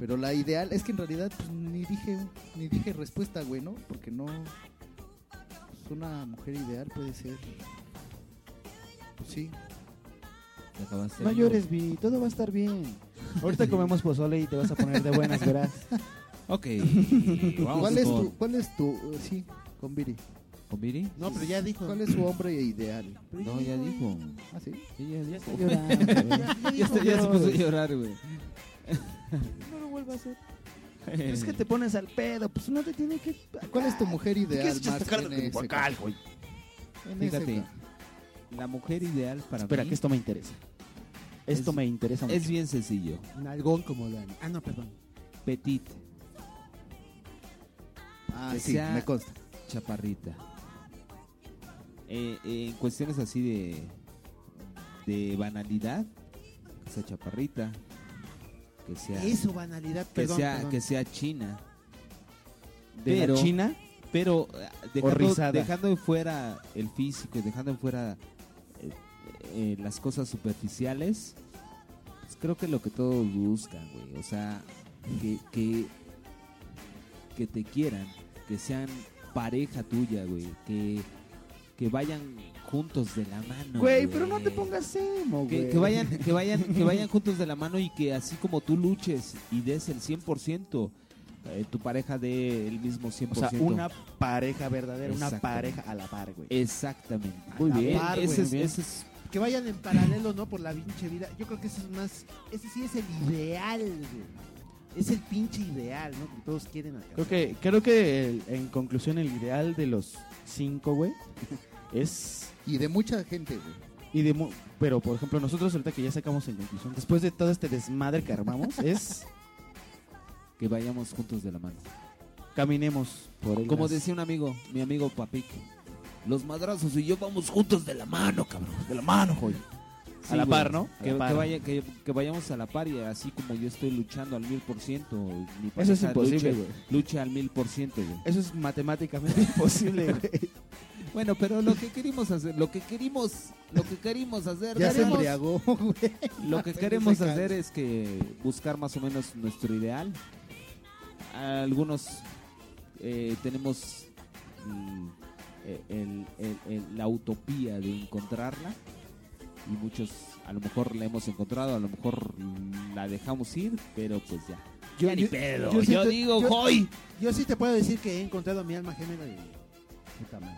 Pero la ideal es que en realidad pues, ni dije ni dije respuesta, güey, ¿no? Porque no... pues, una mujer ideal puede ser... Pues sí. Te acabaste No llores, Vi, todo va a estar bien. Ahorita comemos pozole y te vas a poner de buenas, verás. Ok. vamos ¿Cuál es con- tu, cuál es tu, uh, sí, con Viri? ¿Con Viri? No, pero ya dijo. ¿Cuál es su hombre ideal? No, ya dijo. ¿Ah, sí? Sí, ya, ya está dijo. llorando, güey. ya, está- ya se puso a llorar, güey. No lo vuelvo a hacer. Es que te pones al pedo, pues uno te tiene que... ¿Cuál es tu mujer ideal, ¿Qué es en de vocal, caso? güey? Fíjate, la mujer ideal para Espera, mí que esto me interesa. Esto Es- me interesa mucho. es bien sencillo. Nalgón como Dani. Ah, no, perdón. Petit, Ah, que sí, sea me consta. chaparrita. Eh, eh, en cuestiones así de de banalidad, que sea chaparrita, que sea Eso, banalidad, que perdón. sea perdón. que sea china. ¿De la China? pero eh, dejando, dejando en fuera el físico y dejando en fuera eh, eh, las cosas superficiales, pues creo que lo que todos buscan, güey. O sea, que, que, que te quieran, que sean pareja tuya, güey. Que, que vayan juntos de la mano. Güey, pero no te pongas emo, Que, güey. que vayan, que vayan, que vayan juntos de la mano y que así como tú luches y des el 100%, eh, tu pareja dé el mismo 100%. O sea, una pareja verdadera, una pareja a la par, güey. Exactamente. Muy bien. par, Ese es- ese es- Que vayan en paralelo, ¿no? Por la pinche vida. Yo creo que ese es más. Ese sí es el ideal, güey. Es el pinche ideal, ¿no? Que todos quieren alcanzar. Creo que, creo que el- en conclusión el ideal de los cinco, güey, es... Y de mucha gente, güey. Y de mu- pero, por ejemplo, nosotros ahorita que ya sacamos en conclusión, después de todo este desmadre que armamos, es que vayamos juntos de la mano. caminemos por el Como decía un amigo, mi amigo Papic, los madrazos y yo vamos juntos de la mano, cabrón. De la mano, A la par, ¿no? Que, la par. que vaya, que, que vayamos a la par y así como yo estoy luchando al mil por ciento, mi Eso es pareja imposible. Luche al mil por ciento, güey. Eso es matemáticamente imposible, güey. Bueno, pero lo que queremos hacer, lo que queremos, lo que queremos hacer, Ya se embriagó, güey. Lo que queremos hacer es que buscar más o menos nuestro ideal. Algunos eh, tenemos mm, eh, el- el- el- la utopía de encontrarla y muchos a lo mejor la hemos encontrado, a lo mejor la dejamos ir, pero pues ya. ya ni pedo. Yo, sí te- digo, yo- hoy. Yo sí te puedo decir que he encontrado a mi alma gemela de puta madre.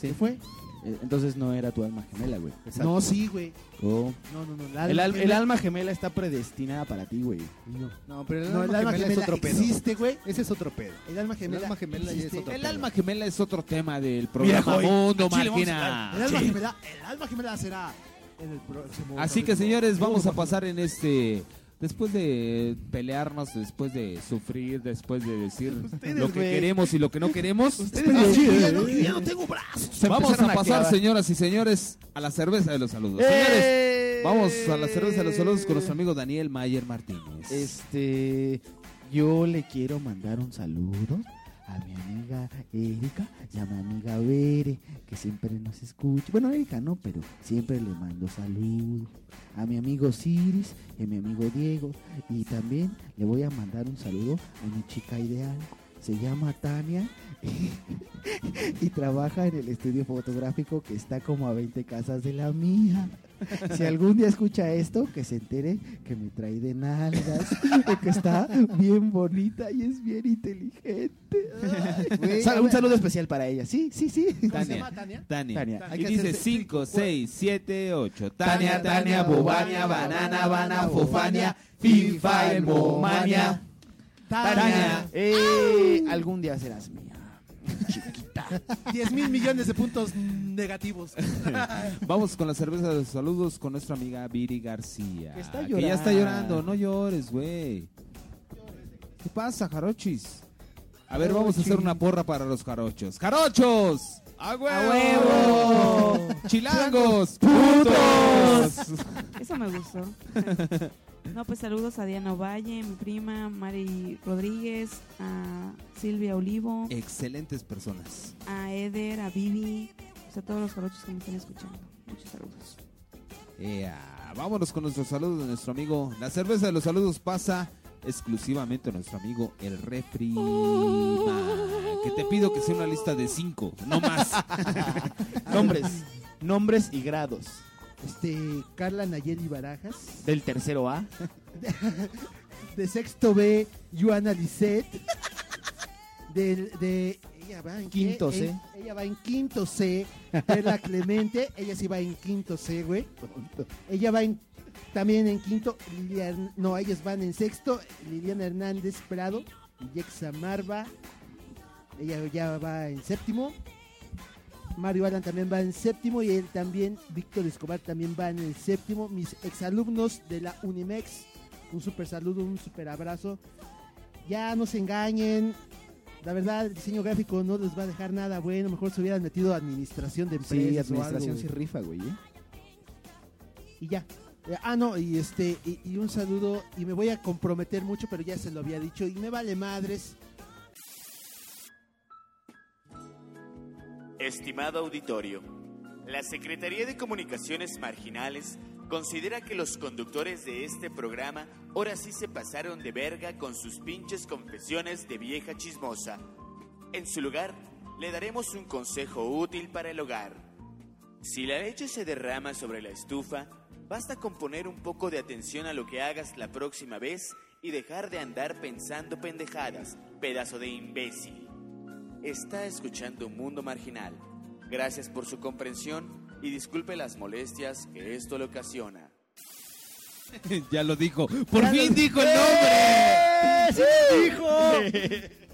¿Sí? ¿Qué fue? Eh, Entonces no era tu alma gemela, güey. No, sí, güey. Oh. No, no, no. El, al- el alma gemela está predestinada para ti, güey. No. No, pero el No, alma, el alma gemela, es otro pedo. existe, güey. Ese es otro pedo. El alma gemela, El alma gemela es otro El pedo. alma gemela es otro tema del programa Mundo al chile vamos a Marginal. hablar. El alma Sí. gemela, el alma gemela será en el próximo. Así que señores, vamos a pasar en este después de pelearnos, después de sufrir, después de decir lo que queremos y lo que no queremos. Ustedes, Ah, sí, ya no, ya no tengo brazos. Se Vamos a pasar, señoras y señores, a la cerveza de los saludos. ¡Eh! Señores, vamos a la cerveza de los saludos con nuestro amigo Daniel Mayer Martínez. Este, yo le quiero mandar un saludo a mi amiga Erika y a mi amiga Bere, que siempre nos escucha. Bueno, Erika no, pero siempre le mando saludos. A mi amigo Ciris y a mi amigo Diego. Y también le voy a mandar un saludo a mi chica ideal. Se llama Tania y trabaja en el estudio fotográfico que está como a 20 casas de la mía. Si algún día escucha esto, que se entere que me trae de nalgas, y que está bien bonita y es bien inteligente. Ay, Sal- un saludo especial para ella. Sí, sí, sí. ¿Cómo se Tania. llama Tania? Tania. Tania. Hay Y que dice hacerse- 5, 6, 7, 8. Tania, Tania, Bobania, Banana, Bana, Fofania, FIFA, Momania. Tania, eh, algún día serás mía. 10 mil millones de puntos negativos. Vamos con la cerveza de los saludos con nuestra amiga Viri García. Que está Que ya está llorando. llorando, no llores, güey. ¿Qué pasa, jarochis? A ver, vamos a hacer una porra para los jarochos. ¡Jarochos! ¡A huevo! huevo! ¡Chilangos! ¡Putos! Eso me gustó. No, pues saludos a Diana Valle, mi prima, Mari Rodríguez, a Silvia Olivo, Excelentes personas. a Eder, a Vivi, pues a todos los jarochos que me están escuchando. Muchos saludos. Vámonos con nuestros saludos de nuestro amigo. La cerveza de los saludos pasa exclusivamente a nuestro amigo el Refri. Que te pido que sea una lista de cinco, no más. Nombres. Nombres y grados. Este, Carla Nayeli Barajas. Del tercero A. De sexto B, Joana Lisset. Del, de. Ella va en? Quinto C. Ella va en quinto C. Perla Clemente. Ella sí va en quinto C, güey. Ella va en, también en quinto. Lilian, no, ellas van en sexto. Liliana Hernández Prado. Y Yexa Marva. Ella ya va en séptimo. Mario Alan también va en séptimo y él también, Víctor Escobar también va en el séptimo. Mis exalumnos de la Unimex, un super saludo, un super abrazo. Ya no se engañen, la verdad el diseño gráfico no les va a dejar nada bueno, mejor se hubieran metido a administración de empresas. Sí, administración sí rifa, güey. ¿eh? Y ya. Eh, Ah, no, y este, y, y un saludo, y me voy a comprometer mucho, pero ya se lo había dicho, y me vale madres. Estimado auditorio, la Secretaría de Comunicaciones Marginales considera que los conductores de este programa ahora sí se pasaron de verga con sus pinches confesiones de vieja chismosa. En su lugar, le daremos un consejo útil para el hogar. Si la leche se derrama sobre la estufa, basta con poner un poco de atención a lo que hagas la próxima vez y dejar de andar pensando pendejadas, pedazo de imbécil. Está escuchando Mundo Marginal. Gracias por su comprensión y disculpe las molestias que esto le ocasiona. ya lo dijo. Por Ya fin lo- dijo el ¡Eh! nombre. ¡Sí lo dijo!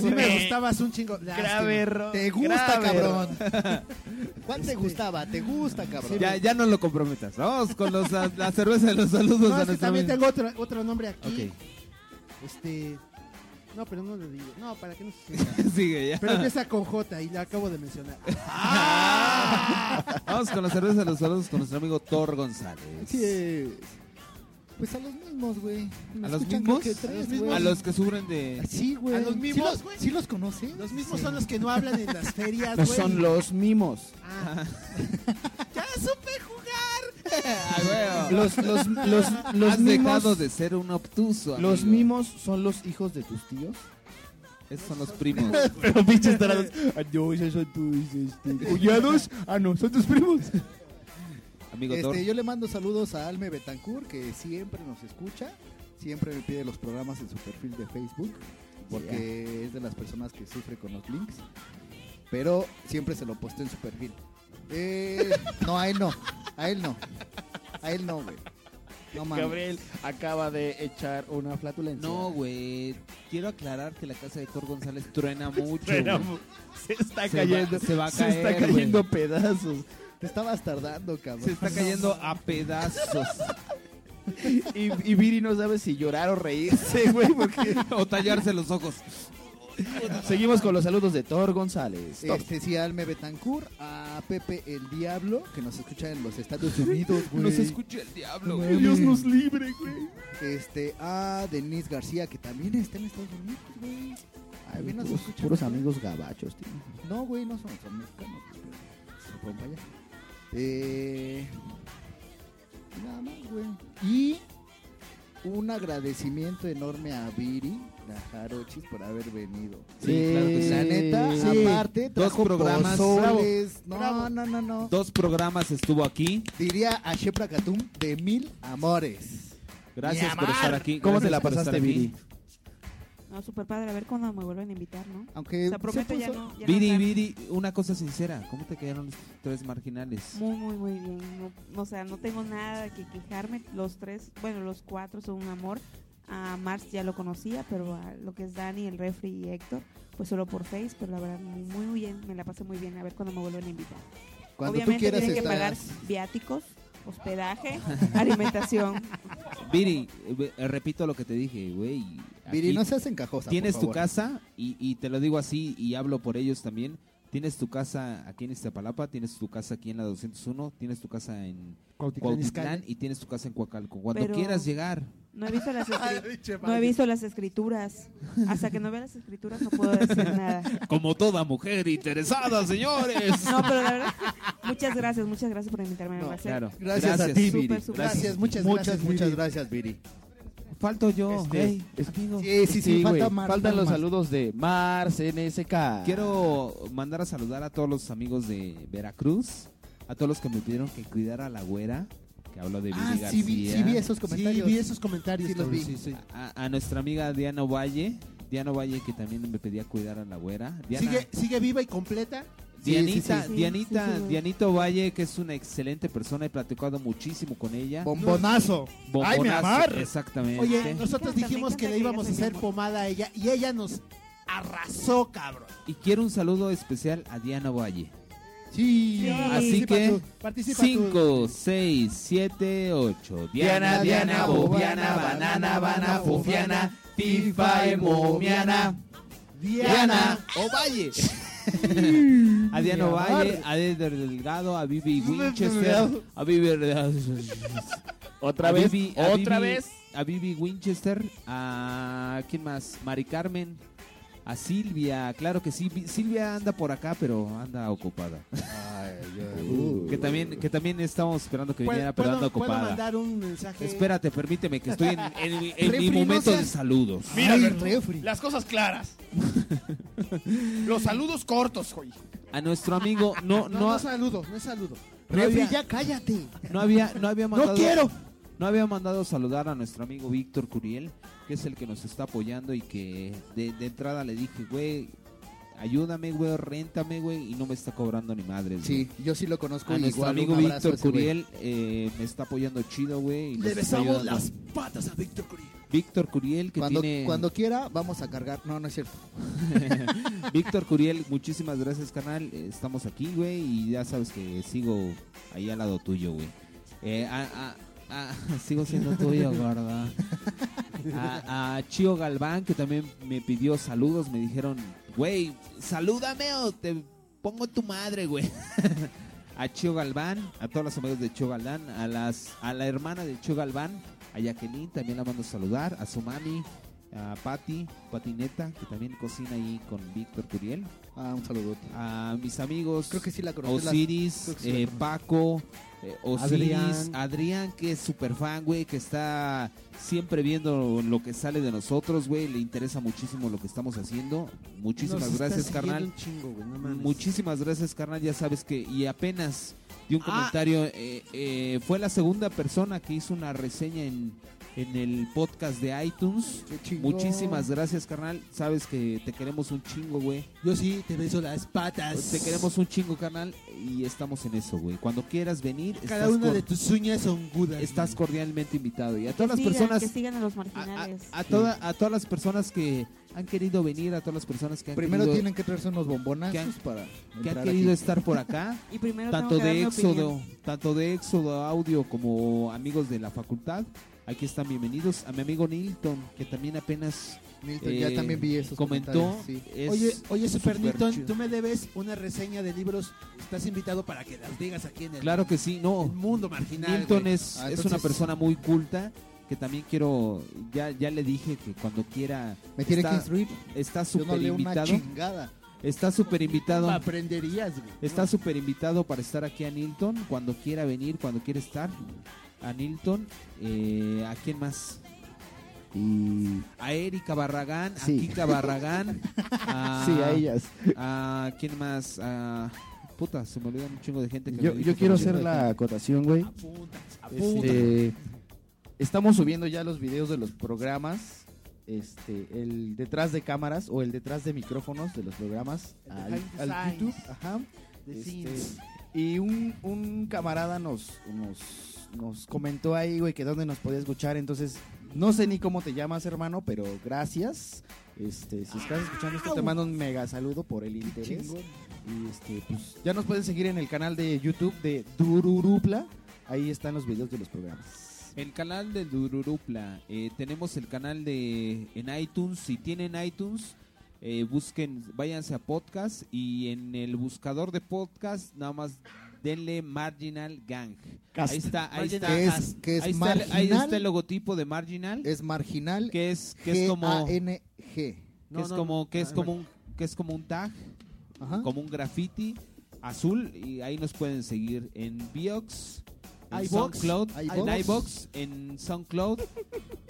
Sí me gustabas un chingo. Grave error. Te gusta, Grave cabrón. ¿Cuál te gustaba? ¿Te gusta, cabrón? Ya, ya no lo comprometas. Vamos con los, la, la cerveza de los saludos No, a es que nuestro también amigo. tengo otro, otro nombre aquí. Ok. Este. No, pero no lo digo. No, para que no se sienta. Sigue ya. Pero empieza con J y la acabo de mencionar. Vamos con la cerveza de los saludos con nuestro amigo Thor González. Sí, es. Pues a los mismos, güey. Me ¿A los escuchan mismos? creo que tres, ¿A los güey. mismos? A los que sufren de... Sí, güey. ¿A los ¿Sí mismos, los- güey? ¿Sí los conoces? Los mismos Sí. son los que no hablan en las ferias, No güey. son los mimos. Ah. ¡Ya supe jugar! Los, los, los, los Has mimos. dejado de ser un obtuso, Los mimos son los hijos de tus tíos. Esos son los primos. Pero pinches tarados. No, esos son tus cuñados. Ah, no, son tus primos. Amigo. Este, yo le mando saludos a Alme Betancourt, que siempre nos escucha. Siempre me pide los programas en su perfil de Facebook. Porque es de las personas que sufre con los links. Pero siempre se lo posteo en su perfil. Eh, no, a él no. A él no. A él no, güey. No mames. Gabriel acaba de echar una flatulencia. No, güey. Quiero aclarar que la casa de Thor González truena mucho. Truena güey. mu- Se está Se va- cayendo. se va a está caer, cayendo güey. pedazos. Te estabas tardando, cabrón. Se está cayendo a pedazos. Y, y Viri no sabe si llorar o reírse, güey, porque o tallarse los ojos. Seguimos con los saludos de Thor González. Este sí, Alme Betancourt, a Pepe el Diablo, que nos escucha en los Estados Unidos, güey. Nos escucha el diablo, güey. Dios nos libre, güey. Este, a Denise García, que también está en Estados Unidos, güey. También nos Puros, escucha. puros amigos gabachos, tío. No, güey, no son mexicanos, se para allá. Eh, nada más, güey. Y un agradecimiento enorme a Viri, la Jarochis, por haber venido. Sí, claro que sí. La neta, Sí. aparte, Dos programas. pozoles. No, Bravo. no, no, no. Dos programas estuvo aquí. Diría a Shepra Katum de mil amores. Gracias por estar aquí. ¿Cómo te la pasaste. Viri? No, súper padre. A ver cuándo me vuelven a invitar, ¿no? Aunque O sea, prometo se ya no. ya no Viri. Viri, una cosa sincera. ¿Cómo te quedaron los tres marginales? Muy, muy, muy bien. No, no, o sea, no tengo nada que quejarme. Los tres, bueno, los cuatro son un amor. A Mars ya lo conocía, pero a lo que es Dani, el Refri y Héctor, pues solo por Face, pero la verdad muy, muy bien, me la pasé muy bien. A ver cuándo me vuelven a invitar. Cuando Obviamente tú quieras tienen que estás- pagar viáticos, hospedaje, alimentación. Viri, eh, repito lo que te dije, güey. Viri, no seas encajosa, Tienes por tu casa, y, y te lo digo así, y hablo por ellos también. Tienes tu casa aquí en Iztapalapa, tienes tu casa aquí en la 201, tienes tu casa en Cuautitlán y tienes tu casa en Coacalco. Cuando Pero- quieras llegar, No he visto las, escri- Pinche no he visto las escrituras. Hasta que no vea las escrituras no puedo decir nada. Como toda mujer interesada, señores. No, pero la verdad, muchas gracias, muchas gracias por invitarme. me No, a claro. Gracias, a Gracias. ti, Súper, Viri. súper. Gracias, muchas, Muchas, gracias, Viri. muchas gracias, Viri. Falto yo. Este, Ey, amigo. Sí, sí, sí, güey, falta Mar, faltan falta los Mar. saludos de Mars NSK. Quiero mandar a saludar a todos los amigos de Veracruz, a todos los que me pidieron que cuidara a la güera, que habló de Ah, García. sí vi, sí vi esos comentarios. Sí, vi esos comentarios. Sí, los vi. sí, sí. a, a nuestra amiga Diana Valle, Diana Valle que también me pedía cuidar a la güera. Diana, ¿Sigue, ¿Sigue viva y completa? Dianita, sí, sí. Dianita, Sí, sí, sí. Dianito Valle, que es una excelente persona, he platicado muchísimo con ella. Bombonazo. ¡Ay, mi Bombonazo, amor! Exactamente. Oye, nosotros encanta, dijimos que le íbamos a hacer pomada a ella y ella nos arrasó, cabrón. y quiero un saludo especial a Diana Valle. Sí. Así que tú, participa tú. 5, 6, 7, 8. Diana, Diana, bobiana, banana, bana, fufiana, fifa, momiana. Diana. Ovalle. a Diana Ovalle, a Eder Delgado, a Vivi. Winchester, a Vivi Otra a vez, otra vez. a Vivi Winchester, a quién más, Mari Carmen, a Silvia, claro que sí, Vi- Silvia anda por acá, pero anda ocupada. que también que también estamos esperando que viniera, pero anda ¿Puedo, puedo ocupada. mandar un mensaje? Espérate, permíteme que estoy en, en mi- en mi Refri, no momento de saludos. Mira, Ay, las cosas claras. Los saludos cortos, güey. A nuestro amigo no No, no no, saludo, no es saludo. no Refri, había, ya cállate. no había no había mandado quiero. no había mandado saludar a nuestro amigo Víctor Curiel, que es el que nos está apoyando y que de, de entrada le dije, güey, ayúdame, güey, réntame, güey, y no me está cobrando ni madres. güey. Sí, yo sí lo conozco. A nuestro amigo Víctor. Curiel eh, me está apoyando chido, güey. Le besamos las patas a Víctor Curiel. Víctor Curiel, que Cuando, tiene... cuando quiera, vamos a cargar. No, no es cierto. Víctor Curiel, muchísimas gracias, canal. Estamos aquí, güey, y ya sabes que sigo ahí al lado tuyo, güey. Eh, a- a- a- sigo siendo tuyo, gorda. A, a Chio Galván, que también me pidió saludos, me dijeron, güey, salúdame o te pongo tu madre, güey. a Chio Galván, a todos los amigos de Chio Galván, a, las, a la hermana de Chio Galván, a Jacqueline, también la mando a saludar, a su mami, a Patti, Patineta, que también cocina ahí con Víctor Curiel, Ah, un saludo. a mis amigos Creo que sí la conocí. Osiris, sí la eh. Paco, eh, Osiris, Adrián. Adrián. que es súper fan, güey, que está siempre viendo lo que sale de nosotros, güey, le interesa muchísimo lo que estamos haciendo. Muchísimas Nos gracias, carnal. un chingo, güey, no mames. Muchísimas gracias, carnal. Ya sabes que, y apenas di un Ah. comentario, eh, eh, fue la segunda persona que hizo una reseña en, en el podcast de iTunes. Muchísimas gracias, carnal. Sabes que te queremos un chingo, güey. Yo sí te beso las patas. Te queremos un chingo, carnal, y estamos en eso, güey. Cuando quieras venir, Cada estás, una de tus uñas son gudas. estás cordialmente invitado. Y a Que todas las personas, que sigan a los a, a- marginales. a toda- a todas las personas que han querido venir, a todas las personas que han Primero querido, tienen que traerse unos bombonazos que han- para que han querido aquí. estar por acá. y primero tanto tengo que dar de Éxodo, opinión. tanto de Éxodo Audio como amigos de la facultad. Aquí están bienvenidos a mi amigo Nilton, que también apenas Milton, ya eh, también vi esos comentó. comentarios, sí. es Oye, oye, Super chido. tú me debes una reseña de libros. Estás invitado para que las digas aquí en el, Claro que sí, no. el mundo marginal. Nilton es, Ah, es una persona muy culta que también quiero, ya, ya le dije que cuando quiera Me tiene está, que instruir. está Yo no súper una invitado, chingada. está súper invitado, Aprenderías, güey. está súper invitado para estar aquí a Nilton, cuando quiera venir, cuando quiera estar a Nilton, eh, ¿a quién más? Y A Erika Barragán, Sí. a Kika Barragán, a, sí, a ellas. a quién más, a puta, se me olvidan un chingo de gente que Yo, yo quiero hacer la acotación, güey. Este, estamos subiendo ya los videos de los programas. Este, el detrás de cámaras o el detrás de micrófonos de los programas al. YouTube. Ajá. Este, y un, un camarada nos, nos, nos comentó ahí, güey, que dónde nos podía escuchar. Entonces, no sé ni cómo te llamas, hermano, pero gracias. Este, si estás escuchando esto, te mando un mega saludo por el interés. Y este, pues ya nos pueden seguir en el canal de YouTube de Dururupla. Ahí están los videos de los programas. El canal de Dururupla. eh, tenemos el canal de en iTunes. Si tienen iTunes, eh, busquen, váyanse a podcast y en el buscador de podcast nada más denle Marginal Gang. Cast. Ahí está, ahí está. Que es- que es ahí, está el- ahí marginal. está el logotipo de Marginal. Es marginal. Que es, que es como. G-A-N-G. que No, es como que es ah, como un que es como un tag como un graffiti azul y ahí nos pueden seguir en Biox en SoundCloud en iVoox en SoundCloud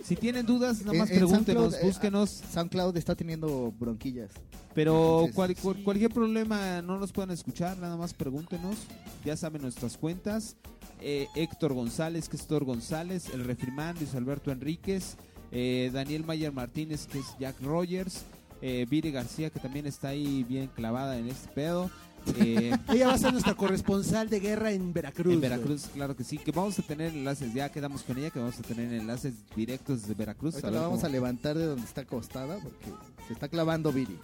si tienen dudas nada En- más en pregúntenos SoundCloud, eh, búsquenos SoundCloud está teniendo bronquillas. pero Entonces, cual- cual- cualquier problema no nos pueden escuchar, nada más pregúntenos. Ya saben nuestras cuentas. Eh, Héctor González, que es Héctor González, el Refrimán, Luis Alberto Enríquez, eh, Daniel Mayer Martínez, que es Jack Rogers, eh, Viri García, que también está ahí bien clavada en este pedo. Eh, Ella va a ser nuestra corresponsal de guerra en Veracruz. en güey. Veracruz, claro que sí, que vamos a tener enlaces, ya quedamos con ella, que vamos a tener enlaces directos de Veracruz. Ahorita la vamos cómo- a levantar de donde está acostada porque se está clavando Viri.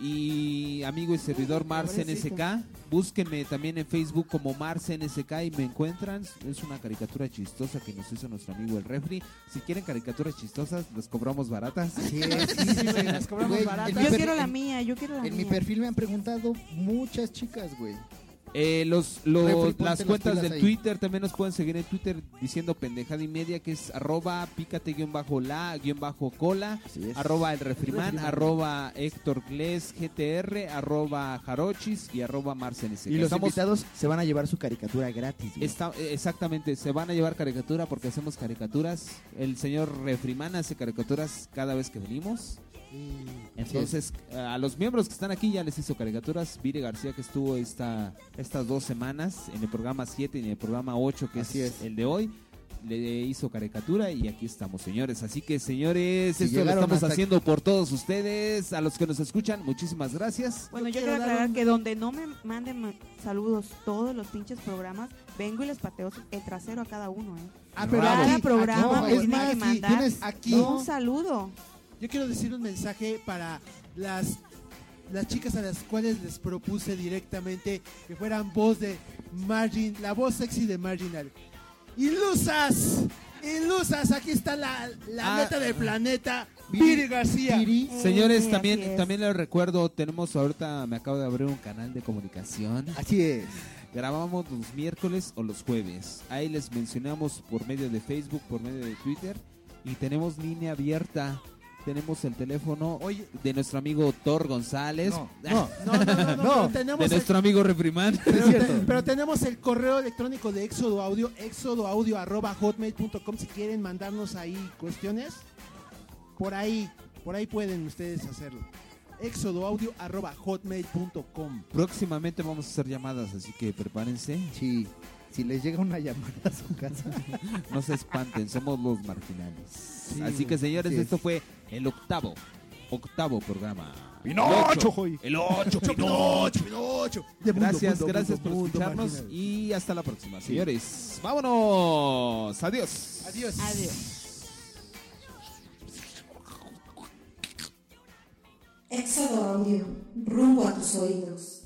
Y amigo y servidor Mars Pobrecito. NSK. Búsquenme también en Facebook como Mars NSK y me encuentran. Es una caricatura chistosa que nos hizo nuestro amigo el refri. Si quieren caricaturas chistosas, las cobramos baratas. Sí, sí, sí, güey. Las cobramos Güey, baratas. Yo quiero la mía, yo quiero la En mi mía. perfil me han preguntado muchas chicas, güey. Eh, los, los- Refri, las cuentas del ahí. Twitter también nos pueden seguir en Twitter diciendo pendejada y media que es arroba pícate guion bajo la guion bajo cola arroba el refriman arroba Héctor Gles GTR arroba jarochis y arroba marcenes Y los invitados se van a llevar su caricatura gratis. Está, eh, exactamente, se van a llevar caricatura porque hacemos caricaturas. El señor Refriman hace caricaturas cada vez que venimos. Entonces, a los miembros que están aquí ya les hizo caricaturas. Vire García, que estuvo esta, estas dos semanas en el programa 7 y en el programa 8, que Así es, es. el de hoy, le hizo caricatura y aquí estamos, señores. Así que, señores, Si esto lo estamos haciendo por todos ustedes. A los que nos escuchan, muchísimas gracias. Bueno, yo quiero aclarar un- que donde no me manden ma- saludos todos los pinches programas, vengo y les pateo el trasero a cada uno, ¿eh? Ah, pero Cada aquí- programa aquí- me es más, que mandar tienes aquí- un saludo. Yo quiero decir un mensaje para las las chicas a las cuales les propuse directamente que fueran voz de Margin, la voz sexy de Marginal. Ilusas, ilusas, aquí está la, la Ah. neta del planeta, Viri- García. Viri. Señores, también, también les recuerdo, tenemos ahorita, me acabo de abrir un canal de comunicación. Así es. Grabamos los miércoles o los jueves. Ahí les mencionamos por medio de Facebook, por medio de Twitter. Y tenemos línea abierta. Tenemos el teléfono Oye. de nuestro amigo Thor González. No, no. No, no, no, no, No, pero De tenemos el, nuestro amigo Refrimán. pero, te- pero tenemos el correo electrónico de Éxodo Audio, éxodoaudio.hotmail.com si quieren mandarnos ahí cuestiones. Por ahí, por ahí pueden ustedes hacerlo. éxodoaudio.hotmail.com Próximamente vamos a hacer llamadas, así que prepárense. Sí. Si les llega una llamada a su casa. No se espanten, somos los marginales. Sí, así que señores, esto fue el octavo, octavo programa. Pinocho, El ocho, joy. El ocho, Pinocho, Pinocho. De mundo, Gracias, mundo, gracias mundo, por mundo escucharnos marginal. y hasta la próxima, señores. Vámonos. Adiós. Adiós. Adiós. Éxodo Audio, rumbo a tus oídos.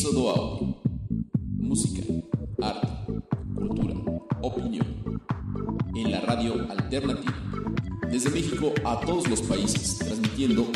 Éxodo Música, arte, cultura, opinión. En la radio alternativa. Desde México a todos los países, transmitiendo